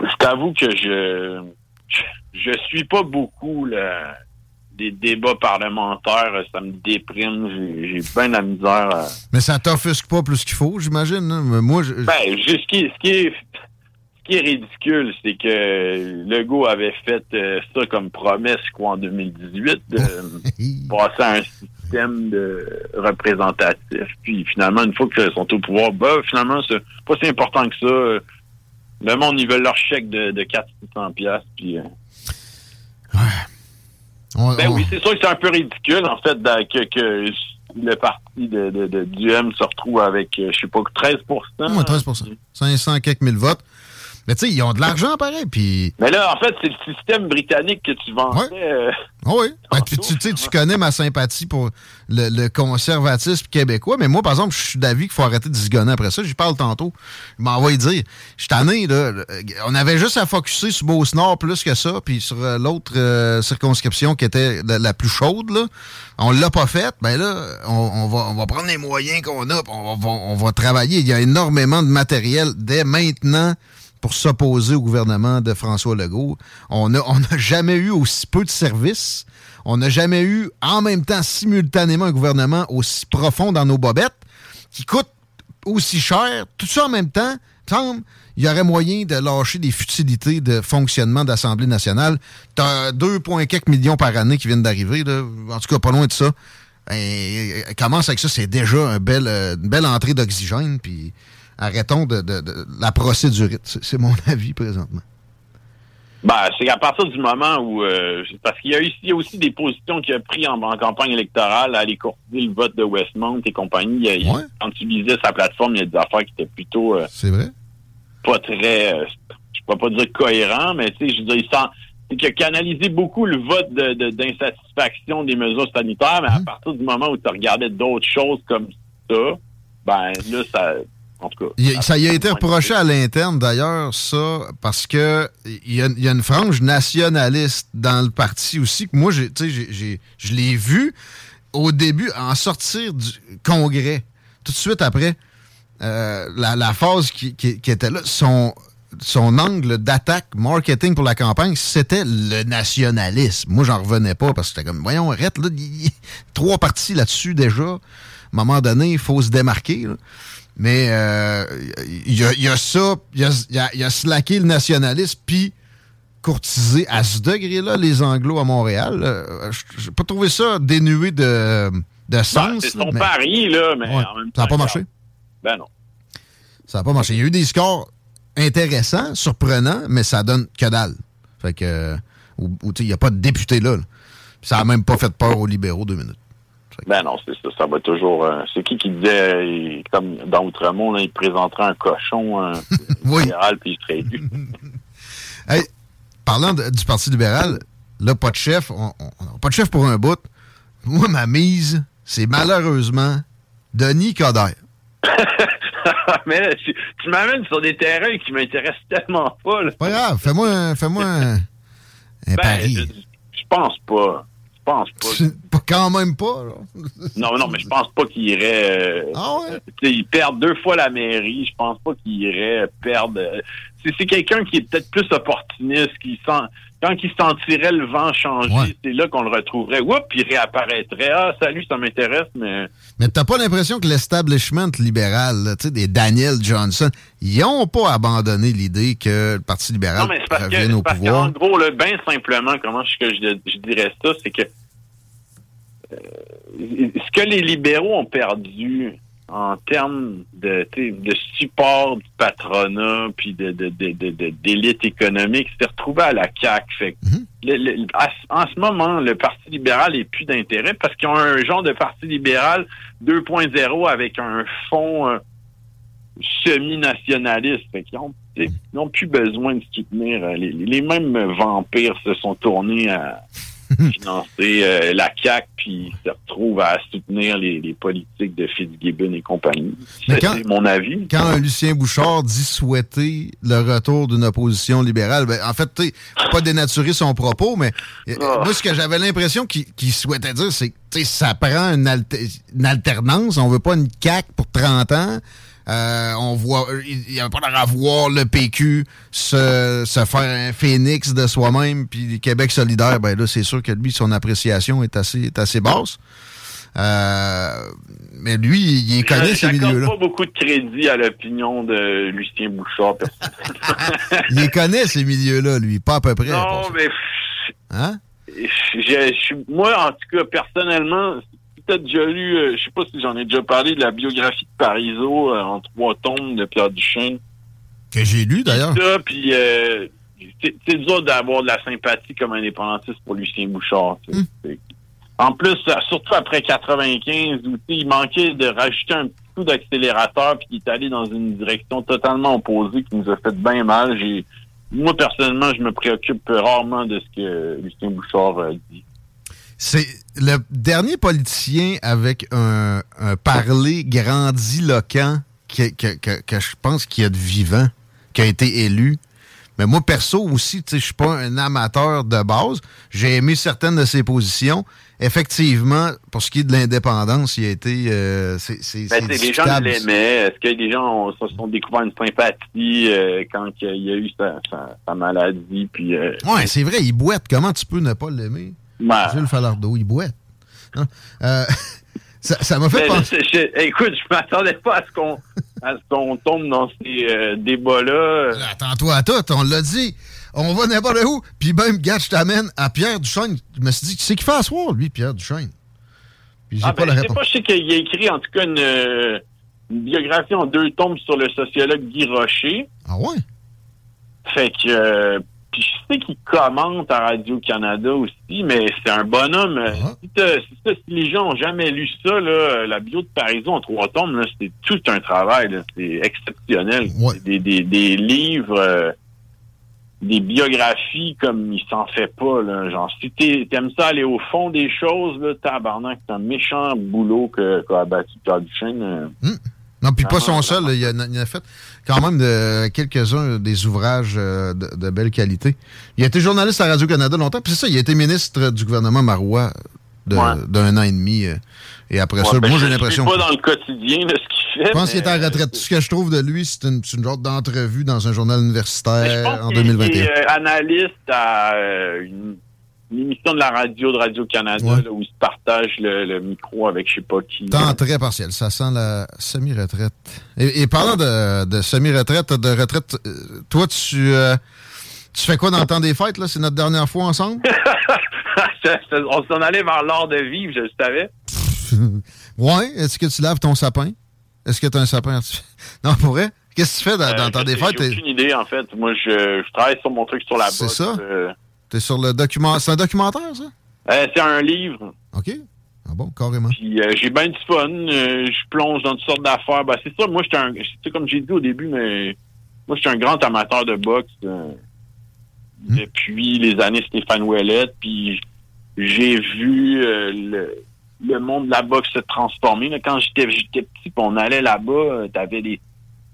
Je t'avoue que je, je suis pas beaucoup là, des débats parlementaires. Ça me déprime. J'ai bien la misère. à- Mais ça t'offusque pas plus qu'il faut, j'imagine. hein? Moi, je, Ben, ce qui, ce qui est, ce qui est ridicule, c'est que Legault avait fait euh, ça comme promesse, quoi, en 2018, de passer à un système de représentatif. Puis finalement, une fois qu'ils sont au pouvoir, ben, finalement, c'est pas si important que ça. Le monde, ils veulent leur chèque de, de 400 piastres, puis... euh, on- ben on- oui, c'est sûr que c'est un peu ridicule, en fait, que, que le parti de, de, de Duhem se retrouve avec, euh, je sais pas, 13 Ouais, 13 500 quelques mille votes. Mais tu sais, ils ont de l'argent pareil, puis... Mais là, en fait, c'est le système britannique que tu vendais. euh, Ah oui. Ben, tu, tu- tu sais, tu connais ma sympathie pour le, le conservatisme québécois, mais moi, par exemple, je suis d'avis qu'il faut arrêter de zigonner après ça. J'y parle tantôt. Je m'en vais dire. Je suis tanné, là. On avait juste à focusser sur Beauce-Nord plus que ça, puis sur euh, l'autre euh, circonscription qui était la, la plus chaude, là. On l'a pas faite. Ben là, on, on va, on va prendre les moyens qu'on a, puis on va, on va travailler. Il y a énormément de matériel dès maintenant pour s'opposer au gouvernement de François Legault. On n'a on n'a jamais eu aussi peu de services. On n'a jamais eu en même temps simultanément un gouvernement aussi profond dans nos bobettes qui coûte aussi cher. Tout ça en même temps, semble, il y aurait moyen de lâcher des futilités de fonctionnement d'Assemblée nationale. Tu as 2,4 millions par année qui viennent d'arriver, en tout cas pas loin de ça. Ben, commence avec ça, c'est déjà euh, une belle entrée d'oxygène, puis arrêtons de, de- de la procédurite. C'est mon avis présentement. Ben, c'est à partir du moment où... euh, parce qu'il y a, eu- il y a aussi des positions qu'il a pris en, en campagne électorale à aller courtiser le vote de Westmount et compagnie. Il Quand tu lisais sa plateforme, il y a des affaires qui étaient plutôt euh, C'est vrai? pas très... euh, je peux pas dire cohérent, mais tu sais, je veux dire, il sent- qu'il a canalisé beaucoup le vote de- de- d'insatisfaction des mesures sanitaires, mais à partir du moment où tu regardais d'autres choses comme ça, ben là, ça... En tout cas... Il ça y a été reproché à l'interne, d'ailleurs, ça, parce que il y, a, il y a une frange nationaliste dans le parti aussi, que moi, j'ai, je l'ai vu au début en sortir du congrès. Tout de suite après, euh, la, la phase qui, qui- qui était là, son son angle d'attaque marketing pour la campagne, c'était le nationalisme. Moi, j'en revenais pas parce que c'était comme, voyons, arrête, là, y trois parties là-dessus déjà. À un moment donné, il faut se démarquer. là. Mais euh, il y, a, il y a ça, il y a, y a- il y a slacké le nationalisme, puis courtisé à ce degré-là les Anglos à Montréal. Euh, je n'ai pas trouvé ça dénué de, de Ben, sens. c'est son mais pari, là, mais Ouais, en même ça n'a pas marché. Ben non. Ça n'a pas marché. Il y a eu des scores intéressants, surprenants, mais ça donne que dalle. Fait que, euh, ou- ou, il n'y a pas de député là. là. Ça n'a même pas fait peur aux libéraux deux minutes. Ben non, c'est ça. Ça va toujours. euh, c'est qui qui disait, euh, comme dans Outremont, là, il présenterait un cochon euh, libéral puis il serait élu. Hey, parlant de- du Parti libéral, là, pas de chef. On, pas de chef pour un bout. Moi, ma mise, c'est malheureusement Denis Coderre. Mais là, tu, tu m'amènes sur des terrains qui m'intéressent tellement pas. Là. Pas grave, fais-moi un, fais-moi un, un Ben, pari. je, je pense pas. Je pense pas. Quand même pas. là. Non, non, mais je pense pas qu'il irait. euh, Ah ouais? tu sais, il perd deux fois la mairie. Je pense pas qu'il irait perdre. euh, C'est, quelqu'un qui est peut-être plus opportuniste, qui sent. Quand il sentirait le vent changer, c'est là qu'on le retrouverait. Oups, il réapparaîtrait. Ah, salut, ça m'intéresse, mais. Mais t'as pas l'impression que l'establishment libéral, tu sais, des Daniel Johnson, ils ont pas abandonné l'idée que le Parti libéral Non, mais parce que, revienne c'est au parce pouvoir? qu'en gros, là, bien simplement, comment je, que je, je dirais ça, c'est que euh, ce que les libéraux ont perdu en termes de, de support du patronat puis de, de, de, de- de- d'élite économique, c'est retrouvé à la CAQ. Fait que le- le- à ce- en ce moment, le Parti libéral n'est plus d'intérêt parce qu'ils ont un genre de Parti libéral 2.0 avec un fond euh, semi-nationaliste. Fait qu'ils ont, tu sais, ils n'ont plus besoin de soutenir. euh, Les, les mêmes vampires se sont tournés à financer euh, la CAQ puis se retrouvent à soutenir les, les politiques de Fitzgibbon et compagnie. C'est mon avis. Quand Lucien Bouchard dit souhaiter le retour d'une opposition libérale, ben, en fait, tu pas dénaturer son propos, mais euh, Ah. moi, ce que j'avais l'impression qu'il souhaitait dire, c'est que ça prend une, alter- une alternance. On veut pas une CAQ pour 30 ans. Euh, on voit, il n'y a pas l'air à voir le PQ se, se faire un phénix de soi-même, puis Québec solidaire, ben là, c'est sûr que lui, son appréciation est assez, est assez basse. Euh, mais lui, il, il connaît ces milieux-là. pas beaucoup de crédit à l'opinion de Lucien Bouchard. Il connaît, ces milieux-là, lui, pas à peu près. non, mais Hein? je, je suis- moi, en tout cas, personnellement, j'ai peut-être déjà lu, euh, je sais pas si j'en ai déjà parlé, de la biographie de Parizeau euh, en trois tomes de Pierre Duchesne. Que j'ai lu, d'ailleurs. Puis euh, c'est dur d'avoir de la sympathie comme indépendantiste pour Lucien Bouchard. Hmm. En plus, surtout après 95, où il manquait de rajouter un petit coup d'accélérateur, puis il est allé dans une direction totalement opposée qui nous a fait bien mal. J'ai moi, personnellement, je me préoccupe rarement de ce que Lucien Bouchard euh, dit. C'est le dernier politicien avec un, un parler grandiloquent que, que, que, que je pense qu'il y a de vivant, qui a été élu. Mais moi, perso aussi, je suis pas un amateur de base. J'ai aimé certaines de ses positions. Effectivement, pour ce qui est de l'indépendance, il a été... euh, c'est, c'est, Ben, c'est les gens l'aimaient. Est-ce que les gens ont- se sont découvert une sympathie euh, quand il y a eu sa, sa- sa maladie? Puis, euh, Ouais, c'est vrai, il boite. Comment tu peux ne pas l'aimer? Ben. Jules Falardeau, il. Hein? Euh, ça, m'a fait Mais penser... je- je- écoute, je m'attendais pas à ce qu'on tombe dans ces euh, débats-là. Attends-toi à tout, on l'a dit. On va n'importe où. Puis même, gars, je t'amène à Pierre Duchesne. Je me suis dit, tu sais qu'il fait à soir, lui, Pierre Duchesne? Puis j'ai Ah, pas ben, la je sais réponse. pas, je sais qu'il a écrit en tout cas une, euh, une biographie en deux tomes sur le sociologue Guy Rocher. Ah ouais? Fait que euh, puis je sais qu'il commente à Radio-Canada aussi, mais c'est un bonhomme. euh, Ah. Si, les gens ont jamais lu ça, là, la bio de Parizeau en trois tomes, c'est tout un travail. C'est exceptionnel. Des, des, des livres, euh, des biographies comme il s'en fait pas. Là. Genre, si t'es- t'aimes ça aller au fond des choses, là, tabarnak, c'est un méchant boulot que- qu'a abattu Pierre Duchesne. euh. Non, puis pas Vraiment, son seul. là. Il, a, il a fait quand même de, quelques-uns des ouvrages euh, de, de belle qualité. Il a été journaliste à Radio-Canada longtemps. Puis c'est ça, il a été ministre du gouvernement Marois Ouais. d'un an et demi. euh, et après Ouais, ça, ben, moi, j'ai je l'impression... suis pas dans le quotidien de ce qu'il fait. Je pense qu'il est en mais, retraite. Tout ce que je trouve de lui, c'est une, une genre d'entrevue dans un journal Je universitaire pense en qu'il est- 2021. Il est euh, analyste à euh, une, une émission de la radio de Radio-Canada Ouais. où il se partage le, le micro avec je sais pas qui. Temps très partiel. Ça sent la semi-retraite. Et, et parlant de, de semi-retraite, de retraite, euh, toi, tu, euh, tu fais quoi dans le temps des fêtes? là? C'est notre dernière fois ensemble? On s'en allait vers l'art de vivre, je le savais. ouais. Est-ce que tu laves ton sapin? Est-ce que tu as un sapin? Non, pour vrai? Qu'est-ce que tu fais dans, dans le temps des fêtes? J'ai aucune idée, en fait. Moi, je, je travaille sur mon truc sur la. C'est ça? euh, T'es sur le document. C'est un documentaire, ça? euh, c'est un livre. OK. Ah bon, carrément. Puis euh, j'ai bien du fun. euh, je plonge dans toutes sortes d'affaires. Ben, c'est ça, moi, j'étais un. comme j'ai dit au début, mais moi, j'étais un grand amateur de boxe euh, depuis les années Stéphane Ouellette. Puis j'ai vu le, le monde de la boxe se transformer. là. Quand j'étais petit, puis on allait là-bas, t'avais des.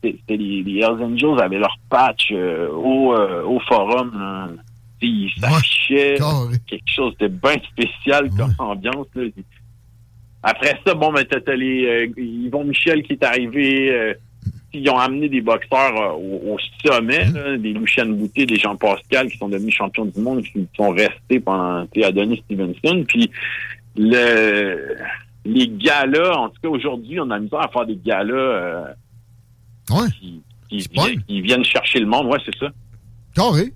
C'était les, les Hells Angels avaient leur patch au, au forum. là. Ils s'affichaient quelque chose de bien spécial comme ambiance. Là. Après ça, bon, ben, t'as, les euh, Yvon Michel qui est arrivé. euh, ils ont amené des boxeurs euh, au, au sommet, là, des Lucien Boutet, des Jean Pascal qui sont devenus champions du monde, qui sont restés pendant Adonis Stevenson. Puis le les galas, en tout cas aujourd'hui, on a misère à faire des galas euh, qui, qui vi- qui viennent chercher le monde. Ouais, c'est ça. Carré.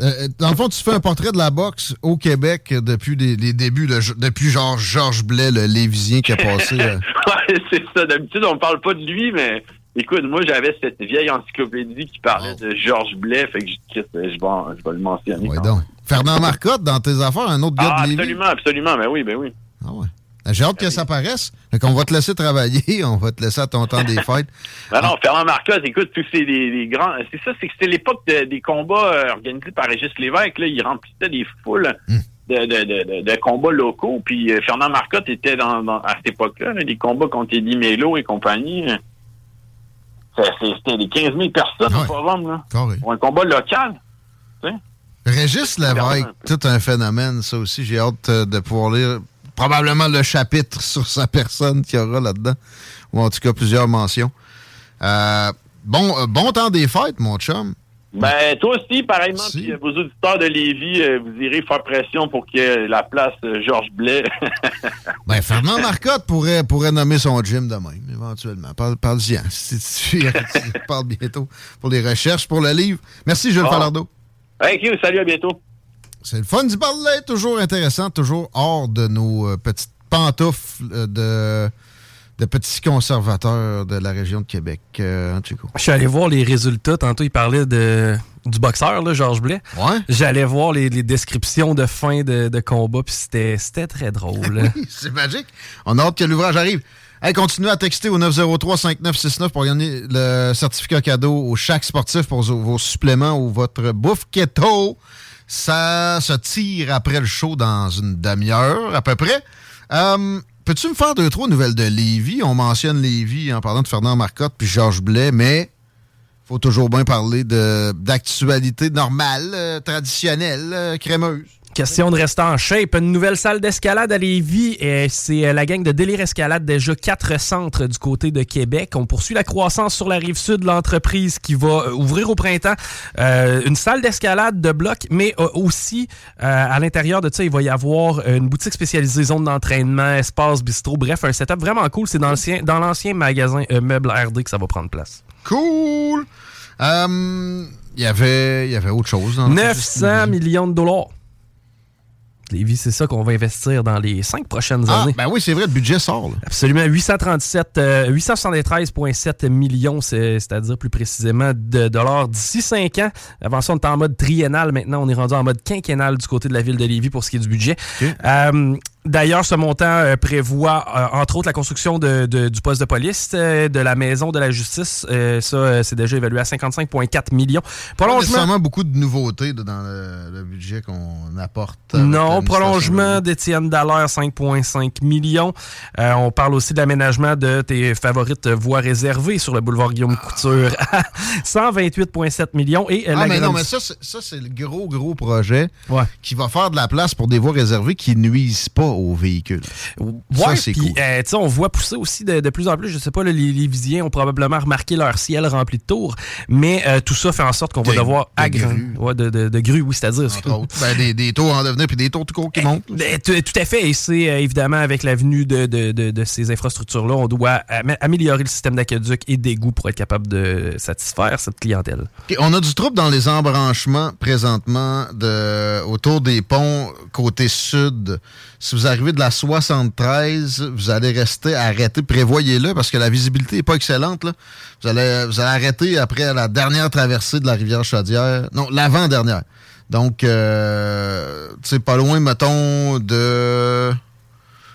Euh, dans le fond, tu fais un portrait de la boxe au Québec depuis les, les débuts, le- depuis genre Georges Blais, le Lévisien qui a passé. euh, ouais, c'est ça. D'habitude, on parle pas de lui, mais écoute, moi, j'avais cette vieille encyclopédie qui parlait de Georges Blais, fait que je, je, vais, je vais le mentionner. ouais, donc. Fernand Marcotte, dans tes affaires, un autre gars Ah, de Lévis? absolument, absolument. Ben oui, ben oui. Ah ouais. J'ai hâte que ça paraisse. Fait qu'on va te laisser travailler, on va te laisser à ton temps des fêtes. Ben non, Fernand Marcotte, écoute, tous ces grands. C'est ça, c'est que c'était l'époque de- des combats euh, organisés par Régis Lévesque. Là, il remplissait des foules Hmm. de, combats locaux. Puis euh, Fernand Marcotte était dans, dans- à cette époque-là, là, des combats contre Eddie Mello et compagnie. C'était des 15 000 personnes au forum, là. Pour un combat local. tu sais. Régis Lévesque, tout un phénomène, ça aussi. J'ai hâte euh, de pouvoir lire probablement le chapitre sur sa personne qu'il y aura là-dedans. Ou en tout cas, plusieurs mentions. Euh, bon, euh, bon temps des fêtes, mon chum. Ben, toi aussi, pareillement, puis euh, vos auditeurs de Lévis, euh, vous irez faire pression pour que la place Georges Blais. Ben, Fernand Marcotte pourrait, pourrait nommer son gym de même, éventuellement. Parle- Parle-y. hein. Si tu, parles bientôt pour les recherches, pour le livre. Merci, Jules. Falardeau. Thank you, salut, à bientôt. C'est le fun d'y parler, toujours intéressant, toujours hors de nos euh, petites pantoufles euh, de, de petits conservateurs de la région de Québec. Euh, hein, Chico? Je suis allé voir les résultats. Tantôt, il parlait de, du boxeur, là, Georges Blais. Ouais. J'allais voir les, les descriptions de fin de, de combat, puis c'était très drôle. Oui, c'est magique. On a hâte que l'ouvrage arrive. Hey, continuez à texter au 903-5969 pour gagner le certificat cadeau au chaque sportif pour vos suppléments ou votre bouffe keto. Ça se tire après le show dans une demi-heure à peu près. Euh, Peux-tu me faire deux, trois nouvelles de Lévis? On mentionne Lévis en parlant de Fernand Marcotte puis Georges Blais, mais faut toujours bien parler d'actualité normale, euh, traditionnelle, euh, crémeuse. Question de rester en shape. Une nouvelle salle d'escalade à Lévis. Et c'est euh, la gang de Délire Escalade. Déjà quatre centres du côté de Québec. On poursuit la croissance sur la rive sud de l'entreprise qui va euh, ouvrir au printemps euh, une salle d'escalade de bloc, mais aussi euh, à l'intérieur de ça, il va y avoir une boutique spécialisée, zone d'entraînement, espace, bistrot. Bref, un setup vraiment cool. C'est dans l'ancien dans magasin euh, Meubles RD que ça va prendre place. Cool! Euh, Il y avait il y avait autre chose. dans le 900 millions de dollars. Lévis, c'est ça qu'on va investir dans les cinq prochaines Ah, années. ben oui, c'est vrai, le budget sort. là. Absolument. 837, euh, 873,7 millions, c'est- c'est-à-dire plus précisément de dollars d'ici 5 ans. Avant ça, on était en mode triennal. Maintenant, on est rendu en mode quinquennal du côté de la ville de Lévis pour ce qui est du budget. Euh, D'ailleurs, ce montant euh, prévoit, euh, entre autres, la construction de, de- du poste de police, euh, de la maison de la justice. Euh, ça, euh, c'est déjà évalué à 55,4 millions. Prolongement. nécessairement beaucoup de nouveautés dans le, le budget qu'on apporte. Non, prolongement d'Étienne Dallaire, 5,5 millions. Euh, on parle aussi de l'aménagement de tes favorites voies réservées sur le boulevard Guillaume Couture à 128,7 millions. Et euh, Ah, la mais non, mais ça, c'est- ça, c'est le gros, gros projet qui va faire de la place pour des voies réservées qui nuisent pas aux véhicules. Ouais, c'est cool. Euh, on voit pousser aussi de, plus en plus, je sais pas, les, les Visiens ont probablement remarqué leur ciel rempli de tours, mais euh, tout ça fait en sorte qu'on va devoir agrandir. Ouais, de, de, de grues, oui, c'est-à-dire. Ben, des, des, tours en devenir, puis des tours tout court qui montent. Ben, tout à fait, et c'est évidemment avec l'avenue de, de, ces infrastructures-là, on doit améliorer le système d'aqueduc et d'égout pour être capable de satisfaire cette clientèle. on a du trouble dans les embranchements présentement de, autour des ponts côté sud. Si vous arrivez de la 73, vous allez rester arrêté. Prévoyez-le parce que la visibilité n'est pas excellente. Vous, allez, vous allez arrêter après la dernière traversée de la rivière Chaudière. Non, l'avant-dernière. Donc, euh, pas loin, mettons, de...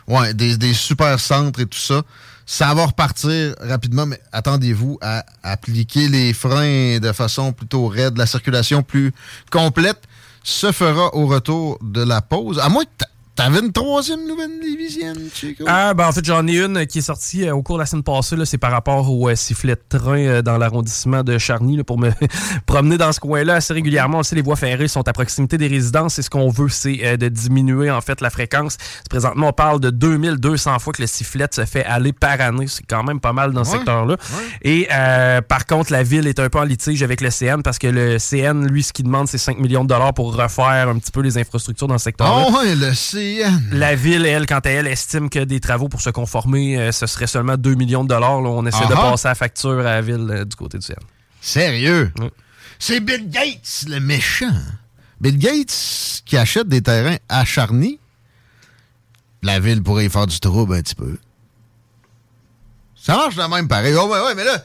Ouais, des, des super centres et tout ça. Ça va repartir rapidement, mais attendez-vous à appliquer les freins de façon plutôt raide, la circulation plus complète se fera au retour de la pause. À moins que T'avais une troisième nouvelle divisionne, Chico? Ah, ben en fait, j'en ai une qui est sortie euh, au cours de la semaine passée. C'est par rapport au euh, sifflet de train euh, dans l'arrondissement de Charny pour me promener dans ce coin-là assez régulièrement. On sait les voies ferrées sont à proximité des résidences et ce qu'on veut, c'est de diminuer en fait la fréquence. Présentement, on parle de 2200 fois que le sifflet se fait aller par année. C'est quand même pas mal dans ce secteur-là. Et par contre, la ville est un peu en litige avec le CN parce que le CN, lui, ce qu'il demande, c'est 5 millions de dollars pour refaire un petit peu les infrastructures dans ce secteur-là. Oh, ouais, le CN la ville, elle, quand elle, estime que des travaux pour se conformer, euh, ce serait seulement 2 millions de dollars. On essaie de passer la facture à la ville euh, du côté du ciel. Sérieux? C'est Bill Gates, le méchant. Bill Gates qui achète des terrains à Charny. La ville pourrait y faire du trouble un petit peu. Ça marche de même pareil. Oh, ouais, ouais, mais là,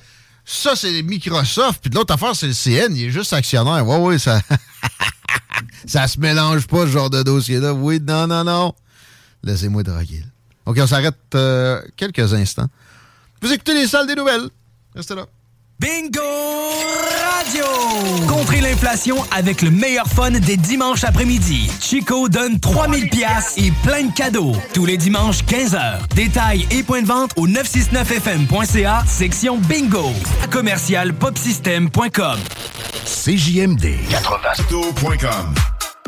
ça, c'est Microsoft. Puis l'autre affaire, c'est le CN. Il est juste actionnaire. Ouais, ouais, ça. ça se mélange pas, ce genre de dossier-là. Oui, non, non, non. Laissez-moi tranquille. OK, on s'arrête euh, quelques instants. Vous écoutez les salles des nouvelles. Restez là. Bingo Radio! Contrez l'inflation avec le meilleur fun des dimanches après-midi. Chico donne 3000 pièces et plein de cadeaux. Tous les dimanches, 15h. Détails et points de vente au 969fm.ca, section Bingo. Commercial popsystem.com. CJMD 80.com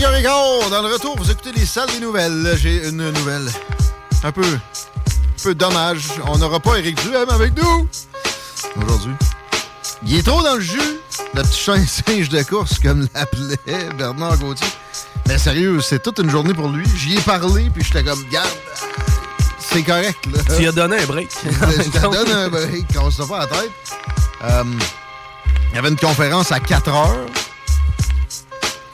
Dans le retour, vous écoutez les salles des nouvelles. J'ai une nouvelle un peu, un peu dommage. On n'aura pas Eric Duhem avec nous aujourd'hui. Il est trop dans le jus, le petit chien singe de course, comme l'appelait Bernard Gauthier. Mais sérieux, c'est toute une journée pour lui. J'y ai parlé, puis j'étais comme, garde, c'est correct. Là. Tu lui as donné un break. Je te donne un break, on se pas la tête. Euh, il y avait une conférence à 4 heures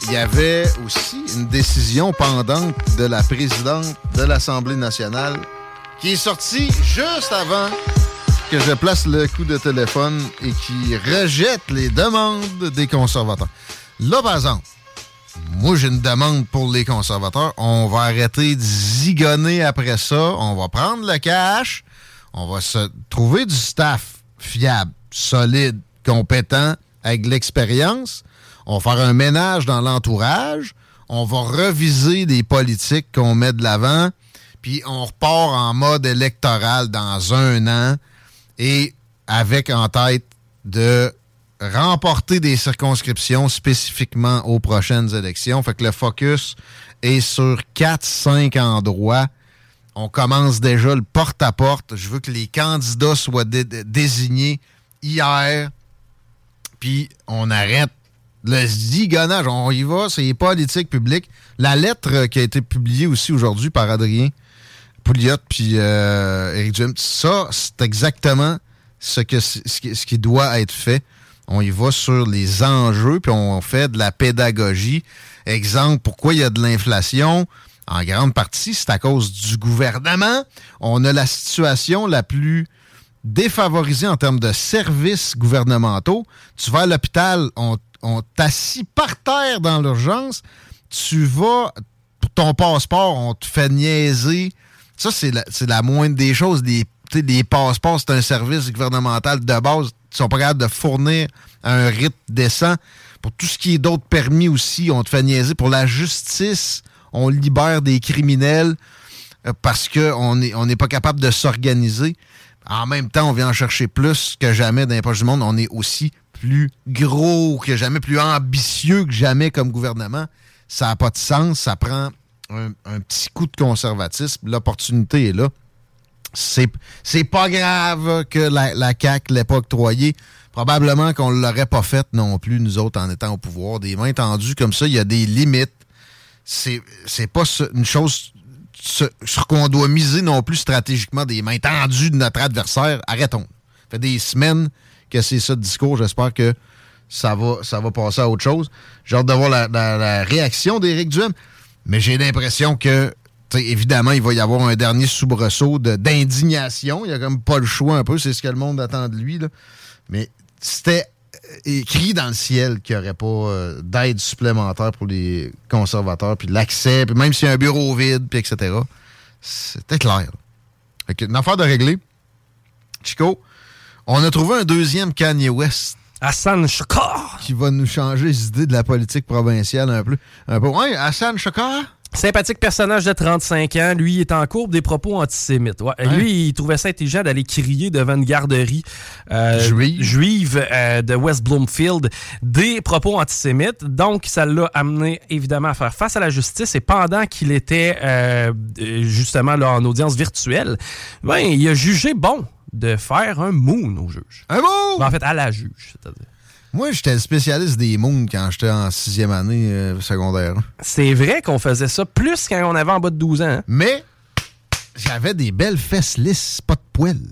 il y avait aussi une décision pendante de la présidente de l'Assemblée nationale qui est sortie juste avant que je place le coup de téléphone et qui rejette les demandes des conservateurs. Là, par exemple, moi, j'ai une demande pour les conservateurs. On va arrêter de zigonner après ça. On va prendre le cash. On va se trouver du staff fiable, solide, compétent, avec l'expérience on va faire un ménage dans l'entourage, on va reviser des politiques qu'on met de l'avant, puis on repart en mode électoral dans un an et avec en tête de remporter des circonscriptions spécifiquement aux prochaines élections. Fait que le focus est sur 4-5 endroits. On commence déjà le porte-à-porte. Je veux que les candidats soient désignés hier. Puis on arrête le zigonnage, on y va, c'est politique publique. La lettre qui a été publiée aussi aujourd'hui par Adrien Pouliot puis euh, Éric Duhem, ça, c'est exactement ce, que, ce qui doit être fait. On y va sur les enjeux, puis on fait de la pédagogie. Exemple, pourquoi il y a de l'inflation? En grande partie, c'est à cause du gouvernement. On a la situation la plus défavorisée en termes de services gouvernementaux. Tu vas à l'hôpital, on on t'assit par terre dans l'urgence, tu vas pour ton passeport, on te fait niaiser. Ça, c'est la, moindre des choses. Les, passeports, c'est un service gouvernemental de base. Ils sont pas capables de fournir un rythme décent. Pour tout ce qui est d'autres permis aussi, on te fait niaiser. Pour la justice, on libère des criminels euh, parce qu'on n'est on pas capable de s'organiser. En même temps, on vient en chercher plus que jamais dans les poches du monde. On est aussi plus gros que jamais, plus ambitieux que jamais comme gouvernement. Ça n'a pas de sens. Ça prend un, petit coup de conservatisme. L'opportunité est là. C'est pas grave que la, la CAQ l'ait pas octroyé. Probablement qu'on ne l'aurait pas fait non plus, nous autres, en étant au pouvoir. Des mains tendues comme ça, il y a des limites. C'est pas une chose sur qu'on doit miser non plus stratégiquement des mains tendues de notre adversaire. Arrêtons. Ça fait des semaines que c'est ça le discours. J'espère que ça va, passer à autre chose. J'ai hâte de voir la, réaction d'Éric Duhem. Mais j'ai l'impression que, évidemment, il va y avoir un dernier soubresaut d'indignation. Il n'y a comme pas le choix un peu. C'est ce que le monde attend de lui. Mais c'était écrit dans le ciel qu'il n'y aurait pas euh, d'aide supplémentaire pour les conservateurs, puis l'accès, puis même s'il y a un bureau vide, puis etc. C'était clair. une affaire de régler. Chico, on a trouvé un deuxième Kanye West. Hassan Shakar. Qui va nous changer les idées de la politique provinciale un peu. Un peu. Ouais, Hassan Shakar. Sympathique personnage de 35 ans, lui, est en courbe des propos antisémites. Hein? Lui, il trouvait ça intelligent d'aller crier devant une garderie euh, juive, euh, de West Bloomfield des propos antisémites. Donc, ça l'a amené évidemment à faire face à la justice. Et pendant qu'il était euh, justement là, en audience virtuelle, ben, il a jugé bon de faire un moon au juge. Un moon? Ben, en fait, à la juge, c'est-à-dire. Moi, j'étais le spécialiste des moons quand j'étais en sixième année euh, secondaire. C'est vrai qu'on faisait ça plus quand on avait en bas de 12 ans. Hein? Mais j'avais des belles fesses lisses, pas de poils.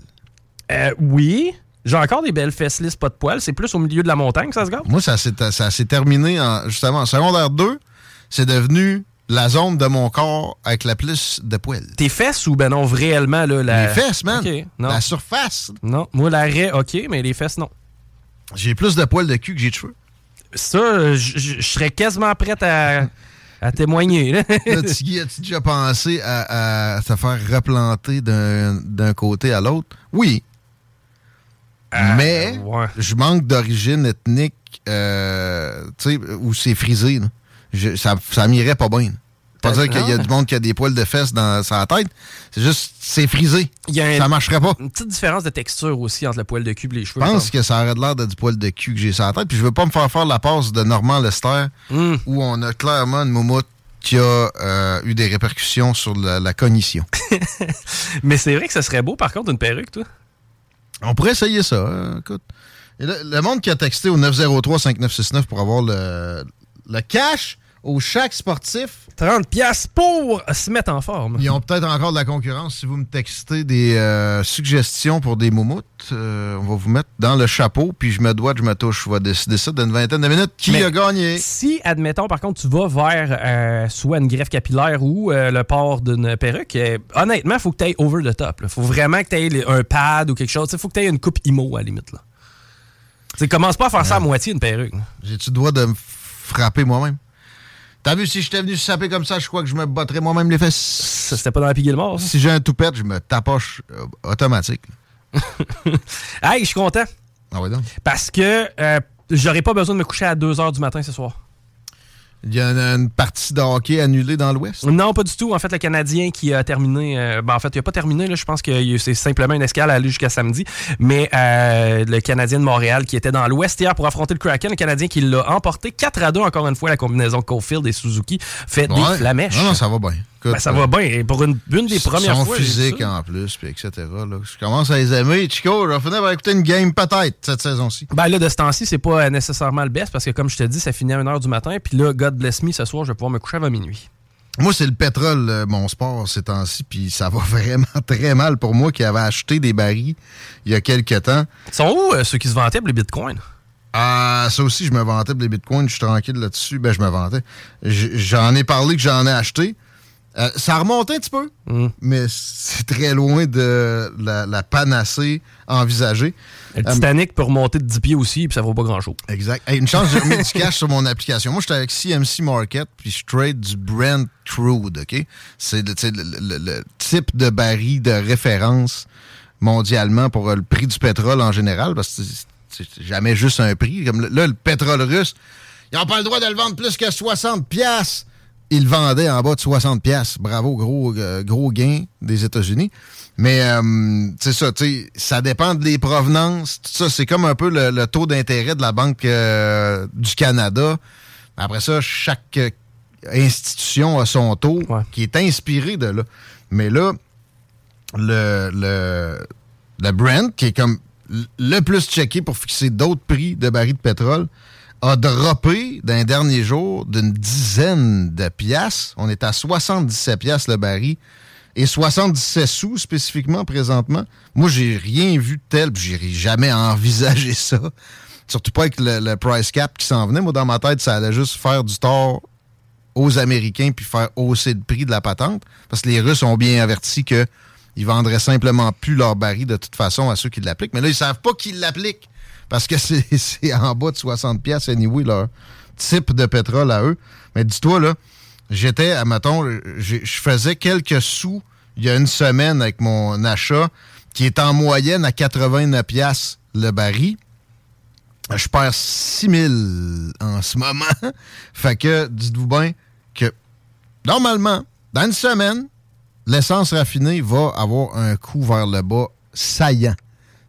Euh, oui. J'ai encore des belles fesses lisses, pas de poils. C'est plus au milieu de la montagne que ça se garde. Moi, ça s'est terminé en, justement en secondaire 2. C'est devenu la zone de mon corps avec la plus de poils. Tes fesses ou ben non, réellement là, la... Les fesses, man. La surface. Non, moi l'arrêt, ok, mais les fesses, non. J'ai plus de poils de cul que j'ai de cheveux. Ça, je serais quasiment prête à, témoigner. Là. Tiggy, as-tu déjà pensé à, se faire replanter d'un côté à l'autre? Oui. Euh, Mais je manque d'origine ethnique euh, où c'est frisé. Ça, ça m'irait pas bien pas dire qu'il y a du monde qui a des poils de fesses dans sa tête. C'est juste, c'est frisé. ça marcherait pas. Une petite différence de texture aussi entre le poil de cul et les cheveux. Je pense que ça aurait l'air de du poil de cul que j'ai sur la tête. Puis je veux pas me faire faire la passe de Normand Lester, hmm. où on a clairement une moumoute qui a euh, eu des répercussions sur la, cognition. Mais c'est vrai que ce serait beau, par contre, une perruque, toi. On pourrait essayer ça. Hein, écoute. le, monde qui a texté au 903-5969 pour avoir le, le cash au chaque sportif. 30 pièces pour se mettre en forme. Ils ont peut-être encore de la concurrence. Si vous me textez des euh, suggestions pour des moumoutes, euh, on va vous mettre dans le chapeau, puis je me dois, je me touche. Je vais décider ça d'une vingtaine de minutes. Qui a gagné? Si, admettons, par contre, tu vas vers euh, soit une greffe capillaire ou le port d'une perruque, honnêtement, il faut que tu ailles over the top. Il faut vraiment que tu aies un pad ou quelque chose. Il faut que tu aies une coupe IMO à la limite. Là. commence pas à faire ça à moitié une perruque. J'ai-tu le droit de me frapper moi-même? T'as vu, si j'étais venu saper comme ça, je crois que je me battrais moi-même les fesses. Ça, c'était pas dans la piguille de mort, Si j'ai un toupette, je me tapoche euh, automatique. hey, je suis content. Ah ouais donc. Parce que euh, j'aurais pas besoin de me coucher à 2 h du matin ce soir. Il y a une, partie de hockey annulée dans l'Ouest? Non, pas du tout. En fait, le Canadien qui a terminé. Euh, ben, en fait, il n'a pas terminé. Là, je pense que c'est simplement une escale à aller jusqu'à samedi. Mais euh, le Canadien de Montréal qui était dans l'Ouest hier pour affronter le Kraken, le Canadien qui l'a emporté 4 à 2 encore une fois. La combinaison Caulfield et Suzuki fait des flamèches. Non, non, ça va bien. Ben, ça va bien. Pour une, une des premières son fois. physique en plus, puis etc. Là. Je commence à les aimer. Chico, je vais finir par écouter une game peut-être cette saison-ci. Ben là, de ce temps-ci, c'est pas nécessairement le best parce que comme je te dis, ça finit à 1h du matin. Puis là, God bless me, ce soir, je vais pouvoir me coucher avant minuit. Moi, c'est le pétrole, euh, mon sport, ces temps-ci, puis ça va vraiment très mal pour moi qui avait acheté des barils il y a quelques temps. Ils sont où euh, ceux qui se vantaient pour les bitcoins? Ah, ça aussi, je me vantais pour les bitcoins, je suis tranquille là-dessus. Ben, je me vantais. J'en ai parlé que j'en ai acheté. Euh, ça a remonté un petit peu, Hmm. mais c'est très loin de la, la panacée envisagée. Le Euh, Titanic peut remonter de 10 pieds aussi, puis ça vaut pas grand-chose. Exact. Hey, une chance, j'ai remis du cash sur mon application. Moi, j'étais avec CMC Market, puis je trade du Brent Crude, OK? C'est le, le- le- le type de baril de référence mondialement pour euh, le prix du pétrole en général, parce que c'est- c'est jamais juste un prix. Comme là, le pétrole russe, ils n'ont pas le droit de le vendre plus que 60 piastres. Ils le vendaient en bas de 60 piastres. Bravo, gros, euh, gros gain des États-Unis. Mais euh, c'est ça, tu ça dépend des provenances. Tout ça, c'est comme un peu le, le taux d'intérêt de la Banque euh, du Canada. Après ça, chaque institution a son taux qui est inspiré de là. Mais là, le, le, le Brent, qui est comme le plus checké pour fixer d'autres prix de barils de pétrole, a droppé dans les derniers jours d'une dizaine de piastres. On est à 77 piastres le baril et 77 sous spécifiquement présentement. Moi, j'ai rien vu de tel, j'ai jamais envisagé ça. Surtout pas avec le, price cap qui s'en venait. Moi, dans ma tête, ça allait juste faire du tort aux Américains puis faire hausser le prix de la patente. Parce que les Russes ont bien averti que ils vendraient simplement plus leur baril de toute façon à ceux qui l'appliquent. Mais là, ils savent pas qu'ils l'appliquent. Parce que c'est en bas de 60 pièces anyway, leur type de pétrole à eux. Mais dis-toi, là, j'étais, à mettons, je faisais quelques sous il y a une semaine avec mon achat qui est en moyenne à 89 pièces le baril. Je perds 6 000 en ce moment. fait que, dites-vous bien que, normalement, dans une semaine, l'essence raffinée va avoir un coup vers le bas saillant.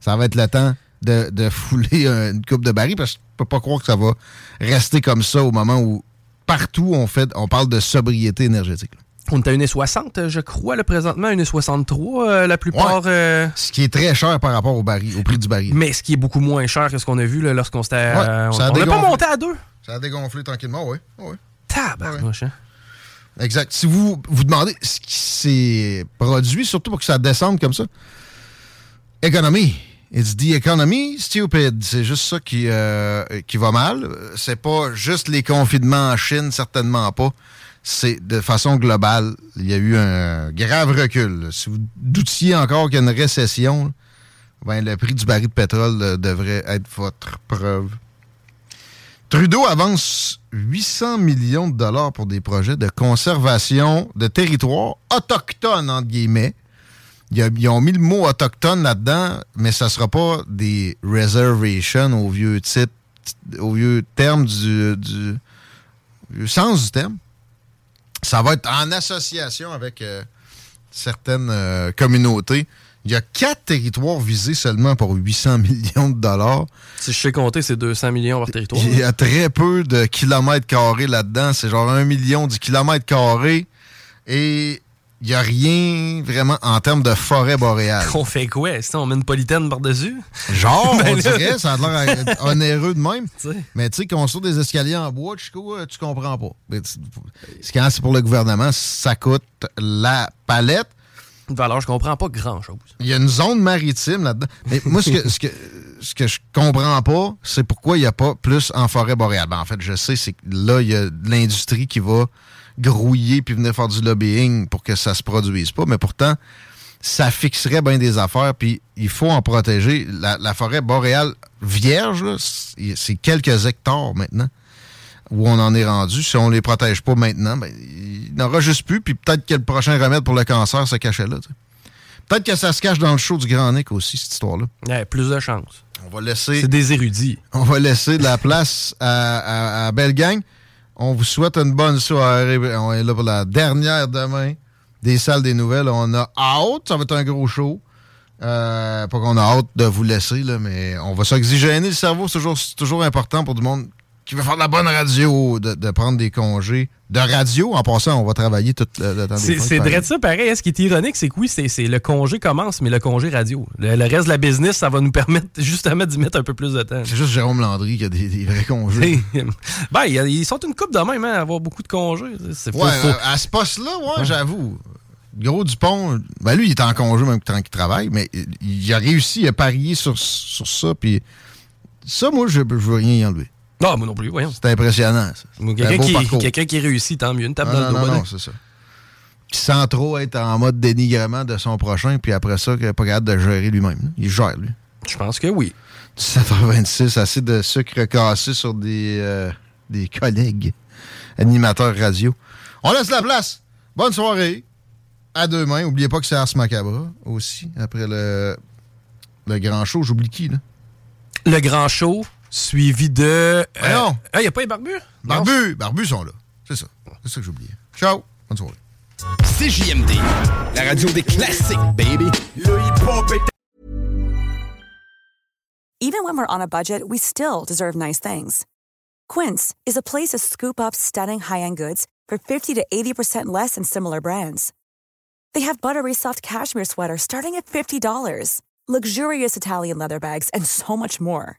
Ça va être le temps de, de fouler une coupe de baril parce que je peux pas croire que ça va rester comme ça au moment où partout on fait on parle de sobriété énergétique. là. On est à 1,60, je crois, là, présentement, 1,63 euh, la plupart. euh, Ce qui est très cher par rapport au baril, au prix du baril. Mais ce qui est beaucoup moins cher que ce qu'on a vu lorsqu'on s'était. euh, ça a on n'a pas monté à deux. Ça a dégonflé tranquillement, oui. oui. Tabarnouche, hein. Exact. Si vous vous demandez ce qui s'est produit, surtout pour que ça descende comme ça, économie. It's the economy, stupid. C'est juste ça qui, euh, qui va mal. C'est pas juste les confinements en Chine, certainement pas. C'est de façon globale, il y a eu un grave recul. Si vous doutiez encore qu'il y a une récession, ben, le prix du baril de pétrole euh, devrait être votre preuve. Trudeau avance 800 millions de dollars pour des projets de conservation de territoires autochtones, entre guillemets. Ils ont mis le mot autochtone là-dedans, mais ça sera pas des reservations au vieux titre, au vieux terme du, du vieux sens du terme. Ça va être en association avec euh, certaines euh, communautés. Il y a quatre territoires visés seulement pour 800 millions de dollars. Si je sais compter, c'est 200 millions par territoire. Il y a très peu de kilomètres carrés là-dedans. C'est genre un million de kilomètres carrés. Et il n'y a rien vraiment en termes de forêt boréale. On fait quoi? On met une polytaine par-dessus? Genre, Ben on dirait, ça a l'air onéreux de même. Mais tu sais, construire des escaliers en bois, Chico, euh, tu comprends pas. C'est quand c'est pour le gouvernement, ça coûte la palette. Valeur, je comprends pas grand-chose. Il y a une zone maritime là-dedans. Mais moi, ce que, ce que, ce que je comprends pas, c'est pourquoi il n'y a pas plus en forêt boréale. Ben, en fait, je sais, c'est que là, il y a de l'industrie qui va grouiller puis venir faire du lobbying pour que ça se produise pas. Mais pourtant, ça fixerait bien des affaires, puis il faut en protéger. La, la forêt boréale vierge, c'est quelques hectares maintenant où on en est rendu. Si on les protège pas maintenant, ben, il n'aura juste plus, puis peut-être que le prochain remède pour le cancer se cachait là. Peut-être que ça se cache dans le show du Grand Nick aussi, cette histoire-là. Ouais, plus de chance. On va laisser. C'est des érudits. On va laisser de la place à, à, à Belle Gang. On vous souhaite une bonne soirée. On est là pour la dernière demain des salles des nouvelles. On a hâte. Ça va être un gros show. Euh, pas qu'on a hâte de vous laisser, mais on va s'oxygéner le cerveau. C'est toujours, toujours important pour du monde qui veut faire de la bonne radio, de, de prendre des congés de radio. En passant, on va travailler tout le, le temps C'est vrai ça, pareil. Ce qui est ironique, c'est que oui, c'est le congé commence, mais le congé radio. Le, le reste de la business, ça va nous permettre justement d'y mettre un peu plus de temps. C'est juste Jérôme Landry qui a des, des vrais congés. ben, ils sont une coupe de même, hein, à avoir beaucoup de congés. Ouais, euh, à ce poste-là, ouais, j'avoue. Gros Dupont, ben lui, il est en congé même tant qu'il travaille, mais il- a réussi à parier sur, sur ça, puis ça, moi, je, je veux rien y enlever. Non, moi non plus, voyons. C'est impressionnant, Quelqu'un qui, réussit, tant mieux. Une tape Ah, dans le non, dos. non, non, c'est ça. sans trop être en mode dénigrement de son prochain, puis après ça, qu'il n'est pas capable de gérer lui-même. Il gère, lui. Je pense que oui. 7h26, assez de sucre cassé sur des, euh, des collègues animateurs radio. On laisse la place. Bonne soirée. À demain. N'oubliez pas que c'est Ars Macabra aussi, après le, le grand show. J'oublie qui, là? Le grand show, suivi de. Euh, non. Ah, il n'y a pas les barbus? Barbus. Barbus sont là. C'est ça. C'est ça que j'oubliais. Ciao. Bonne soirée. CJMD, la radio des classiques, baby. Le hip-hop est... Even when we're on a budget, we still deserve nice things. Quince is a place to scoop up stunning high-end goods for 50 to 80% less than similar brands. They have buttery soft cashmere sweaters starting at $50, luxurious Italian leather bags, and so much more.